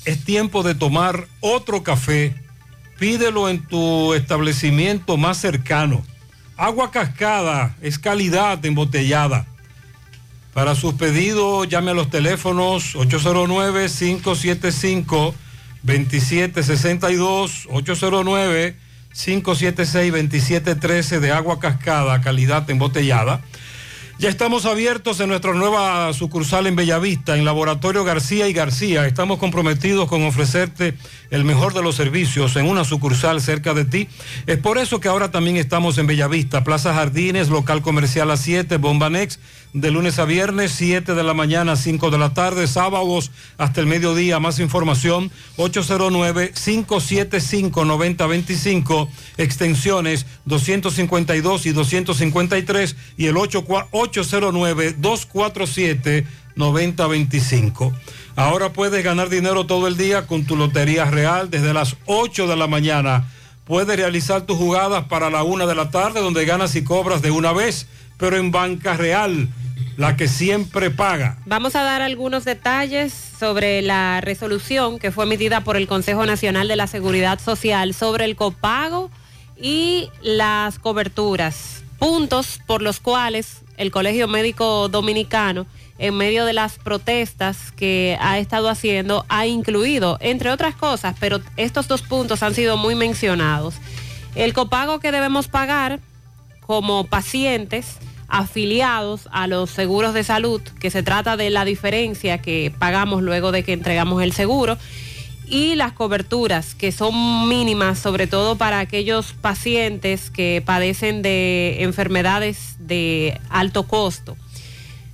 [SPEAKER 10] es tiempo de tomar otro café. Pídelo en tu establecimiento más cercano. Agua cascada es calidad embotellada. Para sus pedidos, llame a los teléfonos 809-575-2762, 809-576-2713 de agua cascada, calidad embotellada. Ya estamos abiertos en nuestra nueva sucursal en Bellavista, en Laboratorio García y García. Estamos comprometidos con ofrecerte el mejor de los servicios en una sucursal cerca de ti. Es por eso que ahora también estamos en Bellavista, Plaza Jardines, local comercial a 7, Bombanex, de lunes a viernes, 7 de la mañana, 5 de la tarde, sábados hasta el mediodía. Más información, 809-575-9025, extensiones 252 y 253 y el 809-247-9025. Ahora puedes ganar dinero todo el día con tu Lotería Real desde las 8 de la mañana. Puedes realizar tus jugadas para la 1 de la tarde donde ganas y cobras de una vez, pero en Banca Real, la que siempre paga.
[SPEAKER 11] Vamos a dar algunos detalles sobre la resolución que fue emitida por el Consejo Nacional de la Seguridad Social sobre el copago y las coberturas. Puntos por los cuales el Colegio Médico Dominicano, en medio de las protestas que ha estado haciendo, ha incluido, entre otras cosas, pero estos dos puntos han sido muy mencionados. El copago que debemos pagar como pacientes afiliados a los seguros de salud, que se trata de la diferencia que pagamos luego de que entregamos el seguro, y las coberturas, que son mínimas, sobre todo para aquellos pacientes que padecen de enfermedades de alto costo.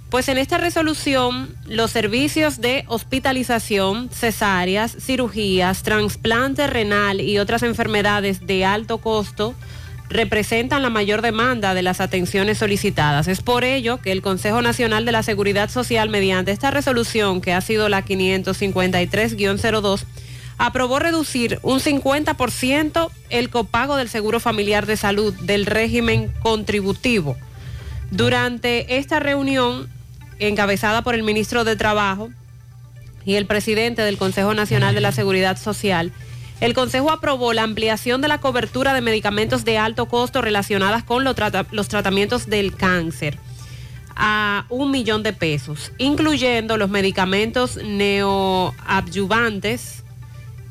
[SPEAKER 11] Pues en esta resolución, los servicios de hospitalización, cesáreas, cirugías, trasplante renal y otras enfermedades de alto costo representan la mayor demanda de las atenciones solicitadas. Es por ello que el Consejo Nacional de la Seguridad Social, mediante esta resolución que ha sido la 553-02, aprobó reducir un 50% el copago del Seguro Familiar de Salud del régimen contributivo. Durante esta reunión, encabezada por el ministro de Trabajo y el presidente del Consejo Nacional de la Seguridad Social, el Consejo aprobó la ampliación de la cobertura de medicamentos de alto costo relacionadas con los, trata- los tratamientos del cáncer a un millón de pesos, incluyendo los medicamentos neoadyuvantes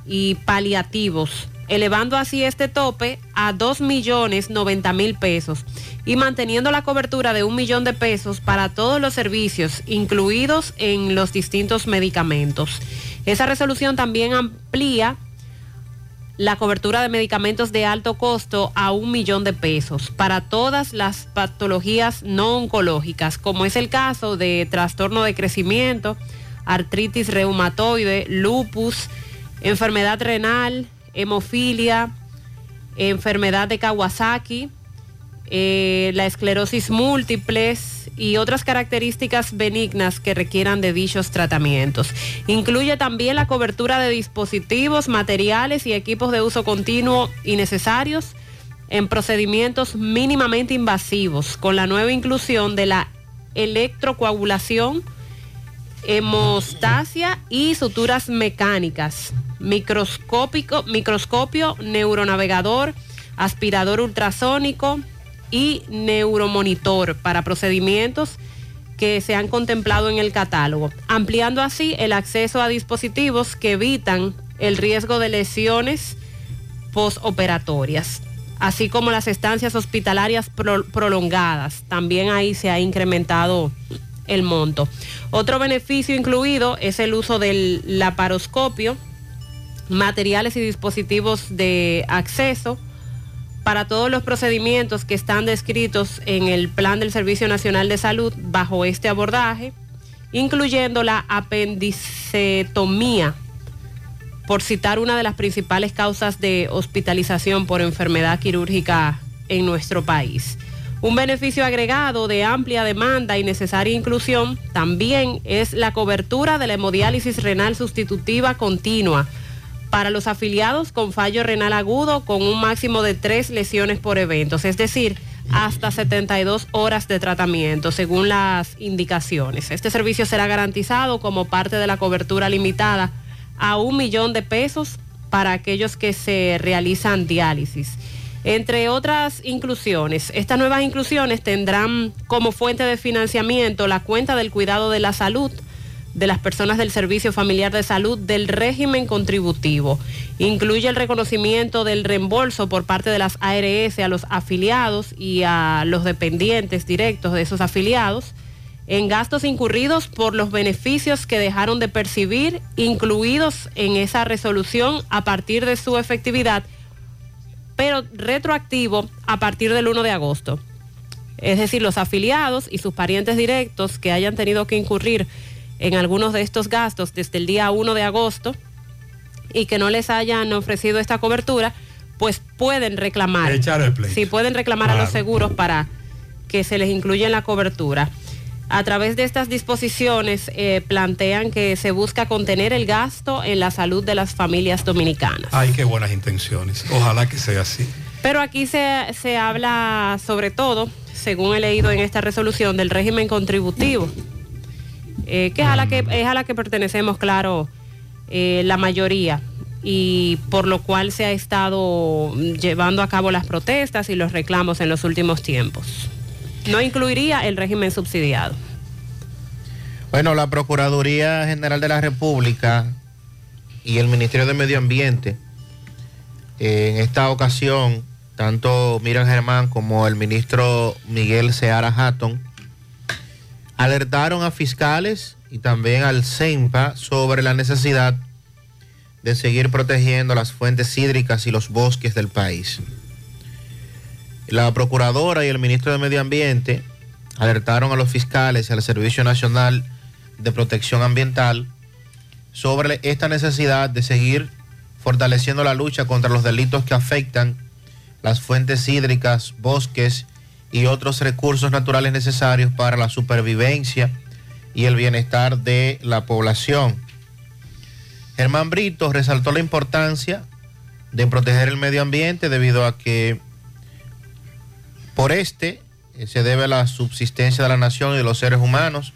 [SPEAKER 11] y paliativos, elevando así este tope a 2 millones 90 mil pesos y manteniendo la cobertura de un millón de pesos para todos los servicios incluidos en los distintos medicamentos. Esa resolución también amplía la cobertura de medicamentos de alto costo a un millón de pesos para todas las patologías no oncológicas, como es el caso de trastorno de crecimiento, artritis reumatoide, lupus, enfermedad renal, hemofilia, enfermedad de Kawasaki, eh, la esclerosis múltiples y otras características benignas que requieran de dichos tratamientos. Incluye también la cobertura de dispositivos, materiales y equipos de uso continuo y necesarios en procedimientos mínimamente invasivos, con la nueva inclusión de la electrocoagulación, hemostasia y suturas mecánicas, microscópico, microscopio neuronavegador, aspirador ultrasónico y neuromonitor para procedimientos que se han contemplado en el catálogo, ampliando así el acceso a dispositivos que evitan el riesgo de lesiones postoperatorias, así como las estancias hospitalarias pro- prolongadas. También ahí se ha incrementado el monto. Otro beneficio incluido es el uso del laparoscopio, materiales y dispositivos de acceso para todos los procedimientos que están descritos en el Plan del Servicio Nacional de Salud bajo este abordaje, incluyendo la apendicectomía, por citar una de las principales causas de hospitalización por enfermedad quirúrgica en nuestro país. Un beneficio agregado de amplia demanda y necesaria inclusión también es la cobertura de la hemodiálisis renal sustitutiva continua para los afiliados con fallo renal agudo con un máximo de tres lesiones por eventos, es decir, hasta 72 horas de tratamiento, según las indicaciones. Este servicio será garantizado como parte de la cobertura limitada a un millón de pesos para aquellos que se realizan diálisis. Entre otras inclusiones, estas nuevas inclusiones tendrán como fuente de financiamiento la cuenta del cuidado de la salud de las personas del Servicio Familiar de Salud del régimen contributivo. Incluye el reconocimiento del reembolso por parte de las ARS a los afiliados y a los dependientes directos de esos afiliados en gastos incurridos por los beneficios que dejaron de percibir, incluidos en esa resolución a partir de su efectividad, pero retroactivo a partir del 1 de agosto. Es decir, los afiliados y sus parientes directos que hayan tenido que incurrir en algunos de estos gastos desde el día 1 de agosto y que no les hayan ofrecido esta cobertura, pues pueden reclamar.
[SPEAKER 10] Echar el pleito.
[SPEAKER 11] Sí, pueden reclamar a los seguros para que se les incluya en la cobertura. A través de estas disposiciones eh, plantean que se busca contener el gasto en la salud de las familias dominicanas.
[SPEAKER 10] Ay, qué buenas intenciones. Ojalá que sea así.
[SPEAKER 11] Pero aquí se, se habla sobre todo, según he leído en esta resolución, del régimen contributivo, eh, que es a la que es a la que pertenecemos, claro, eh, la mayoría, y por lo cual se ha estado llevando a cabo las protestas y los reclamos en los últimos tiempos. No incluiría el régimen subsidiado.
[SPEAKER 65] Bueno, la Procuraduría General de la República y el Ministerio de Medio Ambiente, eh, en esta ocasión, tanto Miriam Germán como el ministro Miguel Seara Hatton, alertaron a fiscales y también al CEMPA sobre la necesidad de seguir protegiendo las fuentes hídricas y los bosques del país. La Procuradora y el ministro de Medio Ambiente alertaron a los fiscales y al Servicio Nacional de Protección Ambiental sobre esta necesidad de seguir fortaleciendo la lucha contra los delitos que afectan las fuentes hídricas, bosques y otros recursos naturales necesarios para la supervivencia y el bienestar de la población.
[SPEAKER 31] Germán Brito resaltó la importancia de proteger el medio ambiente debido a que por este eh, se debe la subsistencia de la nación y de los seres humanos.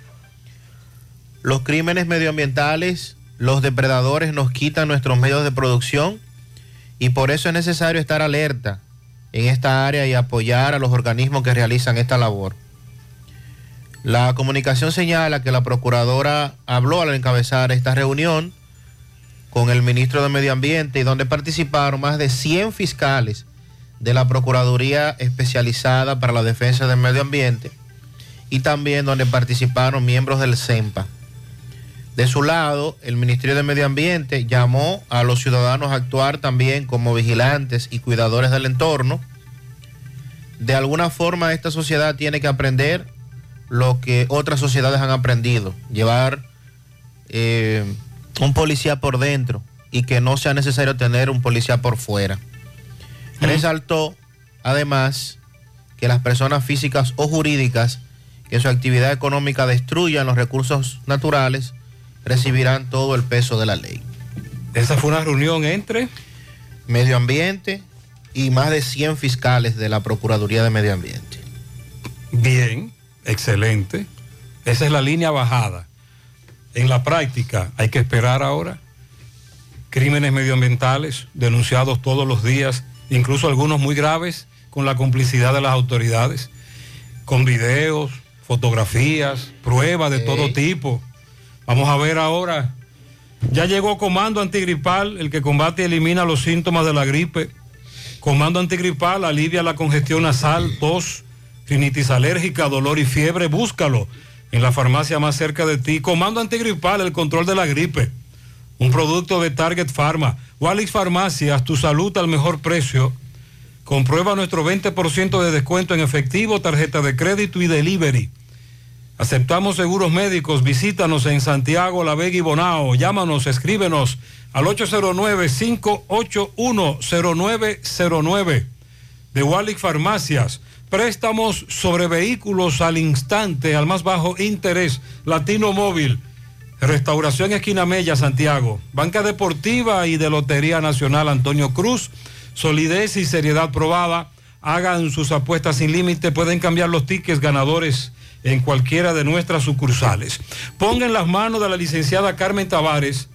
[SPEAKER 31] Los crímenes medioambientales, los depredadores nos quitan nuestros medios de producción y por eso es necesario estar alerta en esta área y apoyar a los organismos que realizan esta labor. La comunicación señala que la procuradora habló al encabezar esta reunión con el ministro de Medio Ambiente y donde participaron más de 100 fiscales de la Procuraduría Especializada para la Defensa del Medio Ambiente y también donde participaron miembros del CEMPA. De su lado, el Ministerio de Medio Ambiente llamó a los ciudadanos a actuar también como vigilantes y cuidadores del entorno. De alguna forma esta sociedad tiene que aprender lo que otras sociedades han aprendido, llevar eh, un policía por dentro y que no sea necesario tener un policía por fuera. Resaltó además que las personas físicas o jurídicas que su actividad económica destruyan los recursos naturales recibirán todo el peso de la ley.
[SPEAKER 10] Esa fue una reunión entre
[SPEAKER 31] Medio Ambiente y más de 100 fiscales de la Procuraduría de Medio Ambiente.
[SPEAKER 10] Bien, excelente. Esa es la línea bajada. En la práctica hay que esperar ahora crímenes medioambientales denunciados todos los días, incluso algunos muy graves, con la complicidad de las autoridades, con videos, fotografías, pruebas de todo tipo. Vamos a ver ahora. Ya llegó Comando Antigripal, el que combate y elimina los síntomas de la gripe. Comando Antigripal alivia la congestión nasal, tos, rinitis alérgica, dolor y fiebre. Búscalo en la farmacia más cerca de ti. Comando Antigripal, el control de la gripe. Un producto de Target Pharma. Walix Farmacias, tu salud al mejor precio. Comprueba nuestro 20% de descuento en efectivo, tarjeta de crédito y delivery. Aceptamos seguros médicos. Visítanos en Santiago, La Vega y Bonao. Llámanos, escríbenos al 809-581-0909 de Wallick Farmacias. Préstamos sobre vehículos al instante, al más bajo interés. Latino Móvil. Restauración Esquina Mella, Santiago. Banca Deportiva y de Lotería Nacional Antonio Cruz. Solidez y seriedad probada. Hagan sus apuestas sin límite. Pueden cambiar los tickets ganadores en cualquiera de nuestras sucursales. Ponga en las manos de la licenciada Carmen Tavares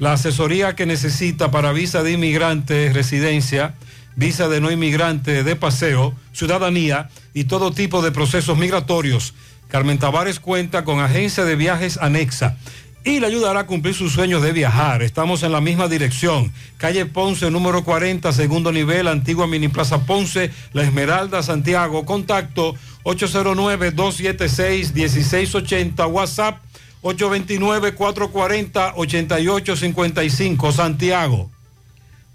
[SPEAKER 10] la asesoría que necesita para visa de inmigrante, residencia, visa de no inmigrante, de paseo, ciudadanía y todo tipo de procesos migratorios. Carmen Tavares cuenta con agencia de viajes anexa y le ayudará a cumplir sus sueños de viajar. Estamos en la misma dirección. Calle Ponce, número 40, segundo nivel, antigua Mini Plaza Ponce, La Esmeralda, Santiago. Contacto 809-276-1680, WhatsApp 829-440-8855, Santiago.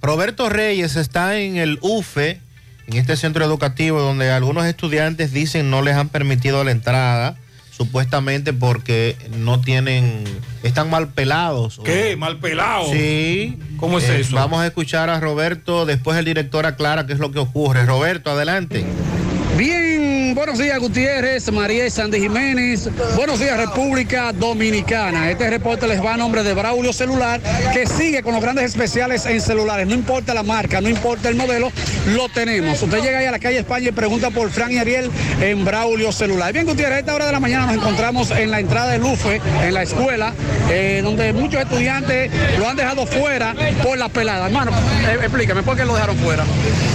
[SPEAKER 31] Roberto Reyes está en el UFE, en este centro educativo donde algunos estudiantes dicen no les han permitido la entrada, supuestamente porque no tienen, están mal pelados.
[SPEAKER 10] ¿Qué? ¿Mal pelados?
[SPEAKER 31] Sí.
[SPEAKER 10] ¿Cómo es
[SPEAKER 31] Eh,
[SPEAKER 10] eso?
[SPEAKER 31] Vamos a escuchar a Roberto, después el director aclara qué es lo que ocurre. Roberto, adelante.
[SPEAKER 66] Buenos días Gutiérrez, María y Sandy Jiménez. Buenos días República Dominicana. Este reporte les va a nombre de Braulio Celular, que sigue con los grandes especiales en celulares. No importa la marca, no importa el modelo, lo tenemos. Usted llega ahí a la calle España y pregunta por Fran y Ariel en Braulio Celular. Bien, Gutiérrez, a esta hora de la mañana nos encontramos en la entrada del UFE, en la escuela, eh, donde muchos estudiantes lo han dejado fuera por la pelada. Hermano, eh, explícame, ¿por qué lo dejaron fuera?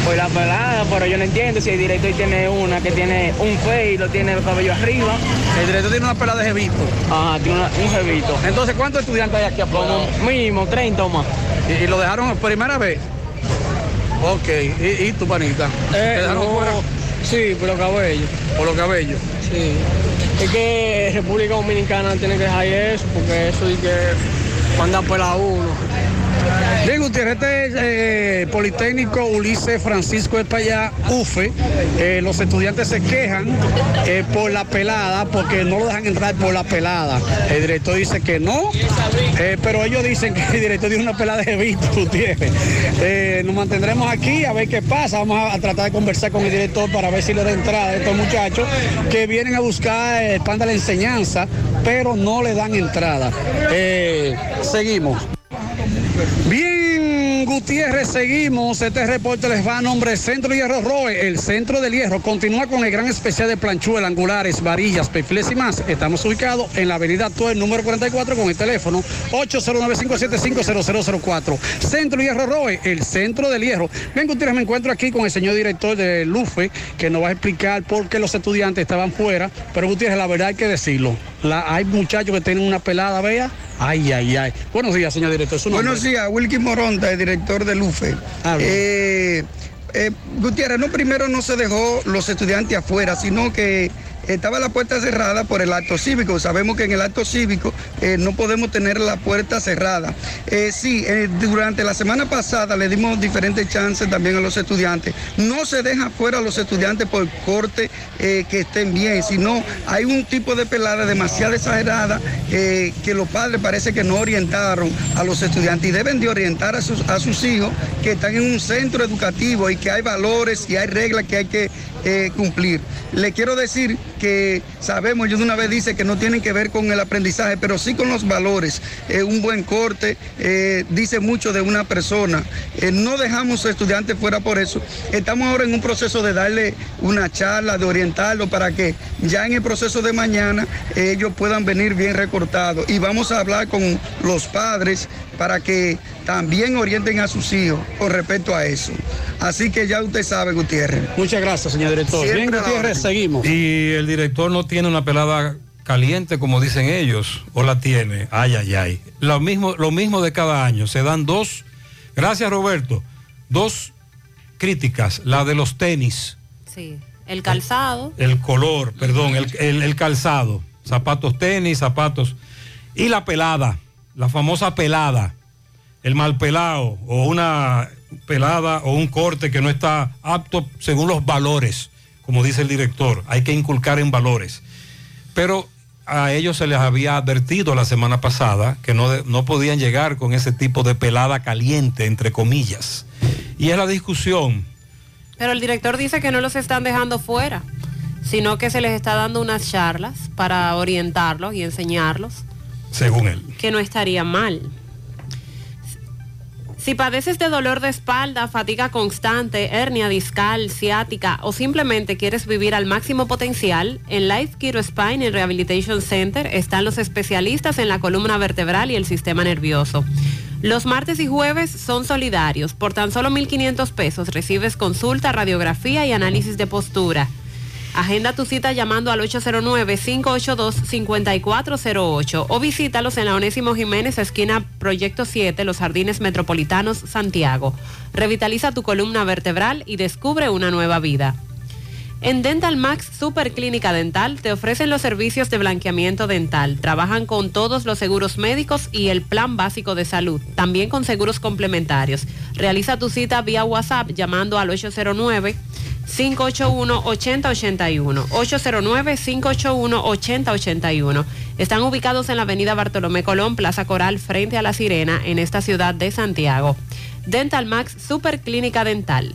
[SPEAKER 67] Por la pelada, pero yo no entiendo si el director tiene una que tiene un fe y lo tiene el cabello arriba.
[SPEAKER 66] El director tiene una pelada de jevito.
[SPEAKER 67] Ajá, tiene una- un jevito.
[SPEAKER 66] Entonces, ¿cuántos estudiantes hay aquí afuera?
[SPEAKER 67] Mínimo 30 o más.
[SPEAKER 66] ¿Y, y lo dejaron primera vez? Ok, ¿y, y tu panita? ¿Te dejaron
[SPEAKER 67] no,
[SPEAKER 66] fuera?
[SPEAKER 67] Sí, por los cabellos.
[SPEAKER 66] Por los cabellos.
[SPEAKER 67] Sí. Es que República Dominicana tiene que dejar eso, porque eso es que manda por la uno.
[SPEAKER 66] Bien, Gutiérrez, este es eh, Politécnico Ulises Francisco Espallá, UFE. Eh, los estudiantes se quejan eh, por la pelada, porque no lo dejan entrar por la pelada. El director dice que no, eh, pero ellos dicen que el director tiene una pelada de visto, Gutiérrez. Nos mantendremos aquí a ver qué pasa. Vamos a, a tratar de conversar con el director para ver si le da entrada a estos muchachos que vienen a buscar el pan de la enseñanza, pero no le dan entrada. Seguimos. Bien, Gutiérrez, seguimos. Este reporte les va a nombre Centro Hierro Roe, el Centro del Hierro. Continúa con el gran especial de planchuelas, angulares, varillas, perfiles y más. Estamos ubicados en la avenida Tuer, número 44, con el teléfono 809-575-0004. Centro Hierro Roe, el Centro del Hierro. Bien, Gutiérrez, me encuentro aquí con el señor director de LUFE, que nos va a explicar por qué los estudiantes estaban fuera. Pero, Gutiérrez, la verdad hay que decirlo. Hay muchachos que tienen una pelada, vea. Ay, ay, ay. Buenos días, señor director.
[SPEAKER 68] Buenos días, Wilkin Moronta, el director del UFE. Eh, eh, Gutiérrez, no primero no se dejó los estudiantes afuera, sino que estaba la puerta cerrada por el acto cívico. Sabemos que en el acto cívico eh, no podemos tener la puerta cerrada. Eh, sí, eh, durante la semana pasada le dimos diferentes chances también a los estudiantes. No se deja fuera a los estudiantes por corte que estén bien, sino hay un tipo de pelada demasiado exagerada que los padres parece que no orientaron a los estudiantes y deben de orientar a sus hijos que están en un centro educativo y que hay valores y hay reglas que hay que eh, cumplir. Le quiero decir que sabemos, de una vez dice que no tienen que ver con el aprendizaje, pero sí con los valores. Eh, un buen corte eh, dice mucho de una persona. Eh, no dejamos estudiantes fuera por eso. Estamos ahora en un proceso de darle una charla, de orientarlo para que ya en el proceso de mañana ellos puedan venir bien recortados. Y vamos a hablar con los padres para que también orienten a sus hijos con respecto a eso. Así que ya usted sabe, Gutiérrez.
[SPEAKER 66] Muchas gracias, señor director.
[SPEAKER 68] Siempre
[SPEAKER 66] Bien, Gutiérrez, seguimos.
[SPEAKER 10] Y el director no tiene una pelada caliente, como dicen ellos, o la tiene. Ay, ay, ay. Lo mismo, lo mismo de cada año. Se dan dos, gracias Roberto, dos críticas. La de los tenis,
[SPEAKER 11] Sí. El calzado.
[SPEAKER 10] el color, perdón, el, el- el calzado. Zapatos tenis, zapatos. Y la pelada, la famosa pelada. El mal pelado o una pelada o un corte que no está apto según los valores, como dice el director. Hay que inculcar en valores. Pero a ellos se les había advertido la semana pasada que no, no podían llegar con ese tipo de pelada caliente, entre comillas. Y es la discusión.
[SPEAKER 11] Pero el director dice que no los están dejando fuera, sino que se les está dando unas charlas para orientarlos y enseñarlos,
[SPEAKER 10] según él.
[SPEAKER 11] que no estaría mal. Si padeces de dolor de espalda, fatiga constante, hernia discal, ciática o simplemente quieres vivir al máximo potencial, en Life Kiro Spine and Rehabilitation Center están los especialistas en la columna vertebral y el sistema nervioso. Los martes y jueves son solidarios. Por tan solo 1.500 pesos recibes consulta, radiografía y análisis de postura. Agenda tu cita llamando al 809-582-5408 o visítalos en la Onésimo Jiménez, esquina Proyecto 7, Los Jardines Metropolitanos, Santiago. Revitaliza tu columna vertebral y descubre una nueva vida. En Dental Max Super Clínica Dental te ofrecen los servicios de blanqueamiento dental. Trabajan con todos los seguros médicos y el plan básico de salud, también con seguros complementarios. Realiza tu cita vía WhatsApp llamando al 809 581-8081. 809-581-8081. Están ubicados en la avenida Bartolomé Colón, Plaza Coral, frente a La Sirena, en esta ciudad de Santiago. Dental Max Super Clínica Dental.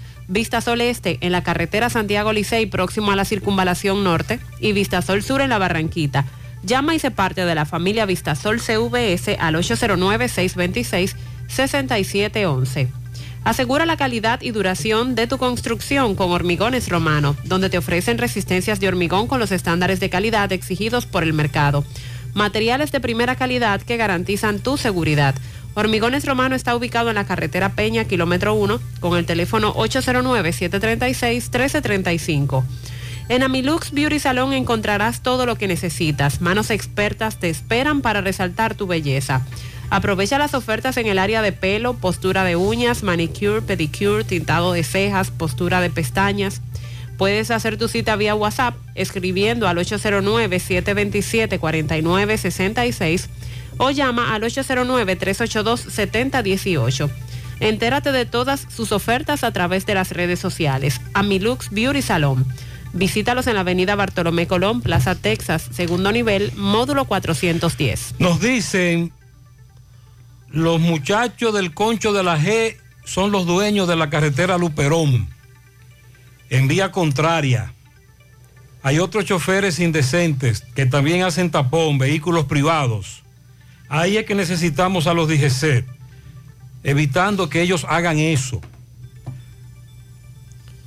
[SPEAKER 11] Vista Sol Este en la carretera Santiago Licey próximo a la circunvalación norte y Vista Sol Sur en la Barranquita. Llama y se parte de la familia Vistasol CVS al 809-626-6711. Asegura la calidad y duración de tu construcción con Hormigones Romano, donde te ofrecen resistencias de hormigón con los estándares de calidad exigidos por el mercado. Materiales de primera calidad que garantizan tu seguridad. Hormigones Romano está ubicado en la carretera Peña, kilómetro 1, con el teléfono 809-736-1335. En Amilux Beauty Salon encontrarás todo lo que necesitas. Manos expertas te esperan para resaltar tu belleza. Aprovecha las ofertas en el área de pelo, postura de uñas, manicure, pedicure, tintado de cejas, postura de pestañas. Puedes hacer tu cita vía WhatsApp escribiendo al 809-727-4966 o llama al 809-382-7018. Entérate de todas sus ofertas a través de las redes sociales. Amilux Beauty Salon. Visítalos en la avenida Bartolomé Colón, Plaza Texas, segundo nivel, módulo 410.
[SPEAKER 10] Nos dicen, los muchachos del Concho de la G son los dueños de la carretera Luperón, en vía contraria. Hay otros choferes indecentes que también hacen tapón, vehículos privados. Ahí es que necesitamos a los DGC, evitando que ellos hagan eso.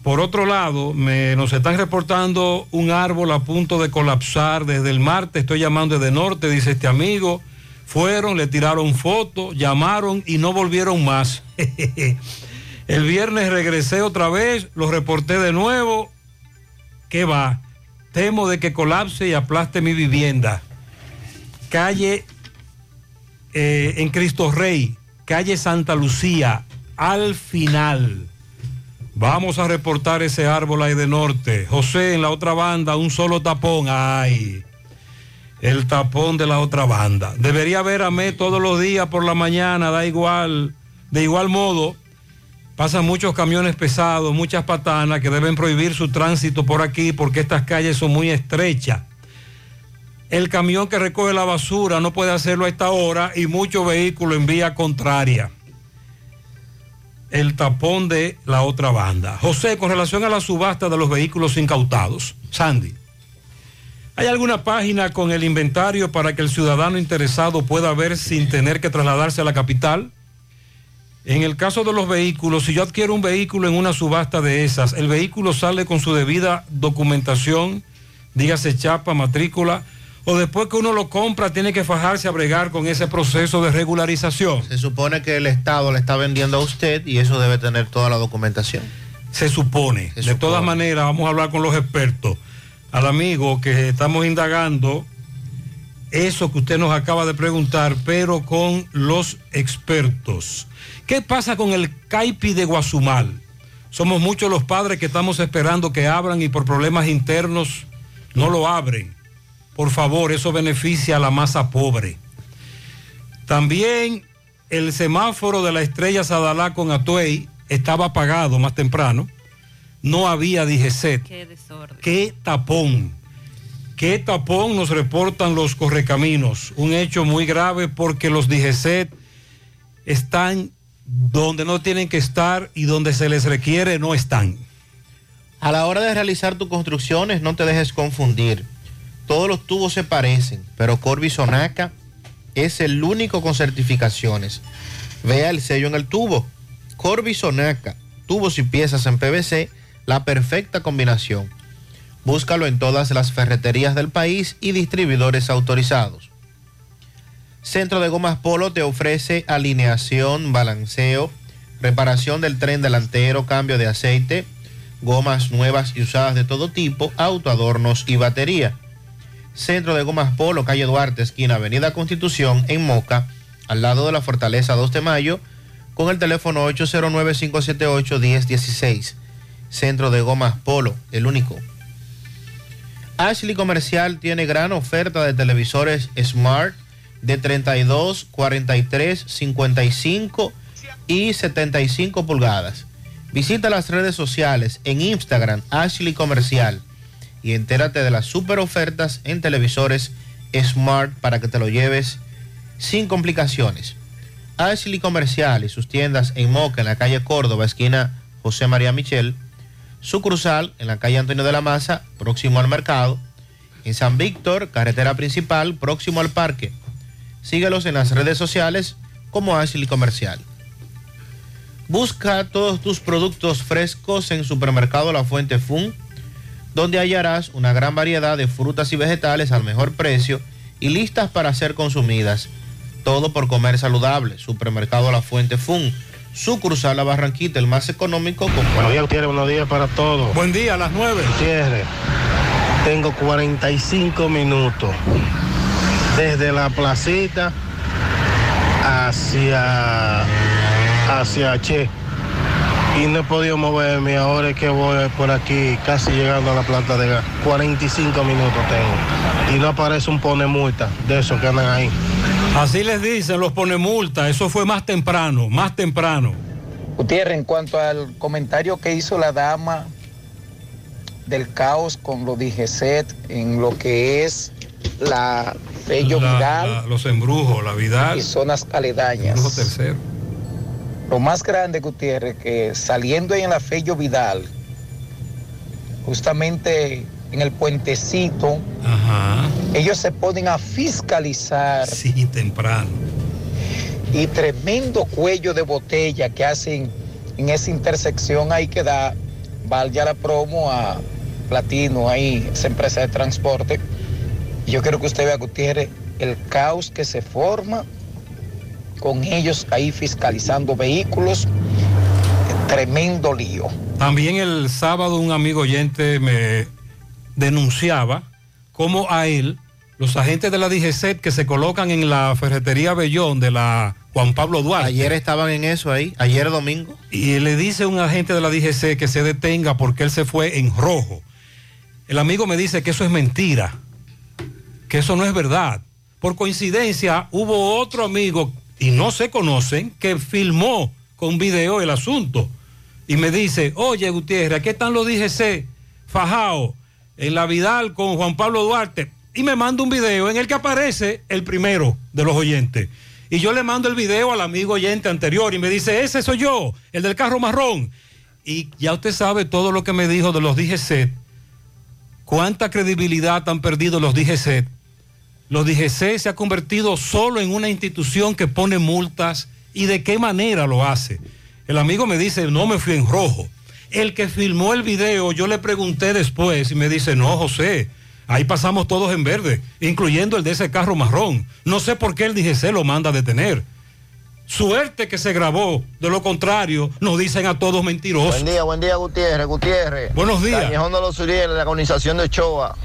[SPEAKER 10] Por otro lado, me- nos están reportando un árbol a punto de colapsar desde el martes. Estoy llamando desde norte, dice este amigo. Fueron, le tiraron fotos, llamaron y no volvieron más. el viernes regresé otra vez, lo reporté de nuevo. ¿Qué va? Temo de que colapse y aplaste mi vivienda. Calle eh, en Cristo Rey, calle Santa Lucía, al final. Vamos a reportar ese árbol ahí de norte. José, en la otra banda, un solo tapón. Ay, el tapón de la otra banda. Debería ver a Mé todos los días por la mañana, da igual. De igual modo, pasan muchos camiones pesados, muchas patanas que deben prohibir su tránsito por aquí porque estas calles son muy estrechas. El camión que recoge la basura no puede hacerlo a esta hora y muchos vehículos en vía contraria. El tapón de la otra banda. José, con relación a la subasta de los vehículos incautados, Sandy, ¿hay alguna página con el inventario para que el ciudadano interesado pueda ver sin tener que trasladarse a la capital? En el caso de los vehículos, si yo adquiero un vehículo en una subasta de esas, el vehículo sale con su debida documentación, dígase chapa, matrícula, o después que uno lo compra tiene que fajarse a bregar con ese proceso de regularización.
[SPEAKER 31] Se supone que el Estado le está vendiendo a usted y eso debe tener toda la documentación.
[SPEAKER 10] Se supone. de todas maneras, vamos a hablar con los expertos. Al amigo que estamos indagando eso que usted nos acaba de preguntar, pero con los expertos. ¿Qué pasa con el CAIPI de Guazumal? Somos muchos los padres que estamos esperando que abran y por problemas internos no lo abren. Por favor, eso beneficia a la masa pobre. También el semáforo de la estrella Sadalá con Atuey estaba apagado más temprano. No había DGCET.
[SPEAKER 11] Qué desorden.
[SPEAKER 10] Qué tapón. Qué tapón nos reportan los correcaminos. Un hecho muy grave porque los DGCET están donde no tienen que estar y donde se les requiere no están.
[SPEAKER 31] A la hora de realizar tus construcciones, no te dejes confundir. Todos los tubos se parecen, pero Corby Sonaca es el único con certificaciones. Vea el sello en el tubo. Corby Sonaca, tubos y piezas en PVC, la perfecta combinación. Búscalo en todas las ferreterías del país y distribuidores autorizados. Centro de Gomas Polo te ofrece alineación, balanceo, reparación del tren delantero, cambio de aceite, gomas nuevas y usadas de todo tipo, autoadornos y batería. Centro de Gomas Polo, calle Duarte, esquina Avenida Constitución, en Moca, al lado de la Fortaleza 2 de Mayo, con el teléfono 809-578-1016. Centro de Gomas Polo, el único. Ashley Comercial tiene gran oferta de televisores Smart de 32, 43, 55 y 75 pulgadas. Visita las redes sociales en Instagram Ashley Comercial y entérate de las super ofertas en televisores Smart para que te lo lleves sin complicaciones. Ashley Comercial y sus tiendas en Moca, en la calle Córdoba, esquina José María Michel, sucursal en la calle Antonio de la Maza, próximo al mercado, en San Víctor, carretera principal, próximo al parque. Síguelos en las redes sociales como Ashley Comercial. Busca todos tus productos frescos en Supermercado La Fuente Fun, donde hallarás una gran variedad de frutas y vegetales al mejor precio y listas para ser consumidas. Todo por comer saludable. Supermercado La Fuente Fun, sucursal La Barranquita, el más económico. Con...
[SPEAKER 69] Buenos días, Gutiérrez. Buenos días para todos.
[SPEAKER 10] Buen día, a las 9.
[SPEAKER 69] Gutiérrez, tengo 45 minutos desde la placita hacia, hacia Che. Y no he podido moverme. Ahora es que voy por aquí, casi llegando a la planta de gas. 45 minutos tengo. Y no aparece un pone multa de esos que andan ahí.
[SPEAKER 10] Así les dicen, los pone multa. Eso fue más temprano, más temprano.
[SPEAKER 70] Gutiérrez, en cuanto al comentario que hizo la dama del caos con lo DGCET en lo que es la Fello
[SPEAKER 10] La-
[SPEAKER 70] Vidal
[SPEAKER 10] la- los embrujos, la Vidal.
[SPEAKER 70] y zonas aledañas.
[SPEAKER 10] Embrujo tercero.
[SPEAKER 70] Lo más grande, Gutiérrez, que saliendo ahí en la Fello Vidal, justamente en el puentecito, ellos se ponen a fiscalizar.
[SPEAKER 10] Sí, temprano.
[SPEAKER 70] Y tremendo cuello de botella que hacen en esa intersección ahí que da, valga la promo a Platino, ahí, esa empresa de transporte. Y yo quiero que usted vea, Gutiérrez, el caos que se forma con ellos ahí fiscalizando vehículos. Tremendo lío.
[SPEAKER 10] También el sábado un amigo oyente me denunciaba cómo a él, los agentes de la DGCET que se colocan en la ferretería Bellón de la Juan Pablo Duarte.
[SPEAKER 31] Ayer estaban en eso ahí, ayer domingo.
[SPEAKER 10] Y le dice un agente de la DGC que se detenga porque él se fue en rojo. El amigo me dice que eso es mentira, que eso no es verdad. Por coincidencia, hubo otro amigo, y no se conocen, que filmó con video el asunto. Y me dice, oye Gutiérrez, aquí están los DGC, fajao, en la Vidal con Juan Pablo Duarte. Y me manda un video en el que aparece el primero de los oyentes. Y yo le mando el video al amigo oyente anterior y me dice, ese soy yo, el del carro marrón. Y ya usted sabe todo lo que me dijo de los DGC. ¿Cuánta credibilidad han perdido los DGC? Los DGC se ha convertido solo en una institución que pone multas y de qué manera lo hace. El amigo me dice, no me fui en rojo. El que filmó el video, yo le pregunté después y me dice, no, José, ahí pasamos todos en verde, incluyendo el de ese carro marrón. No sé por qué el DGC lo manda a detener. Suerte que se grabó, de lo contrario, nos dicen a todos mentirosos.
[SPEAKER 71] Buen día, buen día, Gutiérrez, Gutiérrez.
[SPEAKER 10] Buenos días.
[SPEAKER 71] Callejón de los Urieles, la organización de Choa.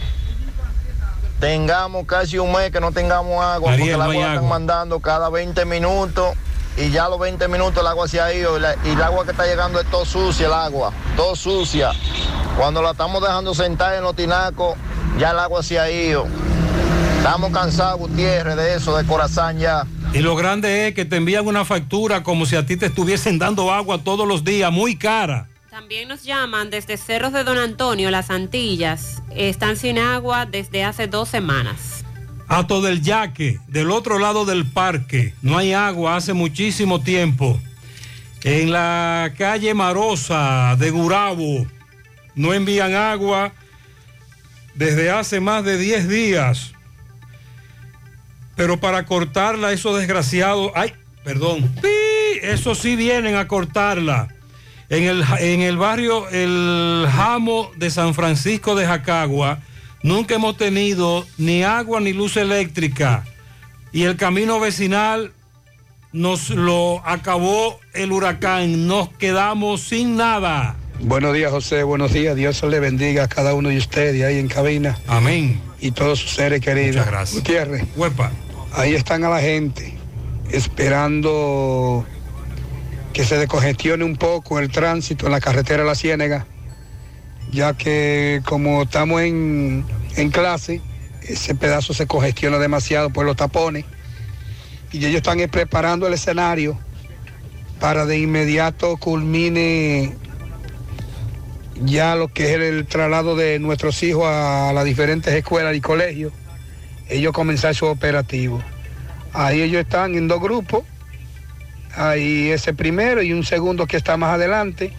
[SPEAKER 71] Tengamos casi un mes que no tengamos agua,
[SPEAKER 10] Ariel,
[SPEAKER 71] porque el
[SPEAKER 10] no
[SPEAKER 71] agua la están
[SPEAKER 10] agua.
[SPEAKER 71] mandando cada 20 minutos y ya a los 20 minutos el agua se ha ido y, la- y el agua que está llegando es todo sucia, el agua, todo sucia. Cuando la estamos dejando sentar en los tinacos, ya el agua se ha ido. Estamos cansados, Gutiérrez, de eso, de corazón ya.
[SPEAKER 10] Y lo grande es que te envían una factura como si a ti te estuviesen dando agua todos los días, muy cara.
[SPEAKER 11] También nos llaman desde Cerros de Don Antonio, Las Antillas. Están sin agua desde hace dos semanas.
[SPEAKER 10] Ato del Yaque, del otro lado del parque, no hay agua hace muchísimo tiempo. En la calle Marosa de Gurabo, no envían agua desde hace más de 10 días. Pero para cortarla, esos desgraciados, ay, perdón, ¡pi! eso sí vienen a cortarla. En el, en el barrio El Jamo de San Francisco de Jacagua, nunca hemos tenido ni agua ni luz eléctrica. Y el camino vecinal nos lo acabó el huracán. Nos quedamos sin nada.
[SPEAKER 72] Buenos días, José. Buenos días. Dios le bendiga a cada uno de ustedes ahí en cabina.
[SPEAKER 10] Amén.
[SPEAKER 72] Y todos sus seres queridos.
[SPEAKER 10] Muchas gracias.
[SPEAKER 72] Gutiérrez.
[SPEAKER 10] Huepa.
[SPEAKER 72] Ahí están a la gente esperando que se descongestione un poco el tránsito en la carretera de la Ciénega, ya que como estamos en, en clase, ese pedazo se congestiona demasiado por los tapones. Y ellos están preparando el escenario para de inmediato culmine ya lo que es el traslado de nuestros hijos a las diferentes escuelas y colegios, ellos comenzar su operativo. Ahí ellos están en dos grupos, hay ese primero y un segundo que está más adelante,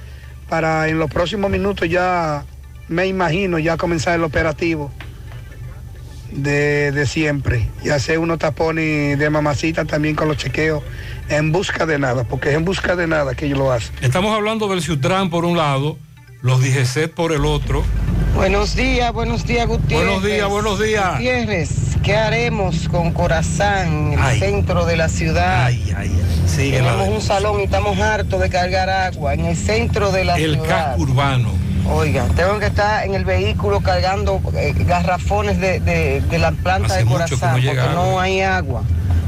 [SPEAKER 72] para en los próximos minutos ya, me imagino, ya comenzar el operativo de, de siempre y hacer unos tapones de mamacita también con los chequeos en busca de nada, porque es en busca de nada que ellos lo hacen.
[SPEAKER 10] Estamos hablando del Ciutrán por un lado, los DGCET por el otro.
[SPEAKER 61] Buenos días, buenos días, Gutiérrez.
[SPEAKER 10] Buenos días, buenos días.
[SPEAKER 61] Gutiérrez, ¿qué haremos con Corazán, el centro de la ciudad?
[SPEAKER 10] Ay, ay,
[SPEAKER 61] Tenemos un salón y estamos hartos de cargar agua en el centro de la
[SPEAKER 10] El
[SPEAKER 61] ciudad.
[SPEAKER 10] casco urbano.
[SPEAKER 61] Oiga, tengo que estar en el vehículo cargando eh, garrafones de, de- de la planta
[SPEAKER 10] Hace
[SPEAKER 61] de Corazán
[SPEAKER 10] no
[SPEAKER 61] porque no hay agua.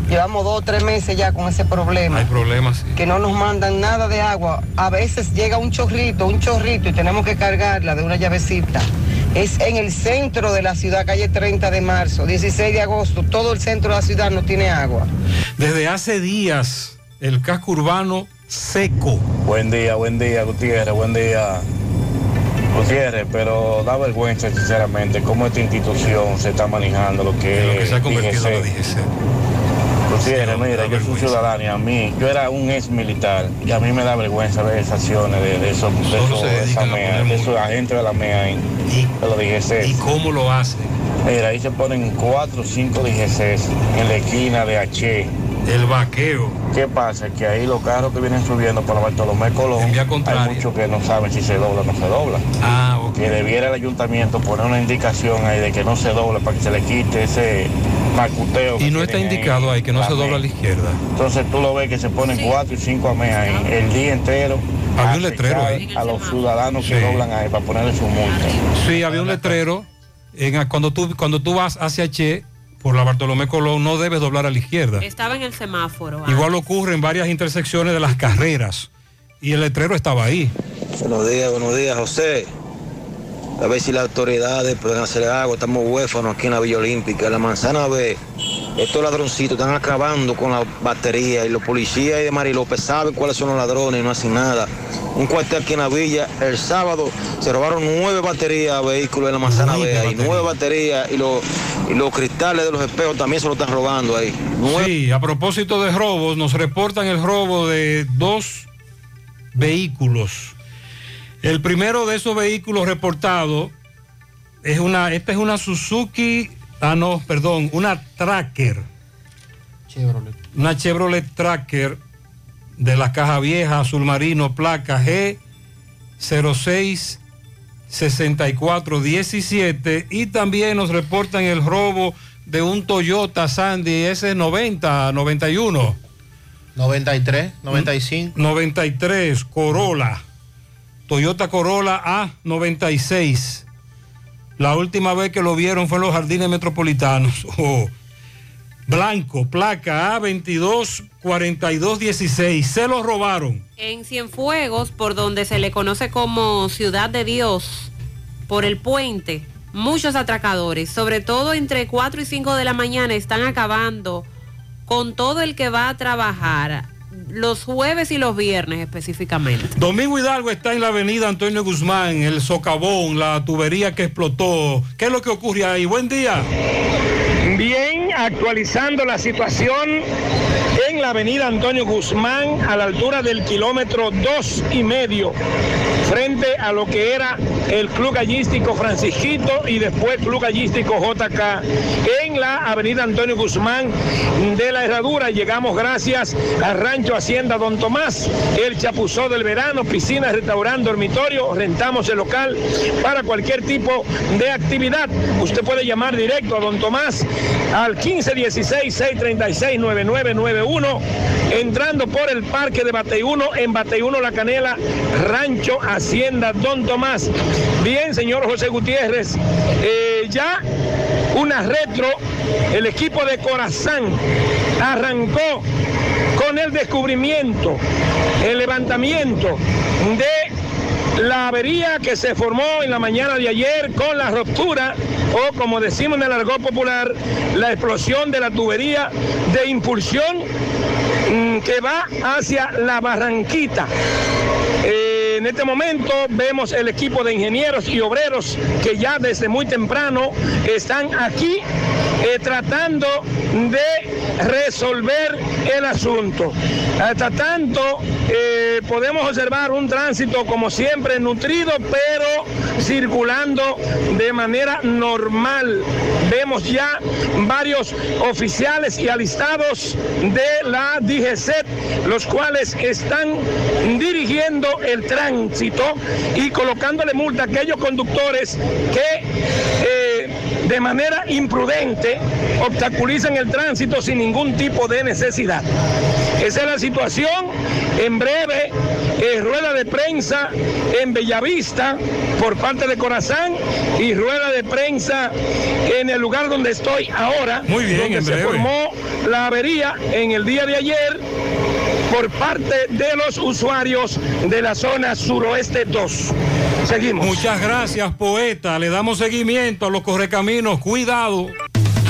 [SPEAKER 61] Llevamos dos o tres meses ya con ese problema.
[SPEAKER 10] Hay problemas. sí.
[SPEAKER 61] que no nos mandan nada de agua. A veces llega un chorrito, un chorrito y tenemos que cargarla de una llavecita. Es en el centro de la ciudad, calle 30 de marzo, 16 de agosto. Todo el centro de la ciudad no tiene agua.
[SPEAKER 10] Desde hace días el casco urbano seco.
[SPEAKER 73] Buen día, buen día, Gutiérrez, buen día. Gutiérrez, pero da vergüenza, sinceramente, cómo esta institución se está manejando lo que,
[SPEAKER 10] Lo que se ha convertido la
[SPEAKER 73] DGC. Gutiérrez, mira, yo soy ciudadano y a mí, yo era un ex militar y a mí me da vergüenza ver esas acciones de, de esos, de esos, de esa MEA, de esos agentes de la MEA ahí, de los DGC.
[SPEAKER 10] ¿Y cómo lo hace?
[SPEAKER 73] Mira, ahí se ponen cuatro o cinco DGCs en la esquina de H.
[SPEAKER 10] El vaqueo.
[SPEAKER 73] ¿Qué pasa? Que ahí los carros que vienen subiendo por la Bartolomé Colón, hay muchos que no saben si se dobla o no se dobla.
[SPEAKER 10] Ah, ok.
[SPEAKER 73] Que debiera el ayuntamiento poner una indicación ahí de que no se doble para que se le quite ese macuteo.
[SPEAKER 10] Y no está indicado ahí que no se dobla a la izquierda.
[SPEAKER 73] Entonces tú lo ves que se ponen cuatro y cinco amés ahí el día entero.
[SPEAKER 10] Había un letrero ahí.
[SPEAKER 73] A los ciudadanos que
[SPEAKER 10] Sí.
[SPEAKER 73] doblan ahí para ponerle su multa.
[SPEAKER 10] Sí, había un letrero. En, cuando, tú, cuando tú vas hacia Che, por la Bartolomé Colón, no debes doblar a la izquierda.
[SPEAKER 11] Estaba en el semáforo.
[SPEAKER 10] Igual ocurre en varias intersecciones de las carreras. Y el letrero estaba ahí.
[SPEAKER 74] Buenos días, buenos días, José. A ver si las autoridades pueden hacer algo. Estamos huérfanos aquí en la Villa Olímpica. En la manzana B, estos ladroncitos están acabando con la batería y los policías y de Mari López saben cuáles son los ladrones y no hacen nada. Un cuartel aquí en la villa, el sábado se robaron nueve baterías a vehículos en la manzana B ahí. Nueve baterías y los, y los cristales de los espejos también se lo están robando ahí.
[SPEAKER 10] Sí, a propósito de robos, nos reportan el robo de dos vehículos. El primero de esos vehículos reportados es una, esta es una Suzuki, ah no, perdón, una Tracker.
[SPEAKER 31] Chevrolet.
[SPEAKER 10] Una Chevrolet Tracker de la caja vieja azul marino, placa G 06 6417 y también nos reportan el robo de un Toyota Sandy S90 91
[SPEAKER 31] 93, 95.
[SPEAKER 10] 93 Corolla Toyota Corolla A96 la última vez que lo vieron fue en los jardines metropolitanos. Oh. blanco placa A22 4216 se lo robaron.
[SPEAKER 11] En Cienfuegos, por donde se le conoce como Ciudad de Dios, por el puente, muchos atracadores, sobre todo entre 4 y 5 de la mañana, están acabando con todo el que va a trabajar, los jueves y los viernes específicamente.
[SPEAKER 10] Domingo Hidalgo está en la avenida Antonio Guzmán, el socavón, la tubería que explotó. ¿Qué es lo que ocurre ahí? Buen día.
[SPEAKER 34] Bien, actualizando la situación en la avenida Antonio Guzmán a la altura del kilómetro dos y medio, frente a lo que era el Club Gallístico Francisquito y después Club Gallístico JK. En la avenida Antonio Guzmán de la Herradura llegamos gracias a Rancho Hacienda Don Tomás, el chapuzó del verano, piscina, restaurante, dormitorio, rentamos el local para cualquier tipo de actividad. Usted puede llamar directo a Don Tomás al 1516-636-9991, entrando por el parque de Bateyuno, en Bateyuno La Canela, Rancho Hacienda Don Tomás. Bien, señor José Gutiérrez, eh, ya una retro, el equipo de Corazán arrancó con el descubrimiento, el levantamiento de la avería que se formó en la mañana de ayer con la ruptura o como decimos en el argot popular, la explosión de la tubería de impulsión mm, que va hacia la Barranquita. Eh, en este momento vemos el equipo de ingenieros y obreros que ya desde muy temprano están aquí eh, tratando de resolver el asunto. Hasta tanto, eh, podemos observar un tránsito como siempre nutrido, pero circulando de manera normal. Vemos ya varios oficiales y alistados de la DGCET, los cuales están dirigiendo el tránsito y colocándole multa a aquellos conductores que eh, de manera imprudente obstaculizan el tránsito sin ningún tipo de necesidad. Esa es la situación. En breve, eh, rueda de prensa en Bellavista por parte de Corazán y rueda de prensa en el lugar donde estoy ahora,
[SPEAKER 10] Muy bien,
[SPEAKER 34] donde
[SPEAKER 10] en
[SPEAKER 34] se
[SPEAKER 10] breve.
[SPEAKER 34] formó la avería en el día de ayer por parte de los usuarios de la zona suroeste 2. Seguimos.
[SPEAKER 10] Muchas gracias, poeta. Le damos seguimiento a los correcaminos. Cuidado.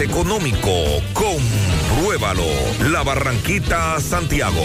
[SPEAKER 18] económico. Compruébalo. La Barranquita, Santiago.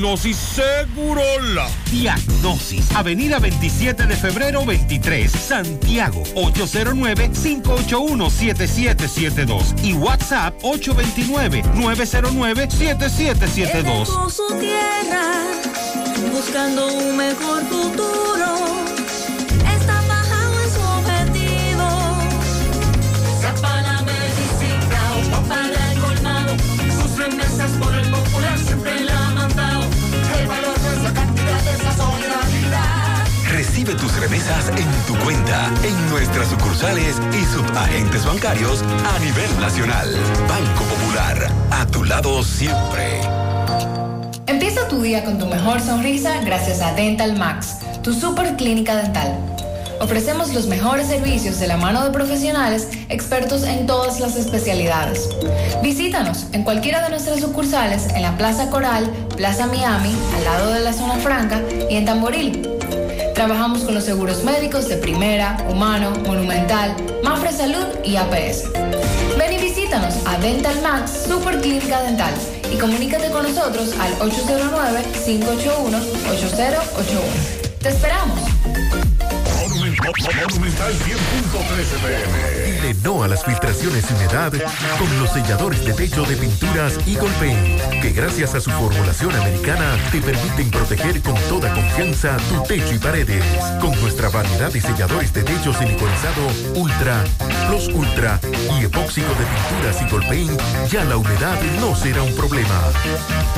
[SPEAKER 75] Segurola. Diagnosis, Avenida 27 de febrero 23, Santiago, 809-581-7772 y WhatsApp 829-909-7772.
[SPEAKER 17] su tierra, buscando un mejor futuro.
[SPEAKER 76] Recibe tus remesas en tu cuenta, en nuestras sucursales y subagentes bancarios a nivel nacional. Banco Popular, a tu lado siempre.
[SPEAKER 77] Empieza tu día con tu mejor sonrisa gracias a Dental Max, tu super clínica dental. Ofrecemos los mejores servicios de la mano de profesionales expertos en todas las especialidades. Visítanos en cualquiera de nuestras sucursales en la Plaza Coral, Plaza Miami, al lado de la Zona Franca y en Tamboril. Trabajamos con los seguros médicos de Primera, Humano, Monumental, Mafre Salud y APS. Ven y visítanos a Dental Max Super Clínica Dental y comunícate con nosotros al 809-581-8081. ¡Te esperamos!
[SPEAKER 78] Monumental 100.13 pm.
[SPEAKER 79] Dile no a las filtraciones y humedad con los selladores de techo de pinturas Eagle Paint, que gracias a su formulación americana te permiten proteger con toda confianza tu techo y paredes. Con nuestra variedad de selladores de techo siliconizado Ultra, Plus Ultra y epóxico de pinturas Eagle Paint, ya la humedad no será un problema.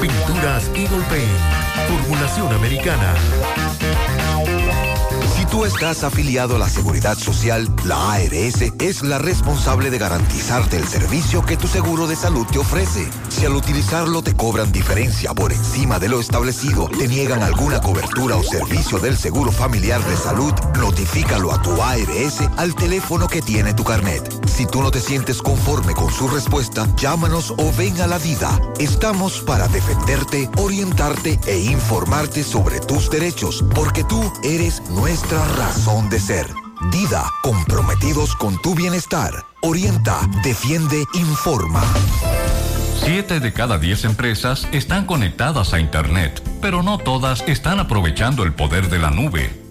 [SPEAKER 79] Pinturas Eagle Paint, formulación americana.
[SPEAKER 54] Tú estás afiliado a la Seguridad Social, la ARS es la responsable de garantizarte el servicio que tu seguro de salud te ofrece. Si al utilizarlo te cobran diferencia por encima de lo establecido, te niegan alguna cobertura o servicio del seguro familiar de salud, notifícalo a tu ARS al teléfono que tiene tu carnet. Si tú no te sientes conforme con su respuesta, llámanos o ven a la vida. Estamos para defenderte, orientarte e informarte sobre tus derechos, porque tú eres nuestra razón de ser. Dida, comprometidos con tu bienestar. Orienta, defiende, informa.
[SPEAKER 80] Siete de cada diez empresas están conectadas a Internet, pero no todas están aprovechando el poder de la nube.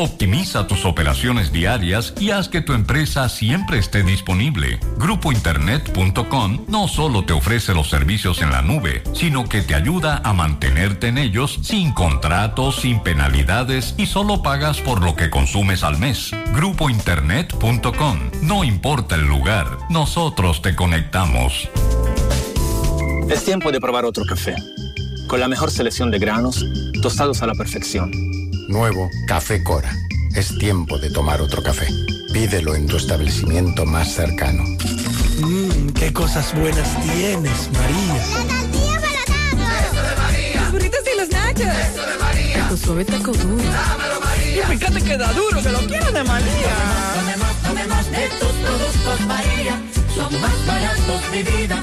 [SPEAKER 80] Optimiza tus operaciones diarias y haz que tu empresa siempre esté disponible. Grupointernet.com no solo te ofrece los servicios en la nube, sino que te ayuda a mantenerte en ellos sin contratos, sin penalidades y solo pagas por lo que consumes al mes. Grupointernet.com. No importa el lugar, nosotros te conectamos.
[SPEAKER 81] Es tiempo de probar otro café. Con la mejor selección de granos, tostados a la perfección.
[SPEAKER 82] Nuevo Café Cora. Es tiempo de tomar otro café. Pídelo en tu establecimiento más cercano.
[SPEAKER 83] Mmm, qué cosas buenas tienes, María.
[SPEAKER 17] La tortilla para Eso de María.
[SPEAKER 83] Los burritos y los nachos.
[SPEAKER 17] Eso de María.
[SPEAKER 83] Tu suave taco duro.
[SPEAKER 17] Dámelo, María.
[SPEAKER 83] Y fíjate que da duro, que lo quiero de María.
[SPEAKER 17] Tomemos, tomemos de tus productos, María. Son más baratos de vida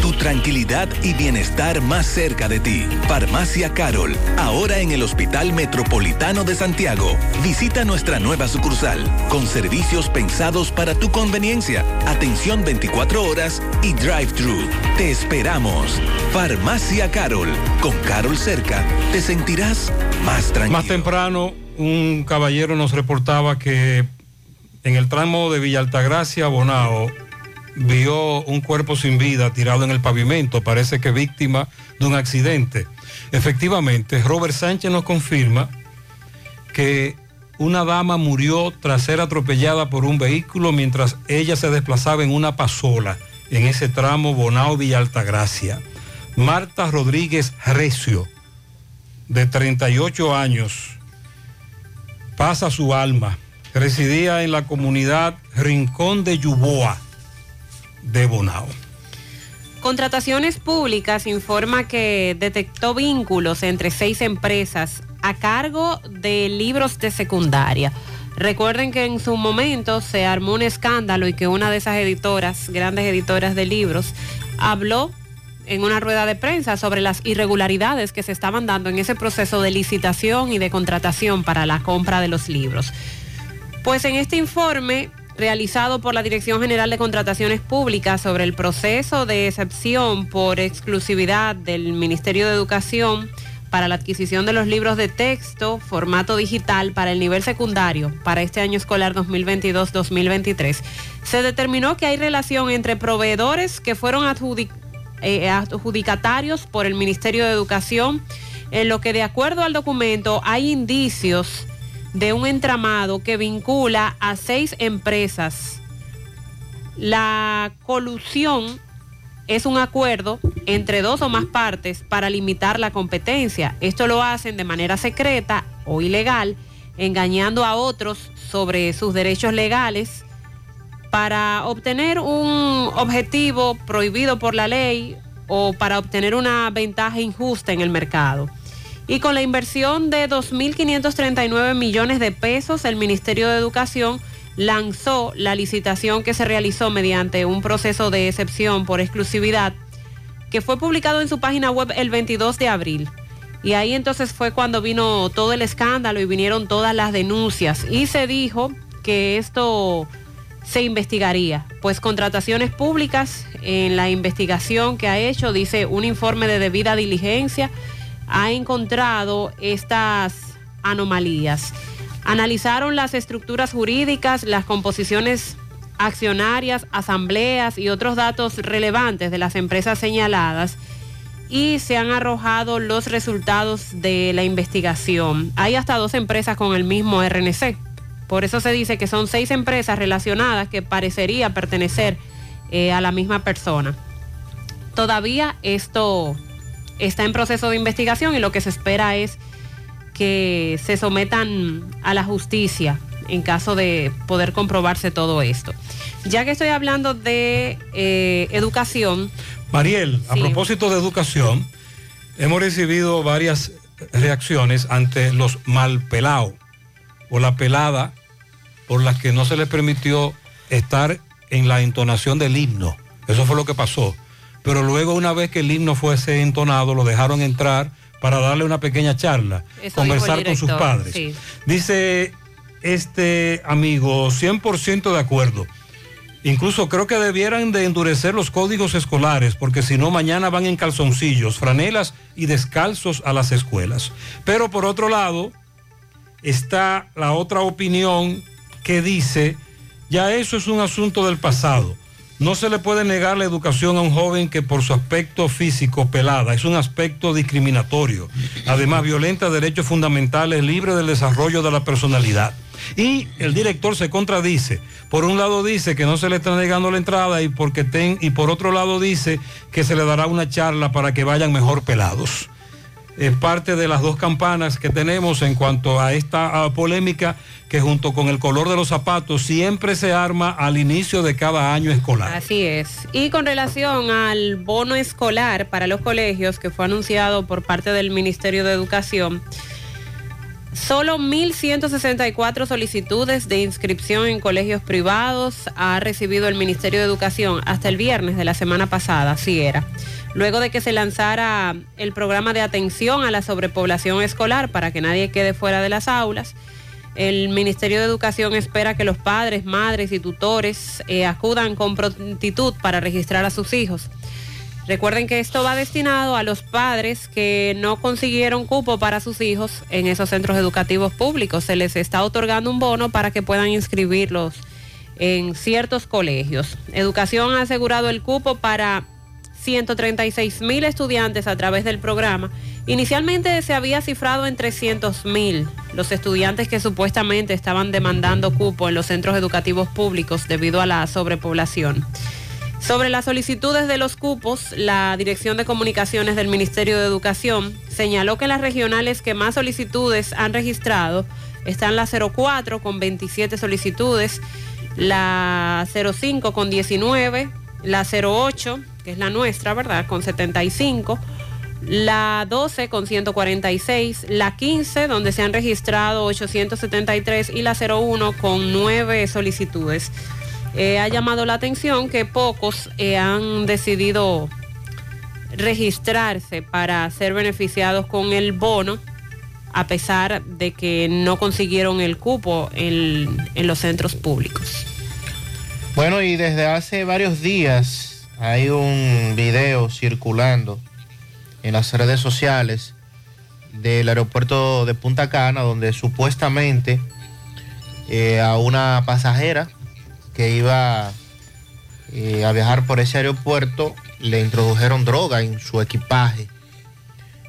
[SPEAKER 84] Tu tranquilidad y bienestar más cerca de ti. Farmacia Carol, ahora en el Hospital Metropolitano de Santiago. Visita nuestra nueva sucursal, con servicios pensados para tu conveniencia, atención 24 horas y drive-thru. Te esperamos. Farmacia Carol, con Carol cerca, te sentirás más tranquilo.
[SPEAKER 10] Más temprano, un caballero nos reportaba que en el tramo de Villa Altagracia, Bonao, vio un cuerpo sin vida tirado en el pavimento, parece que víctima de un accidente. Efectivamente, Robert Sánchez nos confirma que una dama murió tras ser atropellada por un vehículo mientras ella se desplazaba en una pasola en ese tramo Bonao Villa Altagracia. Marta Rodríguez Recio, de 38 años, pasa su alma. Residía en la comunidad Rincón de Yuboa de Bonao.
[SPEAKER 11] Contrataciones Públicas informa que detectó vínculos entre seis empresas a cargo de libros de secundaria. Recuerden que en su momento se armó un escándalo y que una de esas editoras, grandes editoras de libros, habló en una rueda de prensa sobre las irregularidades que se estaban dando en ese proceso de licitación y de contratación para la compra de los libros. Pues en este informe realizado por la Dirección General de Contrataciones Públicas sobre el proceso de excepción por exclusividad del Ministerio de Educación para la adquisición de los libros de texto, formato digital para el nivel secundario para este año escolar 2022-2023, se determinó que hay relación entre proveedores que fueron eh, adjudicatarios por el Ministerio de Educación, en lo que de acuerdo al documento hay indicios de un entramado que vincula a seis empresas. La colusión es un acuerdo entre dos o más partes para limitar la competencia. Esto lo hacen de manera secreta o ilegal, engañando a otros sobre sus derechos legales para obtener un objetivo prohibido por la ley o para obtener una ventaja injusta en el mercado. Y con la inversión de 2.539 millones de pesos, el Ministerio de Educación lanzó la licitación que se realizó mediante un proceso de excepción por exclusividad que fue publicado en su página web el 22 de abril. Y ahí entonces fue cuando vino todo el escándalo y vinieron todas las denuncias y se dijo que esto se investigaría. Pues contrataciones públicas en la investigación que ha hecho, dice un informe de debida diligencia, ha encontrado estas anomalías. Analizaron las estructuras jurídicas, las composiciones accionarias, asambleas y otros datos relevantes de las empresas señaladas y se han arrojado los resultados de la investigación. Hay hasta dos empresas con el mismo RNC. Por eso se dice que son seis empresas relacionadas que parecería pertenecer eh, a la misma persona. Todavía esto está en proceso de investigación y lo que se espera es que se sometan a la justicia en caso de poder comprobarse todo esto. Ya que estoy hablando de eh, educación,
[SPEAKER 10] Mariel, a propósito de educación, hemos recibido varias reacciones ante los mal pelados o la pelada por las que no se les permitió estar en la entonación del himno. Eso fue lo que pasó. Pero luego una vez que el himno fuese entonado, lo dejaron entrar para darle una pequeña charla,
[SPEAKER 11] Eso
[SPEAKER 10] conversar con sus padres.
[SPEAKER 11] sí.
[SPEAKER 10] Dice este amigo, 100% de acuerdo. Incluso creo que debieran de endurecer los códigos escolares, porque si no, mañana van en calzoncillos, franelas y descalzos a las escuelas. Pero por otro lado, está la otra opinión que dice, ya eso es un asunto del pasado. No se le puede negar la educación a un joven que por su aspecto físico pelada es un aspecto discriminatorio. Además, violenta derechos fundamentales, libre del desarrollo de la personalidad. Y el director se contradice. Por un lado dice que no se le está negando la entrada y, porque ten- y por otro lado dice que se le dará una charla para que vayan mejor pelados es parte de las dos campanas que tenemos en cuanto a esta polémica que junto con el color de los zapatos siempre se arma al inicio de cada año escolar.
[SPEAKER 11] Así es. Y con relación al bono escolar para los colegios que fue anunciado por parte del Ministerio de Educación, Solo 1.164 solicitudes de inscripción en colegios privados ha recibido el Ministerio de Educación hasta el viernes de la semana pasada, así era. Luego de que se lanzara el programa de atención a la sobrepoblación escolar para que nadie quede fuera de las aulas, el Ministerio de Educación espera que los padres, madres y tutores eh, acudan con prontitud para registrar a sus hijos. Recuerden que esto va destinado a los padres que no consiguieron cupo para sus hijos en esos centros educativos públicos. Se les está otorgando un bono para que puedan inscribirlos en ciertos colegios. Educación ha asegurado el cupo para 136 mil estudiantes a través del programa. Inicialmente se había cifrado en 300 mil los estudiantes que supuestamente estaban demandando cupo en los centros educativos públicos debido a la sobrepoblación. Sobre las solicitudes de los cupos, la Dirección de Comunicaciones del Ministerio de Educación señaló que las regionales que más solicitudes han registrado están la 04 con 27 solicitudes, la 05 con 19, la 08, que es la nuestra, ¿verdad? Con 75, la 12 con 146, la 15 donde se han registrado 873 y la 01 con 9 solicitudes. Eh, ha llamado la atención que pocos eh, han decidido registrarse para ser beneficiados con el bono, a pesar de que no consiguieron el cupo en, en los centros públicos.
[SPEAKER 31] Bueno, y desde hace varios días hay un video circulando en las redes sociales del aeropuerto de Punta Cana, donde supuestamente eh, a una pasajera que iba eh, a viajar por ese aeropuerto le introdujeron droga en su equipaje.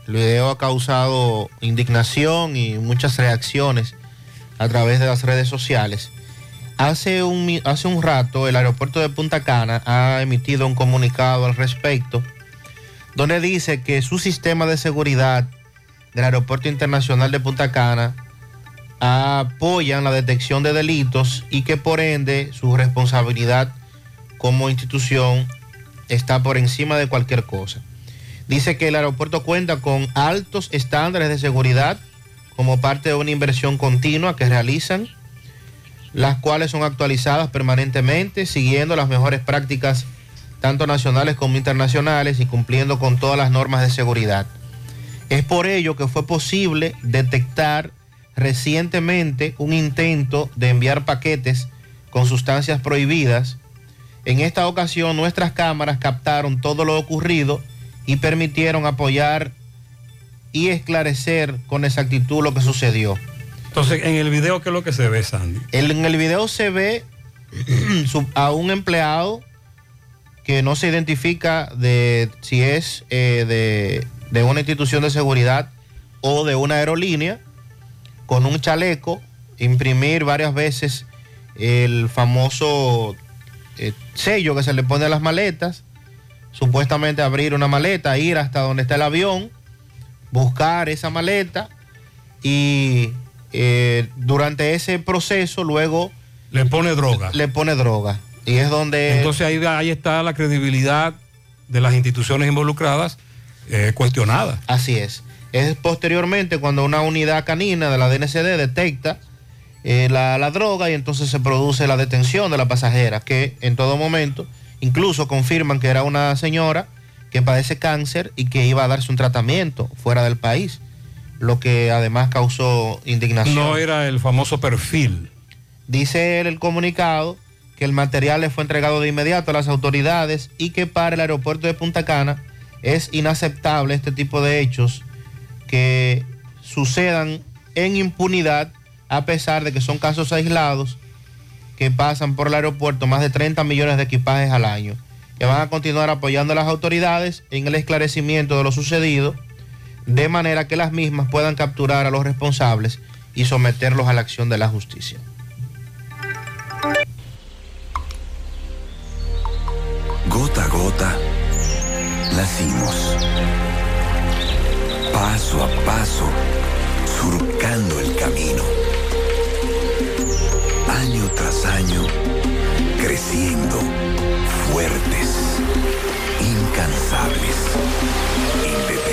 [SPEAKER 31] El video ha causado indignación y muchas reacciones a través de las redes sociales. Hace un, hace un rato el aeropuerto de Punta Cana ha emitido un comunicado al respecto donde dice que su sistema de seguridad del Aeropuerto Internacional de Punta Cana apoyan la detección de delitos y que por ende su responsabilidad como institución está por encima de cualquier cosa. Dice que el aeropuerto cuenta con altos estándares de seguridad como parte de una inversión continua que realizan, las cuales son actualizadas permanentemente siguiendo las mejores prácticas tanto nacionales como internacionales y cumpliendo con todas las normas de seguridad. Es por ello que fue posible detectar recientemente un intento de enviar paquetes con sustancias prohibidas. En esta ocasión nuestras cámaras captaron todo lo ocurrido y permitieron apoyar y esclarecer con exactitud lo que sucedió.
[SPEAKER 10] Entonces, en el video, ¿qué es lo que se ve, Sandy?
[SPEAKER 31] En el video se ve a un empleado que no se identifica de si es eh, de, de una institución de seguridad o de una aerolínea, con un chaleco, imprimir varias veces el famoso eh, sello que se le pone a las maletas, supuestamente abrir una maleta, ir hasta donde está el avión, buscar esa maleta y eh, durante ese proceso luego
[SPEAKER 10] le pone droga.
[SPEAKER 31] Le pone droga. Y es donde...
[SPEAKER 10] Entonces ahí, ahí está la credibilidad de las instituciones involucradas eh, cuestionada.
[SPEAKER 31] Así es. Es posteriormente cuando una unidad canina de la DNCD detecta eh, la, la droga y entonces se produce la detención de la pasajera, que en todo momento incluso confirman que era una señora que padece cáncer y que iba a darse un tratamiento fuera del país, lo que además causó indignación.
[SPEAKER 10] No era el famoso perfil.
[SPEAKER 31] Dice él el comunicado que el material le fue entregado de inmediato a las autoridades y que para el aeropuerto de Punta Cana es inaceptable este tipo de hechos que sucedan en impunidad a pesar de que son casos aislados que pasan por el aeropuerto más de 30 millones de equipajes al año, que van a continuar apoyando a las autoridades en el esclarecimiento de lo sucedido, de manera que las mismas puedan capturar a los responsables y someterlos a la acción de la justicia.
[SPEAKER 54] Gota a gota, nacimos. Paso a paso, surcando el camino. Año tras año, creciendo, fuertes, incansables, indetenibles.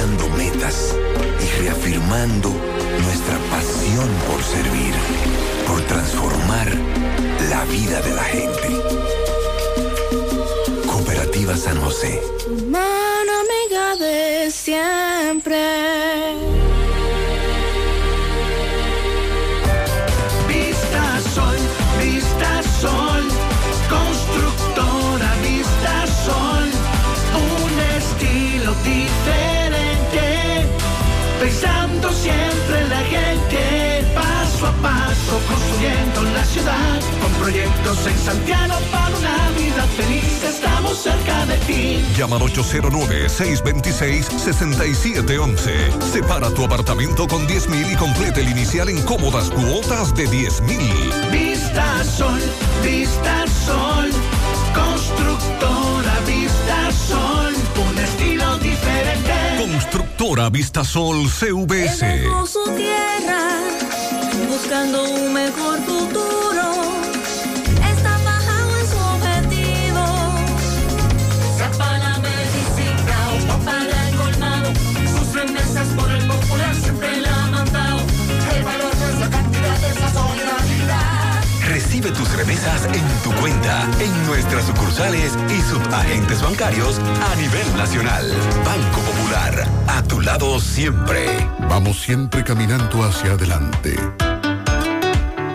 [SPEAKER 54] Metas y
[SPEAKER 17] reafirmando nuestra pasión por servir, por transformar la vida de la gente. Cooperativa San José.
[SPEAKER 81] Mano amiga de siempre.
[SPEAKER 85] Ciudad, con proyectos en Santiago para una vida feliz, estamos cerca de ti.
[SPEAKER 18] Llama al 809-626-6711. Separa tu apartamento con 10 mil y complete el inicial en cómodas cuotas de 10 mil.
[SPEAKER 85] Vista Sol, Vista Sol, constructora Vista Sol, un estilo diferente.
[SPEAKER 18] Constructora Vistasol CVS.
[SPEAKER 81] Buscando un mejor futuro. Está bajado en su objetivo. Sepa la medicina o para el colmado. Sus remesas por el popular siempre la han mandado. El valor de esa cantidad de esa solidaridad.
[SPEAKER 54] Recibe tus remesas en tu cuenta, en nuestras sucursales y subagentes bancarios a nivel nacional. Banco Popular, a tu lado siempre.
[SPEAKER 79] Vamos siempre caminando hacia adelante,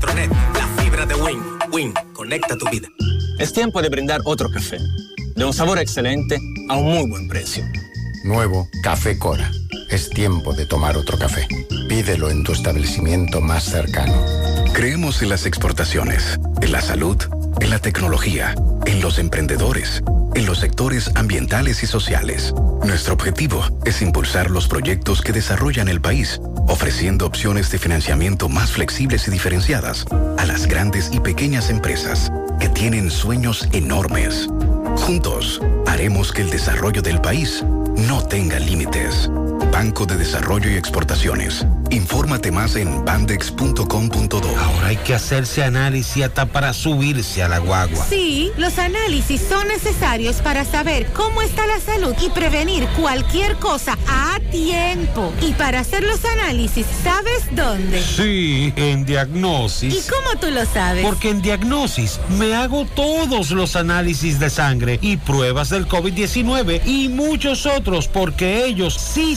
[SPEAKER 81] La fibra de Win. Win, conecta tu vida.
[SPEAKER 86] Es tiempo de brindar otro café, de un sabor excelente a un muy buen precio.
[SPEAKER 14] Nuevo Café Cora. Es tiempo de tomar otro café. Pídelo en tu establecimiento más cercano.
[SPEAKER 54] Creemos en las exportaciones, en la salud, en la tecnología, en los emprendedores, en los sectores ambientales y sociales. Nuestro objetivo es impulsar los proyectos que desarrollan el país, ofreciendo opciones de financiamiento más flexibles y diferenciadas a las grandes y pequeñas empresas que tienen sueños enormes. Juntos, haremos que el desarrollo del país no tenga límites. Banco de Desarrollo y Exportaciones. Infórmate más en bandex.com.do.
[SPEAKER 87] Ahora hay que hacerse análisis hasta para subirse a la guagua.
[SPEAKER 88] Sí, los análisis son necesarios para saber cómo está la salud y prevenir cualquier cosa a tiempo. Y para hacer los análisis, ¿sabes dónde?
[SPEAKER 87] Sí, en Diagnosis.
[SPEAKER 88] ¿Y cómo tú lo sabes?
[SPEAKER 87] Porque en Diagnosis me hago todos los análisis de sangre y pruebas del COVID-19 y muchos otros porque ellos sí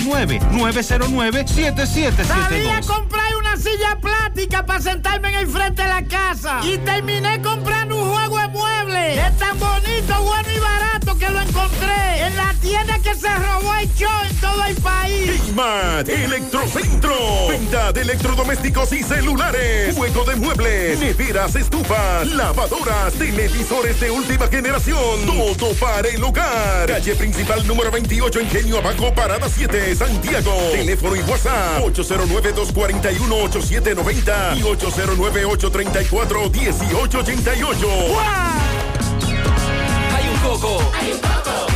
[SPEAKER 89] 829-909-7772.
[SPEAKER 90] Salí a comprar una silla plástica para sentarme en el frente de la casa. Y terminé comprando un juego de muebles. Es tan bonito,
[SPEAKER 91] show en todo el país.
[SPEAKER 79] Smart Electrocentro. Venta de electrodomésticos y celulares. Juego de muebles, neveras, estufas, lavadoras, televisores de última generación. Todo para el hogar. Calle principal número 28, Ingenio Abajo, Parada 7, Santiago. Teléfono y WhatsApp 809-241-8790 y 809-834-1888.
[SPEAKER 92] Hay un coco.
[SPEAKER 93] Hay un coco.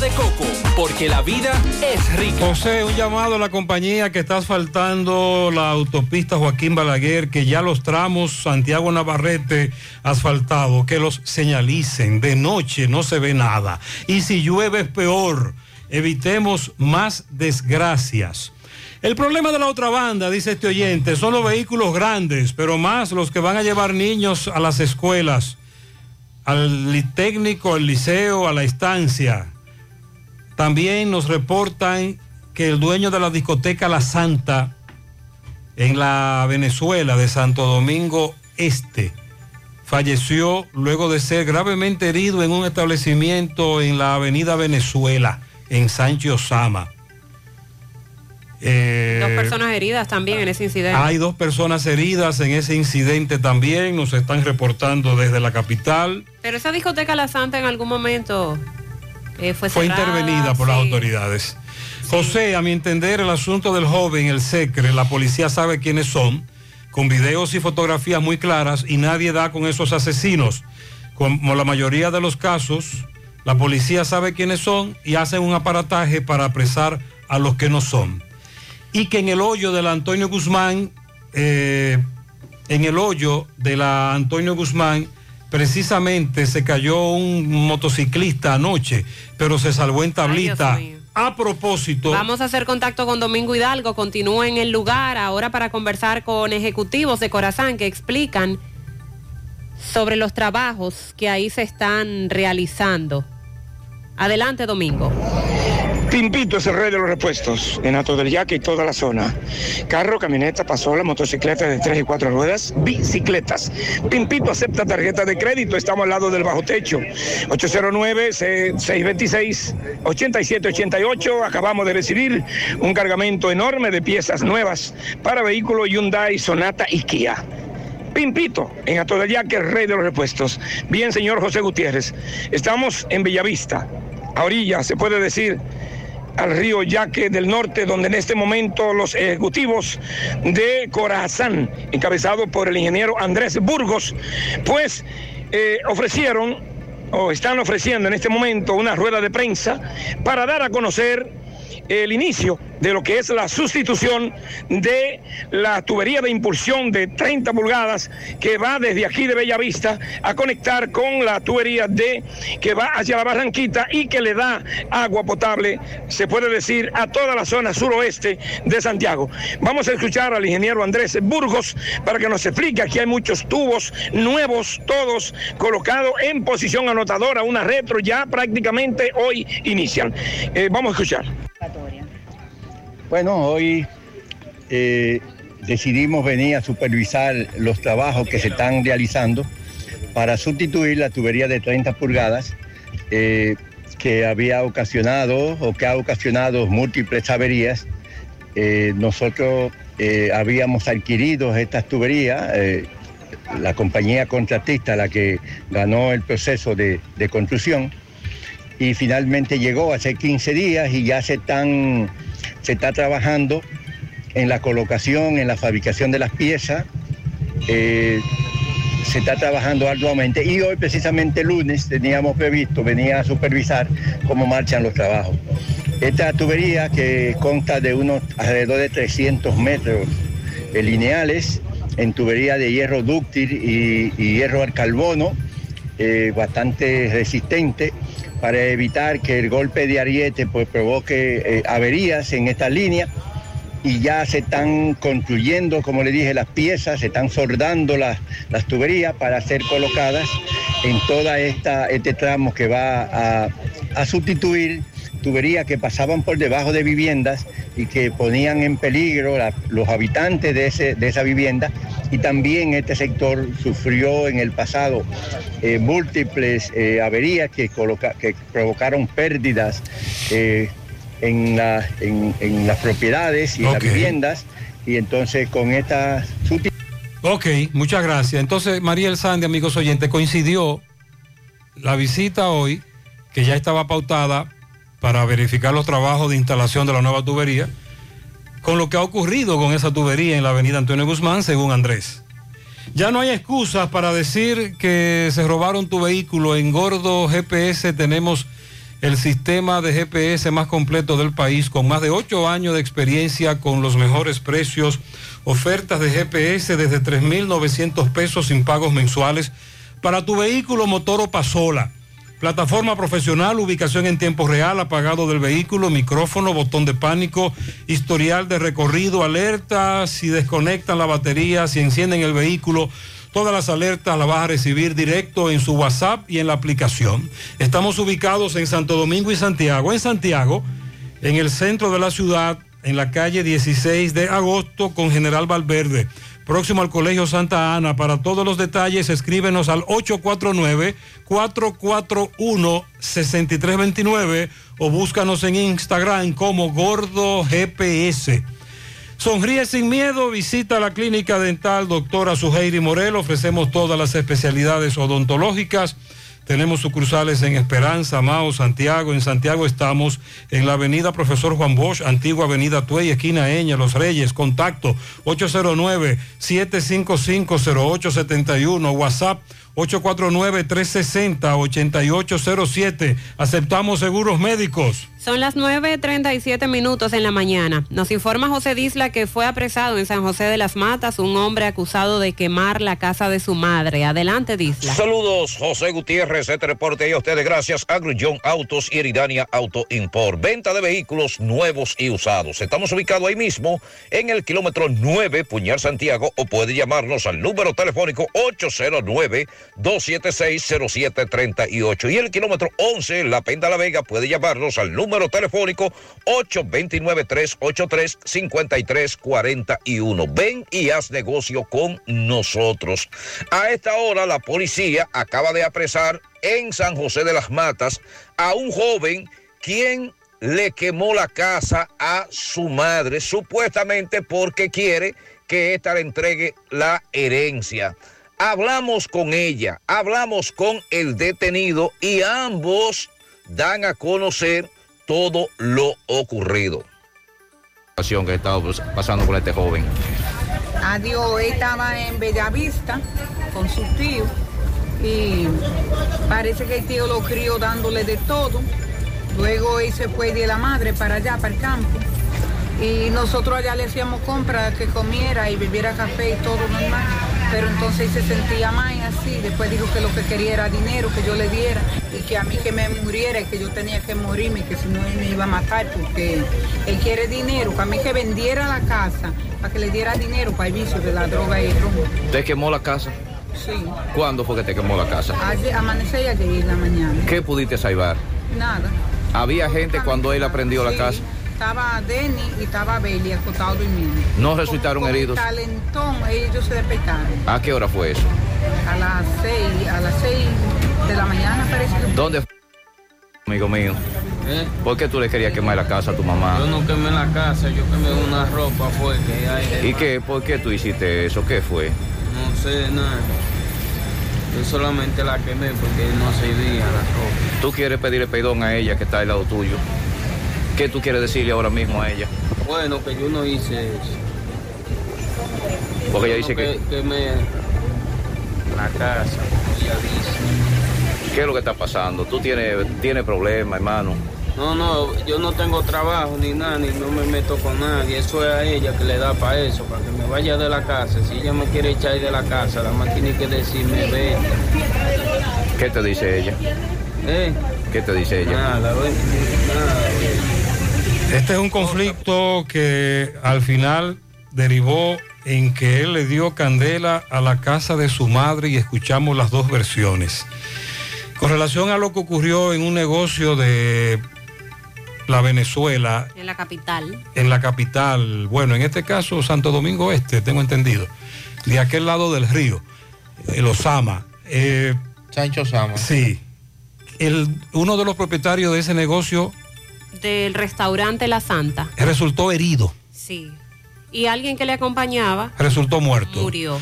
[SPEAKER 93] de
[SPEAKER 92] coco, porque la vida es rica.
[SPEAKER 10] José, un llamado a la compañía que está asfaltando la autopista Joaquín Balaguer, que ya los tramos Santiago Navarrete asfaltado, que los señalicen. De noche no se ve nada. Y si llueve es peor. Evitemos más desgracias. El problema de la otra banda, dice este oyente, son los vehículos grandes, pero más los que van a llevar niños a las escuelas, al técnico, al liceo, a la estancia. También nos reportan que el dueño de la discoteca La Santa en la Venezuela de Santo Domingo Este falleció luego de ser gravemente herido en un establecimiento en la avenida Venezuela, en Sancho Sama. Eh,
[SPEAKER 11] Dos personas heridas también en ese incidente.
[SPEAKER 10] hay dos personas heridas en ese incidente también, nos están reportando desde la capital.
[SPEAKER 11] Pero esa discoteca La Santa en algún momento eh, fue
[SPEAKER 10] intervenida por las
[SPEAKER 11] sí.
[SPEAKER 10] autoridades. José, a mi entender, el asunto del joven, el SECRE, la policía sabe quiénes son, con videos y fotografías muy claras, y nadie da con esos asesinos. Como la mayoría de los casos, la policía sabe quiénes son y hace un aparataje para apresar a los que no son. Y que en el hoyo de la Antonio Guzmán, eh, en el hoyo de la Antonio Guzmán, precisamente se cayó un motociclista anoche, pero se salvó en tablita. A propósito,
[SPEAKER 11] Vamos a hacer contacto con Domingo Hidalgo, continúa en el lugar ahora para conversar con ejecutivos de Corazán que explican sobre los trabajos que ahí se están realizando. Adelante, Domingo.
[SPEAKER 34] Pimpito es el rey de los repuestos en Ato y toda la zona. Carro, camioneta, pasola, motocicleta de tres y cuatro ruedas, bicicletas. Pimpito acepta tarjeta de crédito, estamos al lado del bajo techo. 809-626-8788. Acabamos de recibir un cargamento enorme de piezas nuevas para vehículos Hyundai, Sonata y Kia. Pimpito, en Ato del Yaque, el rey de los repuestos. Bien, señor José Gutiérrez, estamos en Bellavista, a orilla, se puede decir, al río Yaque del Norte, donde en este momento los ejecutivos de Corazán, encabezados por el ingeniero Andrés Burgos, pues eh, ofrecieron o están ofreciendo en este momento una rueda de prensa para dar a conocer el inicio de lo que es la sustitución de la tubería de impulsión de 30 pulgadas que va desde aquí de Bellavista a conectar con la tubería de que va hacia la Barranquita y que le da agua potable, se puede decir, a toda la zona suroeste de Santiago. Vamos a escuchar al ingeniero Andrés Burgos para que nos explique. Aquí hay muchos tubos nuevos, todos colocados en posición anotadora, una retro ya prácticamente hoy inician. Eh, vamos a escuchar.
[SPEAKER 60] Bueno, hoy eh, decidimos venir a supervisar los trabajos que se están realizando para sustituir la tubería de 30 pulgadas eh, que había ocasionado o que ha ocasionado múltiples averías. Eh, nosotros habíamos adquirido estas tuberías, la compañía contratista la que ganó el proceso de, de construcción y finalmente llegó hace 15 días y ya se están se está trabajando en la colocación, en la fabricación de las piezas. eh, se está trabajando arduamente y hoy precisamente lunes teníamos previsto venir a supervisar cómo marchan los trabajos. Esta tubería que consta de unos alrededor de 300 metros lineales
[SPEAKER 94] en tubería de hierro dúctil y, y hierro al carbono, eh, bastante resistente para evitar que el golpe de ariete pues, provoque eh, averías en esta línea. Y ya se están construyendo, como le dije, las piezas, se están soldando las, las tuberías para ser colocadas en toda esta este tramo que va a, a sustituir tuberías que pasaban por debajo de viviendas y que ponían en peligro los habitantes de, ese, de esa vivienda y también este sector sufrió en el pasado eh, múltiples eh, averías que, coloca- que provocaron pérdidas eh, en, la- en- en las propiedades y en las viviendas y entonces con esta
[SPEAKER 10] Ok, muchas gracias. Entonces, Mariel Sandy, amigos oyentes, coincidió la visita hoy, que ya estaba pautada para verificar los trabajos de instalación de la nueva tubería, con lo que ha ocurrido con esa tubería en la avenida Antonio Guzmán, según Andrés. Ya no hay excusas para decir que se robaron tu vehículo. En Gordo GPS tenemos el sistema de GPS más completo del país, con más de ocho años de experiencia, con los mejores precios, ofertas de GPS desde 3.900 pesos sin pagos mensuales para tu vehículo, motor o pasola. Plataforma profesional, ubicación en tiempo real, apagado del vehículo, micrófono, botón de pánico, historial de recorrido, alerta, si desconectan la batería, si encienden el vehículo, todas las alertas las vas a recibir directo en su WhatsApp y en la aplicación. Estamos ubicados en Santo Domingo y Santiago. En Santiago, en el centro de la ciudad, en la calle 16 de agosto con General Valverde, próximo al Colegio Santa Ana. Para todos los detalles, escríbenos al 849-441-6329 o búscanos en Instagram como Gordo GPS. Sonríe sin miedo, visita la clínica dental doctora Suheiri Morel, ofrecemos todas las especialidades odontológicas. Tenemos sucursales en Esperanza, Mao, Santiago. En Santiago estamos en la avenida Profesor Juan Bosch, antigua avenida Tuey, esquina Eña, Los Reyes. Contacto 809-755-0871. WhatsApp 849-360-8807. Aceptamos seguros médicos.
[SPEAKER 11] Son las 9.37 minutos en la mañana. Nos informa José Disla que fue apresado en San José de las Matas un hombre acusado de quemar la casa de su madre. Adelante, Disla.
[SPEAKER 18] Saludos, José Gutiérrez, este reporte y a ustedes gracias a Grullón Autos y Eridania Auto Import. Venta de vehículos nuevos y usados. Estamos ubicados ahí mismo en el kilómetro 9, Puñal Santiago, o puede llamarnos al número telefónico 809-276-0738. Y el kilómetro 11, La Penda La Vega, puede llamarnos al número telefónico 829-383-5341. Ven y haz negocio con nosotros. A esta hora la policía acaba de apresar en San José de las Matas a un joven quien le quemó la casa a su madre, supuestamente porque quiere que ésta le entregue la herencia. Hablamos con ella, hablamos con el detenido y ambos dan a conocer todo lo ocurrido.
[SPEAKER 95] situación que ha estado pasando con este joven.
[SPEAKER 96] Adiós, estaba en Bellavista con su tío y parece que el tío lo crió dándole de todo. Luego él se fue de la madre para allá, para el campo. Y nosotros allá le hacíamos compras que comiera y bebiera café y todo normal. Pero entonces se sentía mal así. Después dijo que lo que quería era dinero, que yo le diera. Y que a mí que me muriera y que yo tenía que morirme, que si no él me iba a matar porque él quiere dinero. Que a mí que vendiera la casa para que le diera dinero para el vicio de la droga y el ron.
[SPEAKER 95] ¿Te quemó la casa?
[SPEAKER 96] Sí.
[SPEAKER 95] ¿Cuándo fue que te quemó la casa?
[SPEAKER 96] Ayer, amanecí ayer en la mañana.
[SPEAKER 95] ¿Qué pudiste salvar?
[SPEAKER 96] Nada.
[SPEAKER 95] ¿Había gente cuando él aprendió la casa?
[SPEAKER 96] Estaba Denny y estaba Beli acostado durmiendo.
[SPEAKER 95] ¿No resultaron
[SPEAKER 96] Con el
[SPEAKER 95] heridos?
[SPEAKER 96] calentón, ellos se despertaron.
[SPEAKER 95] ¿A qué hora fue eso?
[SPEAKER 96] A las seis, a las seis de la mañana parece que
[SPEAKER 95] ¿Dónde fue, amigo mío? ¿Por qué tú le querías quemar la casa a tu mamá?
[SPEAKER 97] Yo no quemé la casa, yo quemé una ropa fue que hay.
[SPEAKER 95] ¿Y qué? ¿Por qué tú hiciste eso? ¿Qué fue?
[SPEAKER 97] No sé nada. Yo solamente la quemé porque no servía la ropa.
[SPEAKER 95] ¿Tú quieres pedirle perdón a ella que está al lado tuyo? ¿Qué tú quieres decirle ahora mismo a ella?
[SPEAKER 97] Bueno, que yo no hice eso.
[SPEAKER 95] Porque ella dice
[SPEAKER 97] no
[SPEAKER 95] que...
[SPEAKER 97] quemé la casa, ella dice.
[SPEAKER 95] ¿Qué es lo que está pasando? ¿Tú tienes, tienes problemas, hermano?
[SPEAKER 97] No, no, yo no tengo trabajo ni nada, ni no me meto con nadie. Eso es a ella que le da para eso, para que me vaya de la casa. Si ella me quiere echar de la casa, la más tiene que decirme, ve.
[SPEAKER 95] ¿Qué te dice ella?
[SPEAKER 97] ¿Eh?
[SPEAKER 95] ¿Qué te dice ella?
[SPEAKER 97] Nada, ve, nada.
[SPEAKER 10] Este es un conflicto que al final derivó en que él le dio candela a la casa de su madre y escuchamos las dos versiones. Con relación a lo que ocurrió en un negocio de la Venezuela,
[SPEAKER 11] En la capital.
[SPEAKER 10] en la capital, bueno, en este caso Santo Domingo Este, tengo entendido, de aquel lado del río, el Osama. Eh,
[SPEAKER 98] Sancho Osama.
[SPEAKER 10] Sí. El, uno de los propietarios de ese negocio
[SPEAKER 11] Del restaurante La Santa.
[SPEAKER 10] resultó herido,
[SPEAKER 11] Sí. Y alguien que le acompañaba
[SPEAKER 10] resultó muerto.
[SPEAKER 11] murió.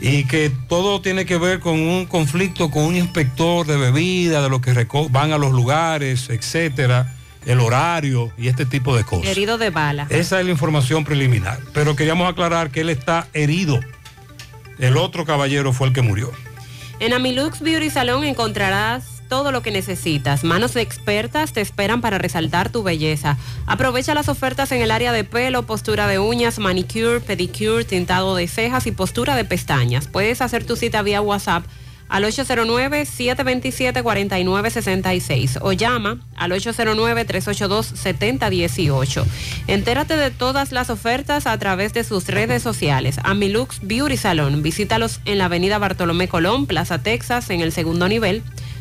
[SPEAKER 10] Y que todo tiene que ver con un conflicto con un inspector de bebida, de los que van a los lugares, etcétera, el horario y este tipo de cosas.
[SPEAKER 11] Herido de bala.
[SPEAKER 10] Esa es la información preliminar. Pero queríamos aclarar que él está herido. El otro caballero fue el que murió.
[SPEAKER 11] En Amilux Beauty Salon encontrarás todo lo que necesitas. Manos expertas te esperan para resaltar tu belleza. Aprovecha las ofertas en el área de pelo, postura de uñas, manicure, pedicure, tintado de cejas y postura de pestañas. Puedes hacer tu cita vía WhatsApp al 809-727-4966 o llama al 809-382-7018. Entérate de todas las ofertas a través de sus redes sociales. Amilux Beauty Salon. Visítalos en la avenida Bartolomé Colón, Plaza Texas, en el segundo nivel,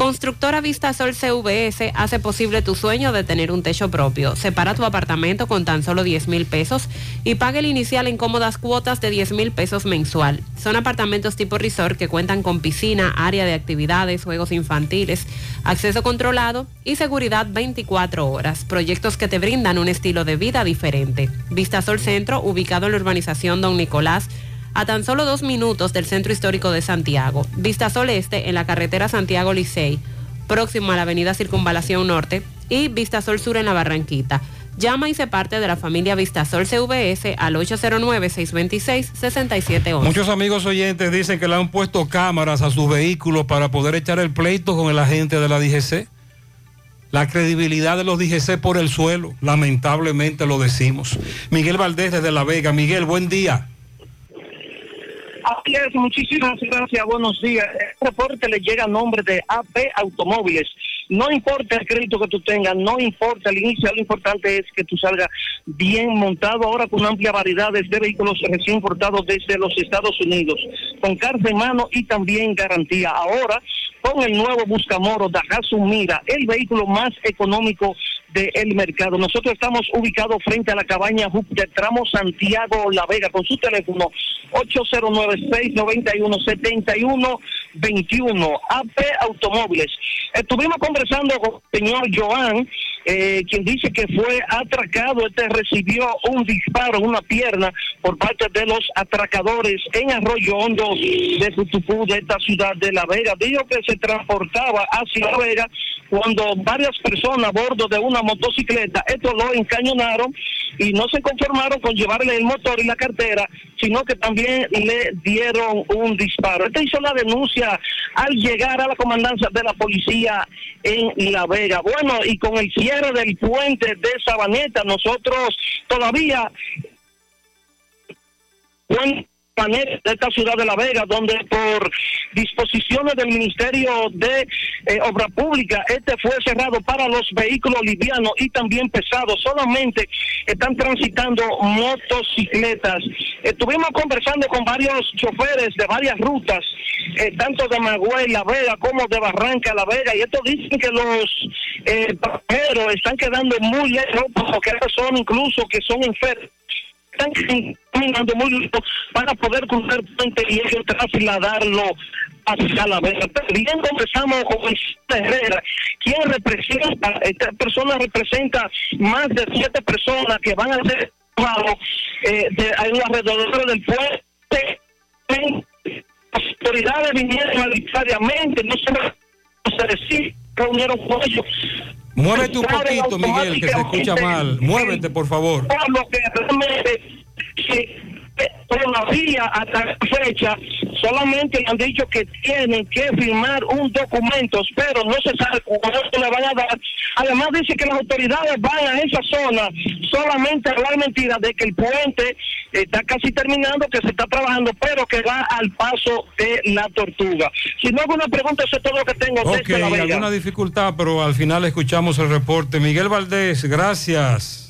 [SPEAKER 11] Constructora Vistasol CVS hace posible tu sueño de tener un techo propio. Separa tu apartamento con tan solo 10 mil pesos y paga el inicial en cómodas cuotas de 10 mil pesos mensual. Son apartamentos tipo resort que cuentan con piscina, área de actividades, juegos infantiles, acceso controlado y seguridad 24 horas. Proyectos que te brindan un estilo de vida diferente. Vistasol Centro, ubicado en la urbanización Don Nicolás, a tan solo dos minutos del centro histórico de Santiago. Vistasol Este en la carretera Santiago Licey, próximo a la avenida Circunvalación Norte, y Vistasol Sur en la Barranquita. Llama y se parte de la familia Vistasol CVS al 809-626-6711.
[SPEAKER 10] Muchos amigos oyentes dicen que le han puesto cámaras a sus vehículos para poder echar el pleito con el agente de la DGC. La credibilidad de los DGC por el suelo, lamentablemente lo decimos. Miguel Valdés desde La Vega. Miguel, buen día.
[SPEAKER 99] Así es, muchísimas gracias, buenos días. Este reporte le llega a nombre de AP Automóviles. No importa el crédito que tú tengas, no importa el inicio, lo importante es que tú salgas bien montado ahora con amplia variedad de vehículos recién importados desde los Estados Unidos, con carta en mano y también garantía. Ahora, con el nuevo Buscamoro Dajazú Mira, el vehículo más económico del mercado. Nosotros estamos ubicados frente a la cabaña Júpiter, tramo Santiago La Vega, con su teléfono 809-691-7121, AP Automóviles. Estuvimos conversando con el señor Joan, eh, quien dice que fue atracado, este recibió un disparo una pierna por parte de los atracadores en Arroyo Hondo de Futupú, de esta ciudad de La Vega. Dijo que se transportaba hacia La Vega cuando varias personas a bordo de una motocicleta, esto lo encañonaron y no se conformaron con llevarle el motor y la cartera, sino que también le dieron un disparo. Este hizo la denuncia al llegar a la comandancia de la policía en La Vega. Bueno, y con el cierre del puente de Sabaneta, nosotros todavía panel de esta ciudad de La Vega, donde por disposiciones del Ministerio de eh, Obra Pública, este fue cerrado para los vehículos livianos y también pesados. Solamente están transitando motocicletas. Estuvimos conversando con varios choferes de varias rutas, eh, tanto de Magüey, La Vega, como de Barranca, La Vega, y estos dicen que los eh, pasajeros están quedando muy lejos, porque hay personas incluso que son enfermos están caminando muy lejos para poder cruzar puente y ellos trasladarlo hacia la vega. Bien conversamos con Herrera, quien representa, esta persona representa más de siete personas que van a ser eh, de, a los alrededores del puente las autoridades vinieron arbitrariamente, no se, no se decía, reunieron con ellos.
[SPEAKER 10] Muévete un poquito, Miguel, que se escucha mal. Muévete, por favor.
[SPEAKER 99] Todavía hasta la fecha solamente han dicho que tienen que firmar un documento, pero no se sabe cuándo le van a dar. Además dice que las autoridades van a esa zona solamente a hablar mentiras de que el puente está casi terminando, que se está trabajando, pero que va al paso de la tortuga. Si no alguna pregunta, eso es todo lo que tengo
[SPEAKER 10] Ok,
[SPEAKER 99] desde la
[SPEAKER 10] alguna dificultad, pero al final escuchamos el reporte. Miguel Valdés, gracias.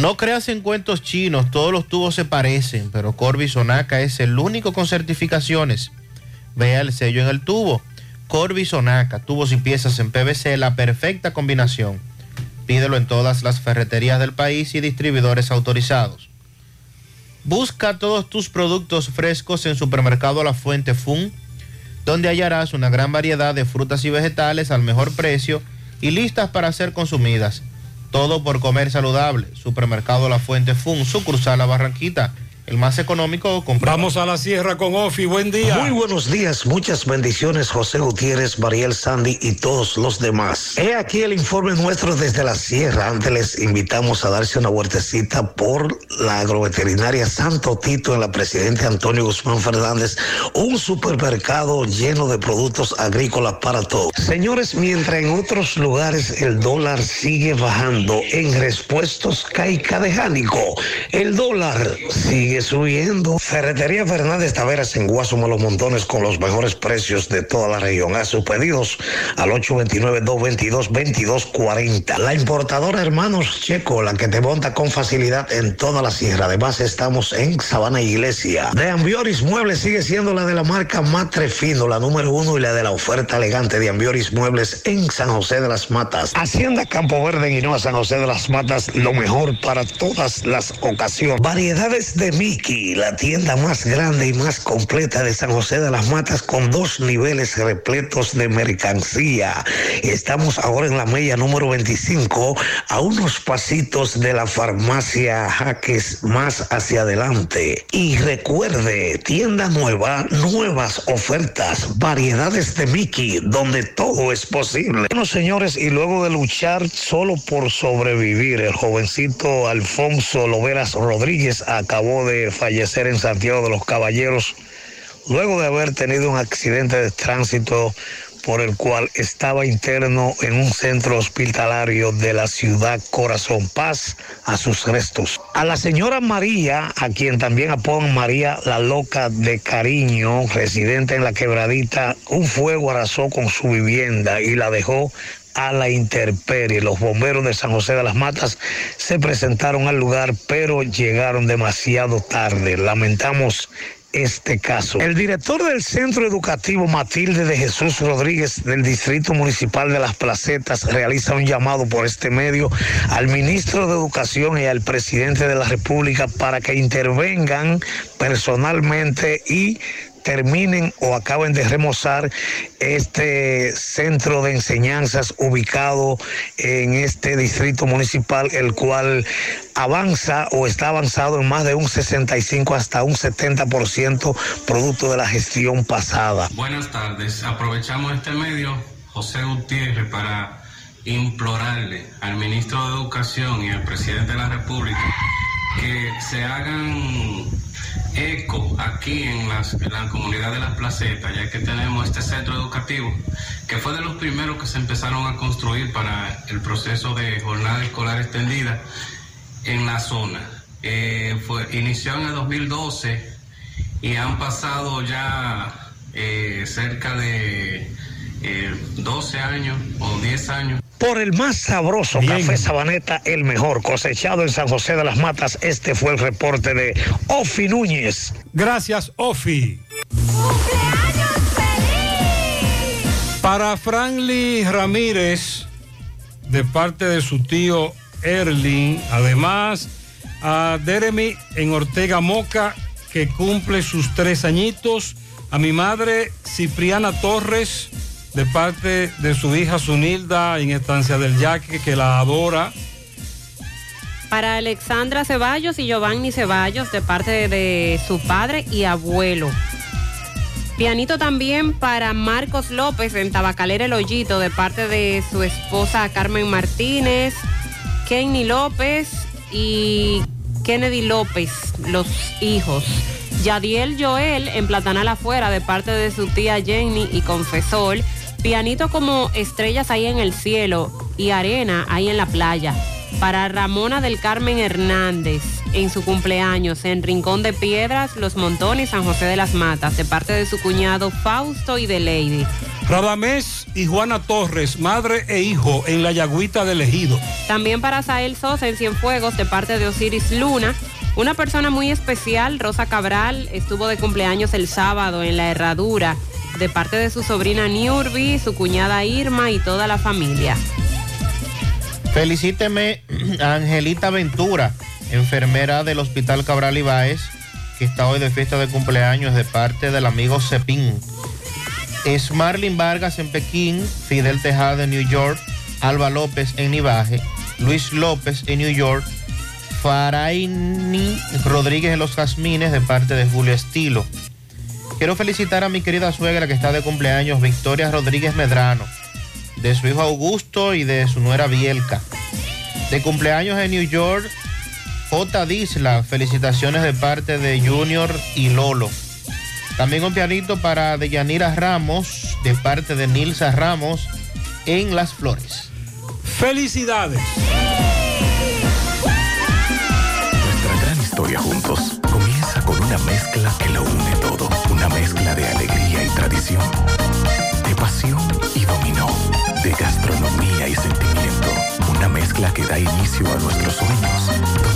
[SPEAKER 31] No creas en cuentos chinos, todos los tubos se parecen, pero Corby Sonaca es el único con certificaciones. Vea el sello en el tubo. Corby Sonaca, tubos y piezas en PVC, la perfecta combinación. Pídelo en todas las ferreterías del país y distribuidores autorizados. Busca todos tus productos frescos en Supermercado La Fuente Fun, donde hallarás una gran variedad de frutas y vegetales al mejor precio y listas para ser consumidas. Todo por comer saludable. Supermercado La Fuente Fun, sucursal La Barranquita, el más económico. comprar.
[SPEAKER 10] Vamos a la sierra con Ofi, buen día.
[SPEAKER 100] Muy buenos días, muchas bendiciones José Gutiérrez, Mariel Sandy y todos los demás. He aquí el informe nuestro desde la sierra. Antes les invitamos a darse una vueltecita por la agroveterinaria Santo Tito en la Presidente Antonio Guzmán Fernández, un supermercado lleno de productos agrícolas para todos. Señores, mientras en otros lugares el dólar sigue bajando, en respuestos caica de Jánico, el dólar sigue subiendo. Ferretería Fernández Taveras en Guasuma Los Montones con los mejores precios de toda la región. A sus pedidos al 829-222-2240. La importadora Hermanos Checo, la que te monta con facilidad en toda la sierra. Además, estamos en Sabana Iglesia. De Ambioris Muebles sigue siendo la de la marca Matre Fino, la número uno y la de la oferta elegante de Ambioris Muebles en San José de las Matas. Hacienda Campo Verde en Hinoa, San José de las Matas, lo mejor para todas las ocasiones. Variedades de Mickey, la tienda más grande y más completa de San José de las Matas con dos niveles repletos de mercancía. Estamos ahora en la mella número 25 a unos pasitos de la farmacia Jaques más hacia adelante. Y recuerde, tienda nueva, nuevas ofertas, variedades de Mickey, donde todo es posible. Bueno, señores, y luego de luchar solo por sobrevivir, el jovencito Alfonso Loveras Rodríguez acabó de fallecer en Santiago de los Caballeros luego de haber tenido un accidente de tránsito por el cual estaba interno en un centro hospitalario de la ciudad Corazón Paz a sus restos. A la señora María, a quien también apodan María la Loca de Cariño, residente en la quebradita, un fuego arrasó con su vivienda y la dejó a la intemperie. Los bomberos de San José de las Matas se presentaron al lugar, pero llegaron demasiado tarde. Lamentamos este caso. El director del Centro Educativo Matilde de Jesús Rodríguez del Distrito Municipal de Las Placetas realiza un llamado por este medio al ministro de Educación y al presidente de la República para que intervengan personalmente y terminen o acaben de remozar este centro de enseñanzas ubicado en este distrito municipal, el cual avanza o está avanzado en más de un 65 hasta un 70% producto de la gestión pasada.
[SPEAKER 101] Buenas tardes. Aprovechamos este medio, José Gutiérrez, para implorarle al ministro de Educación y al presidente de la República que se hagan eco aquí en, la comunidad de las placetas, ya que tenemos este centro educativo, que fue de los primeros que se empezaron a construir para el proceso de jornada escolar extendida en la zona. Eh, fue, inició en el 2012 y han pasado ya eh, cerca de eh, 12 años o 10 años.
[SPEAKER 100] Por el más sabroso café Sabaneta, el mejor cosechado en San José de las Matas, este fue el reporte de Ofi Núñez.
[SPEAKER 10] Gracias, Ofi.
[SPEAKER 102] ¡Cumpleaños feliz!
[SPEAKER 10] Para Franly Ramírez, de parte de su tío Erling, además a Deremy en Ortega Moca, que cumple sus tres añitos, a mi madre Cipriana Torres, de parte de su hija Sunilda en Estancia del Yaque, que la adora.
[SPEAKER 11] Para Alexandra Ceballos y Giovanni Ceballos, de parte de su padre y abuelo. Pianito también para Marcos López en Tabacalera El Hoyito, de parte de su esposa Carmen Martínez, Kenny López y Kennedy López, los hijos. Yadiel Joel en Platanal Afuera, de parte de su tía Jenny y Confesor. Pianito como estrellas ahí en el cielo y arena ahí en la playa. Para Ramona del Carmen Hernández en su cumpleaños en Rincón de Piedras, Los Montones, San José de las Matas, de parte de su cuñado Fausto y de Lady.
[SPEAKER 10] Radamés y Juana Torres, madre e hijo en la Yagüita del Ejido.
[SPEAKER 11] También para Sael Sosa en Cienfuegos, de parte de Osiris Luna. Una persona muy especial, Rosa Cabral, estuvo de cumpleaños el sábado en la Herradura, de parte de su sobrina Niurbi, su cuñada Irma y toda la familia.
[SPEAKER 31] Felicíteme a Angelita Ventura, enfermera del Hospital Cabral Ibáez, que está hoy de fiesta de cumpleaños de parte del amigo Cepín. Es Marlin Vargas en Pekín, Fidel Tejada en New York, Alba López en Nivaje, Luis López en New York, Faraini Rodríguez en Los Jazmines de parte de Julio Estilo. Quiero felicitar a mi querida suegra que está de cumpleaños, Victoria Rodríguez Medrano, de su hijo Augusto y de su nuera Bielka. De cumpleaños en New York, J. Disla, felicitaciones de parte de Junior y Lolo. También un pianito para Deyanira Ramos, de parte de Nilsa Ramos, en Las Flores.
[SPEAKER 10] Felicidades.
[SPEAKER 54] Nuestra gran historia juntos con una mezcla que lo une todo. Una mezcla de alegría y tradición, de pasión y dominó, de gastronomía y sentimiento. Una mezcla que da inicio a nuestros sueños,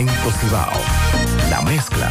[SPEAKER 54] Cemento Cibao, la mezcla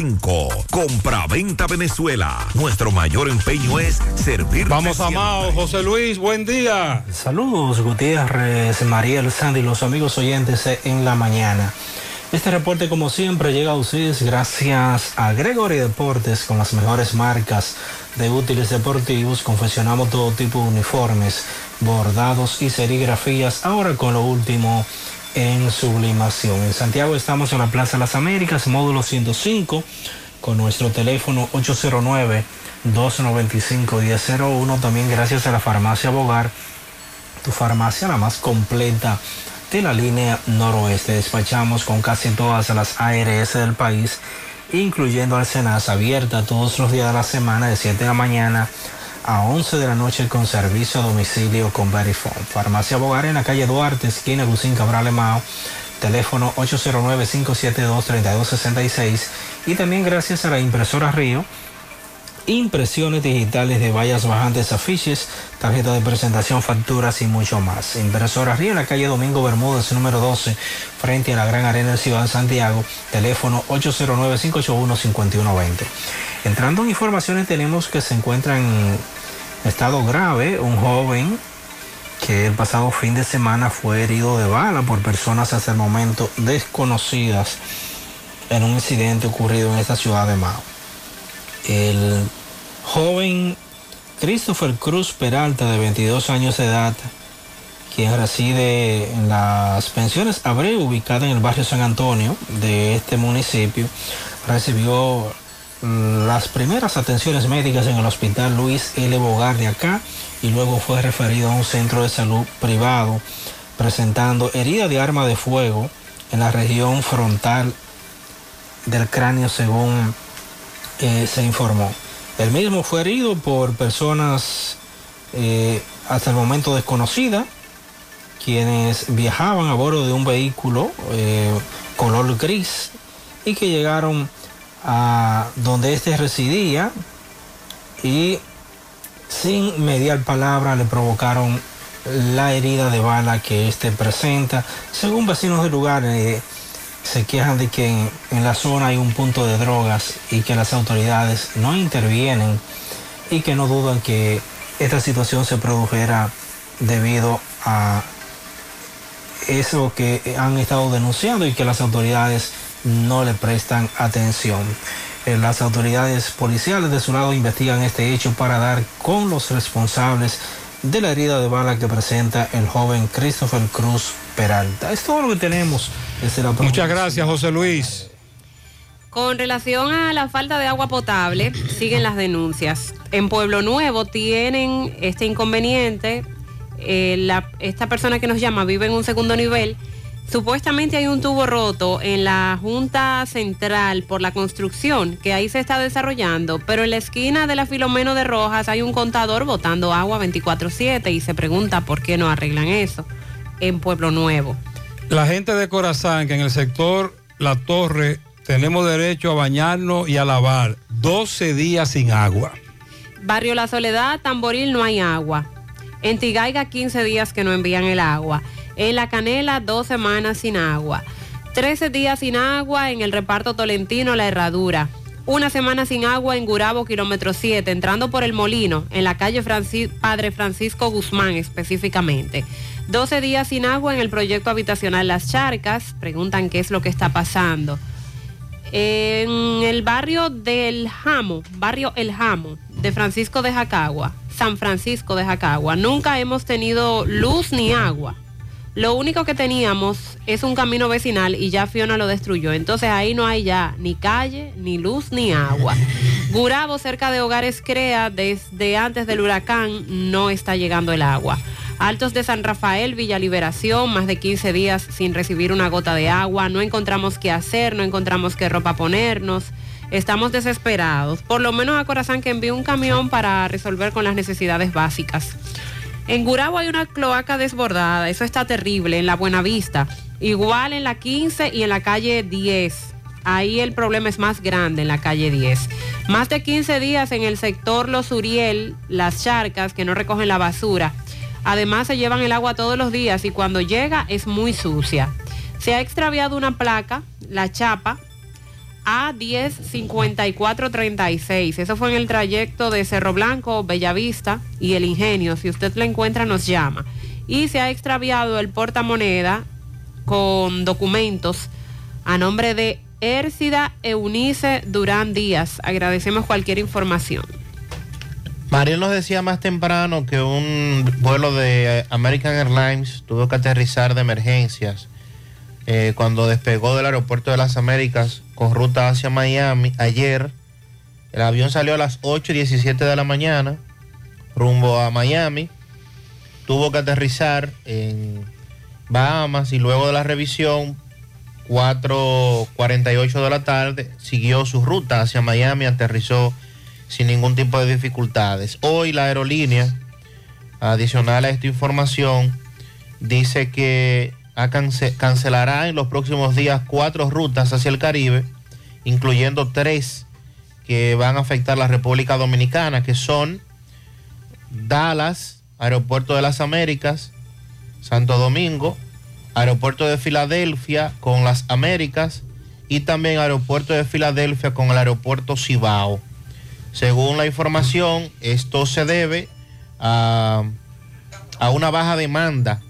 [SPEAKER 18] 809-736-0505. Compra-venta Venezuela. Nuestro mayor empeño es servir.
[SPEAKER 10] Vamos a Mao, José Luis, buen día.
[SPEAKER 103] Saludos, Gutiérrez, Mariel, Sandy, los amigos oyentes en la mañana. Este reporte, como siempre, llega a ustedes gracias a Gregory Deportes con las mejores marcas de útiles deportivos. Confeccionamos todo tipo de uniformes, bordados y serigrafías. Ahora con lo último en sublimación. En Santiago estamos en la Plaza Las Américas, módulo 105, con nuestro teléfono 809 295-1001. También gracias a la farmacia Bogar, tu farmacia la más completa de la línea noroeste. Despachamos con casi todas las ARS del país, incluyendo Arsenas, abierta todos los días de la semana de 7 de la mañana a 11 de la noche con servicio a domicilio con Verifone. Farmacia Bogar en la calle Duarte, esquina Gusín Cabral Emao, teléfono 809-572-3266 y también gracias a la impresora Río impresiones digitales de vallas bajantes, afiches, tarjeta de presentación, facturas y mucho más. Impresora Río en la calle Domingo Bermúdez, número 12, frente a la Gran Arena de Ciudad de Santiago, teléfono 809-581-5120. Entrando en informaciones, tenemos que se encuentra en estado grave un joven que el pasado fin de semana fue herido de bala por personas hasta el momento desconocidas en un incidente ocurrido en esta ciudad de Mao. El joven Christopher Cruz Peralta, de 22 años de edad, quien reside en las pensiones Abreu, ubicada en el barrio San Antonio de este municipio, recibió mm, las primeras atenciones médicas en el hospital Luis L. Bogar de acá y luego fue referido a un centro de salud privado presentando herida de arma de fuego en la región frontal del cráneo según se informó. El mismo fue herido por personas eh, hasta el momento desconocidas, quienes viajaban a bordo de un vehículo eh, color gris y que llegaron a donde éste residía y sin mediar palabra le provocaron la herida de bala que éste presenta. Según vecinos del lugar, eh, se quejan de que en, la zona hay un punto de drogas y que las autoridades no intervienen y que no dudan que esta situación se produjera debido a eso que han estado denunciando y que las autoridades no le prestan atención. Eh, Las autoridades policiales de su lado investigan este hecho para dar con los responsables de la herida de bala que presenta el joven Christopher Cruz Peralta. Es todo lo que tenemos desde la
[SPEAKER 10] Muchas gracias, José Luis.
[SPEAKER 11] Con relación a la falta de agua potable, siguen las denuncias. En Pueblo Nuevo tienen este inconveniente. eh, la- esta persona que nos llama vive en un segundo nivel. Supuestamente hay un tubo roto en la Junta Central por la construcción que ahí se está desarrollando, pero en la esquina de la Filomeno de Rojas hay un contador botando agua 24/7 y se pregunta por qué no arreglan eso en Pueblo Nuevo.
[SPEAKER 10] La gente de Corazán, que en el sector La Torre tenemos derecho a bañarnos y a lavar 12 días sin agua.
[SPEAKER 11] Barrio La Soledad, Tamboril, no hay agua. En Tigaiga, 15 días que no envían el agua. En La Canela, dos semanas sin agua. 13 días sin agua en el reparto Tolentino, La Herradura. Una semana sin agua en Gurabo, kilómetro 7, entrando por el Molino, en la calle Padre Francisco Guzmán específicamente. 12 días sin agua en el proyecto habitacional Las Charcas. Preguntan qué es lo que está pasando. En el barrio del Jamo, barrio El Jamo, de Francisco de Jacagua, San Francisco de Jacagua, nunca hemos tenido luz ni agua. Lo único que teníamos es un camino vecinal y ya Fiona lo destruyó. Entonces ahí no hay ya ni calle, ni luz, ni agua. Gurabo, cerca de Hogares Crea, desde antes del huracán no está llegando el agua. Altos de San Rafael, Villa Liberación, más de 15 días sin recibir una gota de agua. No encontramos qué hacer, no encontramos qué ropa ponernos. Estamos desesperados. Por lo menos a Corazán que envió un camión para resolver con las necesidades básicas. En Gurabo hay una cloaca desbordada, eso está terrible, en la Buenavista. Igual en la 15 y en la calle 10. Ahí el problema es más grande en la calle 10. Más de 15 días en el sector Los Uriel, las charcas que no recogen la basura. Además se llevan el agua todos los días y cuando llega es muy sucia. Se ha extraviado una placa, la chapa, A105436. Eso fue en el trayecto de Cerro Blanco, Bellavista y El Ingenio. Si usted la encuentra, nos llama. Y se ha extraviado el portamoneda con documentos a nombre de Ércida Eunice Durán Díaz. Agradecemos cualquier información.
[SPEAKER 31] Mariel nos decía más temprano que un vuelo de American Airlines tuvo que aterrizar de emergencias eh, cuando despegó del aeropuerto de las Américas con ruta hacia Miami ayer. El avión salió a las 8 y 17 de la mañana rumbo a Miami. Tuvo que aterrizar en Bahamas y luego de la revisión 4.48 de la tarde siguió su ruta hacia Miami, aterrizó sin ningún tipo de dificultades. Hoy la aerolínea, adicional a esta información, dice que cance- cancelará en los próximos días cuatro rutas hacia el Caribe, incluyendo tres que van a afectar la República Dominicana, que son Dallas, Aeropuerto de las Américas, Santo Domingo, Aeropuerto de Filadelfia con las Américas y también Aeropuerto de Filadelfia con el Aeropuerto Cibao. Según la información, esto se debe a una baja demanda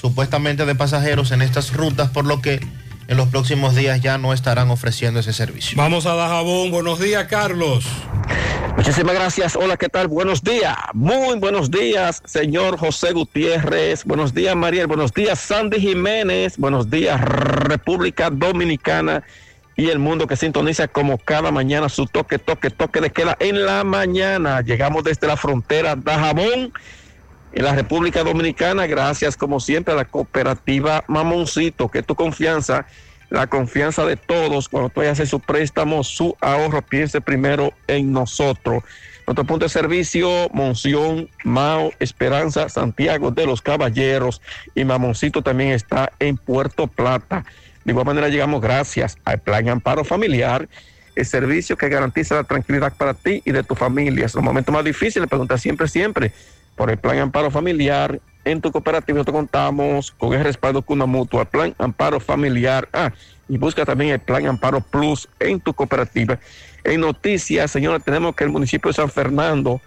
[SPEAKER 31] supuestamente de pasajeros en estas rutas, por lo que en los próximos días ya no estarán ofreciendo ese servicio.
[SPEAKER 10] Vamos a Dajabón. Buenos días, Carlos.
[SPEAKER 104] Muchísimas gracias. Hola, ¿qué tal? Buenos días. Muy buenos días, señor José Gutiérrez. Buenos días, Mariel. Buenos días, Sandy Jiménez. Buenos días, República Dominicana y el mundo que sintoniza como cada mañana su toque, toque, toque de queda en la mañana. Llegamos desde la frontera de Jabón en la República Dominicana, gracias como siempre a la cooperativa Mamoncito, que tu confianza, la confianza de todos, cuando tú haces su préstamo, su ahorro, piense primero en nosotros. Nuestro punto de servicio, Monción, Mao, Esperanza, Santiago de los Caballeros y Mamoncito también está en Puerto Plata. De igual manera llegamos gracias al Plan Amparo Familiar, el servicio que garantiza la tranquilidad para ti y de tu familia. Es los momentos más difíciles, pregunta siempre, siempre por el Plan Amparo Familiar. En tu cooperativa nosotros contamos con el respaldo con una mutua, Plan Amparo Familiar. Ah, y busca también el Plan Amparo Plus en tu cooperativa. En noticias, señora, tenemos que el municipio de San Fernando,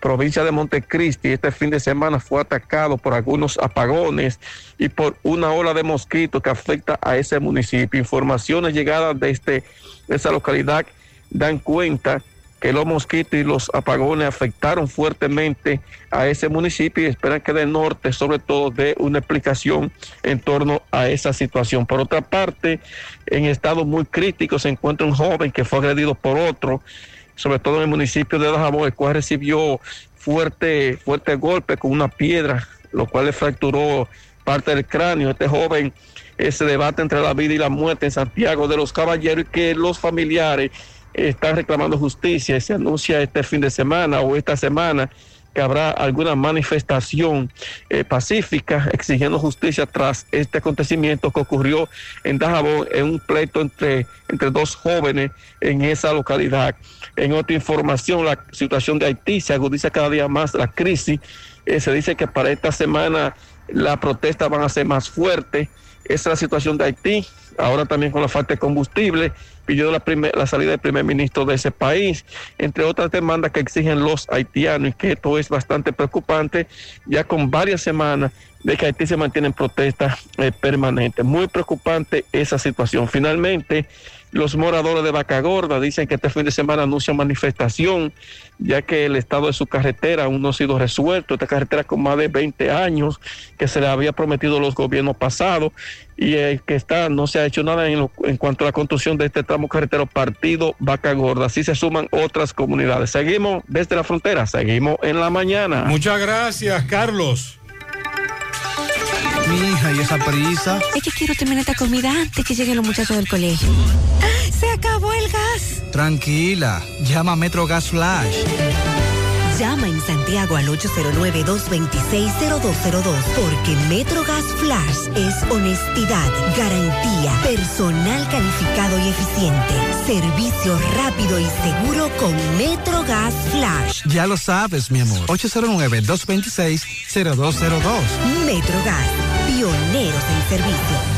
[SPEAKER 104] provincia de Montecristi, este fin de semana fue atacado por algunos apagones y por una ola de mosquitos que afecta a ese municipio. Informaciones llegadas desde esa localidad dan cuenta que los mosquitos y los apagones afectaron fuertemente a ese municipio y esperan que del norte sobre todo dé una explicación en torno a esa situación. Por otra parte, en estado muy crítico se encuentra un joven que fue agredido por otro, sobre todo en el municipio de Dajabón, el cual recibió fuerte, fuerte golpe con una piedra, lo cual le fracturó parte del cráneo. Este joven ese debate entre la vida y la muerte en Santiago de los Caballeros y que los familiares están reclamando justicia y se anuncia este fin de semana o esta semana que habrá alguna manifestación eh, pacífica exigiendo justicia tras este acontecimiento que ocurrió en Dajabón en un pleito entre, entre dos jóvenes en esa localidad. En otra información, la situación de Haití se agudiza cada día más la crisis. Eh, se dice que para esta semana las protestas van a ser más fuertes. Esa es la situación de Haití. Ahora también con la falta de combustible pidió la, primer- salida del primer ministro de ese país, entre otras demandas que exigen los haitianos y que esto es bastante preocupante, ya con varias semanas de que Haití se mantiene en protestas eh, permanentes. Muy preocupante esa situación. Finalmente, los moradores de Vaca Gorda dicen que este fin de semana anuncian manifestación, ya que el estado de su carretera aún no ha sido resuelto. Esta carretera con más de 20 años que se le había prometido a los gobiernos pasados y el que está no se ha hecho nada en, lo- en cuanto a la construcción de este tramo carretero partido Vaca Gorda. Así se suman otras comunidades. Seguimos desde la frontera, seguimos en la mañana.
[SPEAKER 10] Muchas gracias, Carlos.
[SPEAKER 105] Mi hija, ¿y esa prisa?
[SPEAKER 106] Es que quiero terminar esta comida antes que lleguen los muchachos del colegio. ¡Se acabó el gas!
[SPEAKER 105] Tranquila, llama a Metro Gas Flash.
[SPEAKER 107] Llama en Santiago al 809-226-0202 porque MetroGas Flash es honestidad, garantía, personal calificado y eficiente, servicio rápido y seguro con MetroGas Flash.
[SPEAKER 105] Ya lo sabes, mi amor. 809-226-0202.
[SPEAKER 107] MetroGas, pioneros en servicio.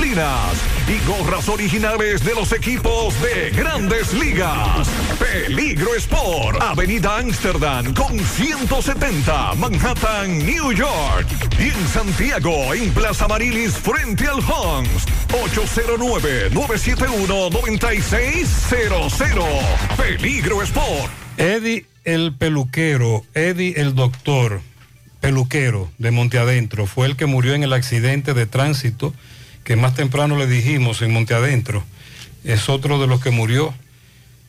[SPEAKER 18] y gorras originales de los equipos de grandes ligas. Peligro Sport, Avenida Amsterdam con 170, Manhattan, New York. Y en Santiago, en Plaza Marilis, frente al Hans, 809-971-9600. Peligro Sport.
[SPEAKER 10] Eddie el peluquero, Eddie el doctor peluquero de Monte Adentro, fue el que murió en el accidente de tránsito que más temprano le dijimos en Monte Adentro. Es otro de los que murió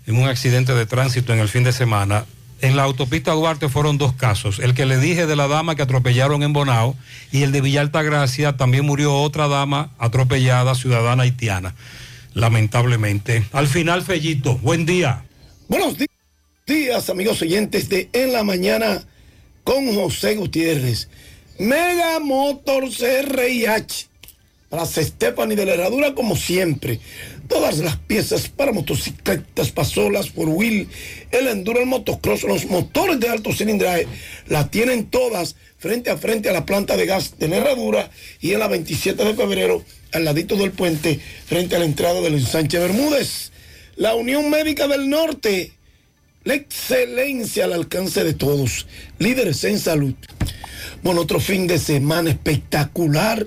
[SPEAKER 10] en un accidente de tránsito en el fin de semana. En la autopista Duarte fueron dos casos. El que le dije de la dama que atropellaron en Bonao y el de Villa Altagracia también murió otra dama atropellada, ciudadana haitiana, lamentablemente. Al final, Fellito, buen día.
[SPEAKER 108] Buenos días, amigos oyentes de En la Mañana con José Gutiérrez. Mega Motor CRIH. Para Stephanie de la Herradura, como siempre. todas las piezas para motocicletas, pasolas, four wheel, el enduro, el motocross, los motores de alto cilindraje, la tienen todas frente a frente a la planta de gas de la herradura y en la 27 de febrero, al ladito del puente, frente a la entrada del ensanche Bermúdez. La Unión Médica del Norte, la excelencia al alcance de todos, líderes en salud. Bueno, otro fin de semana espectacular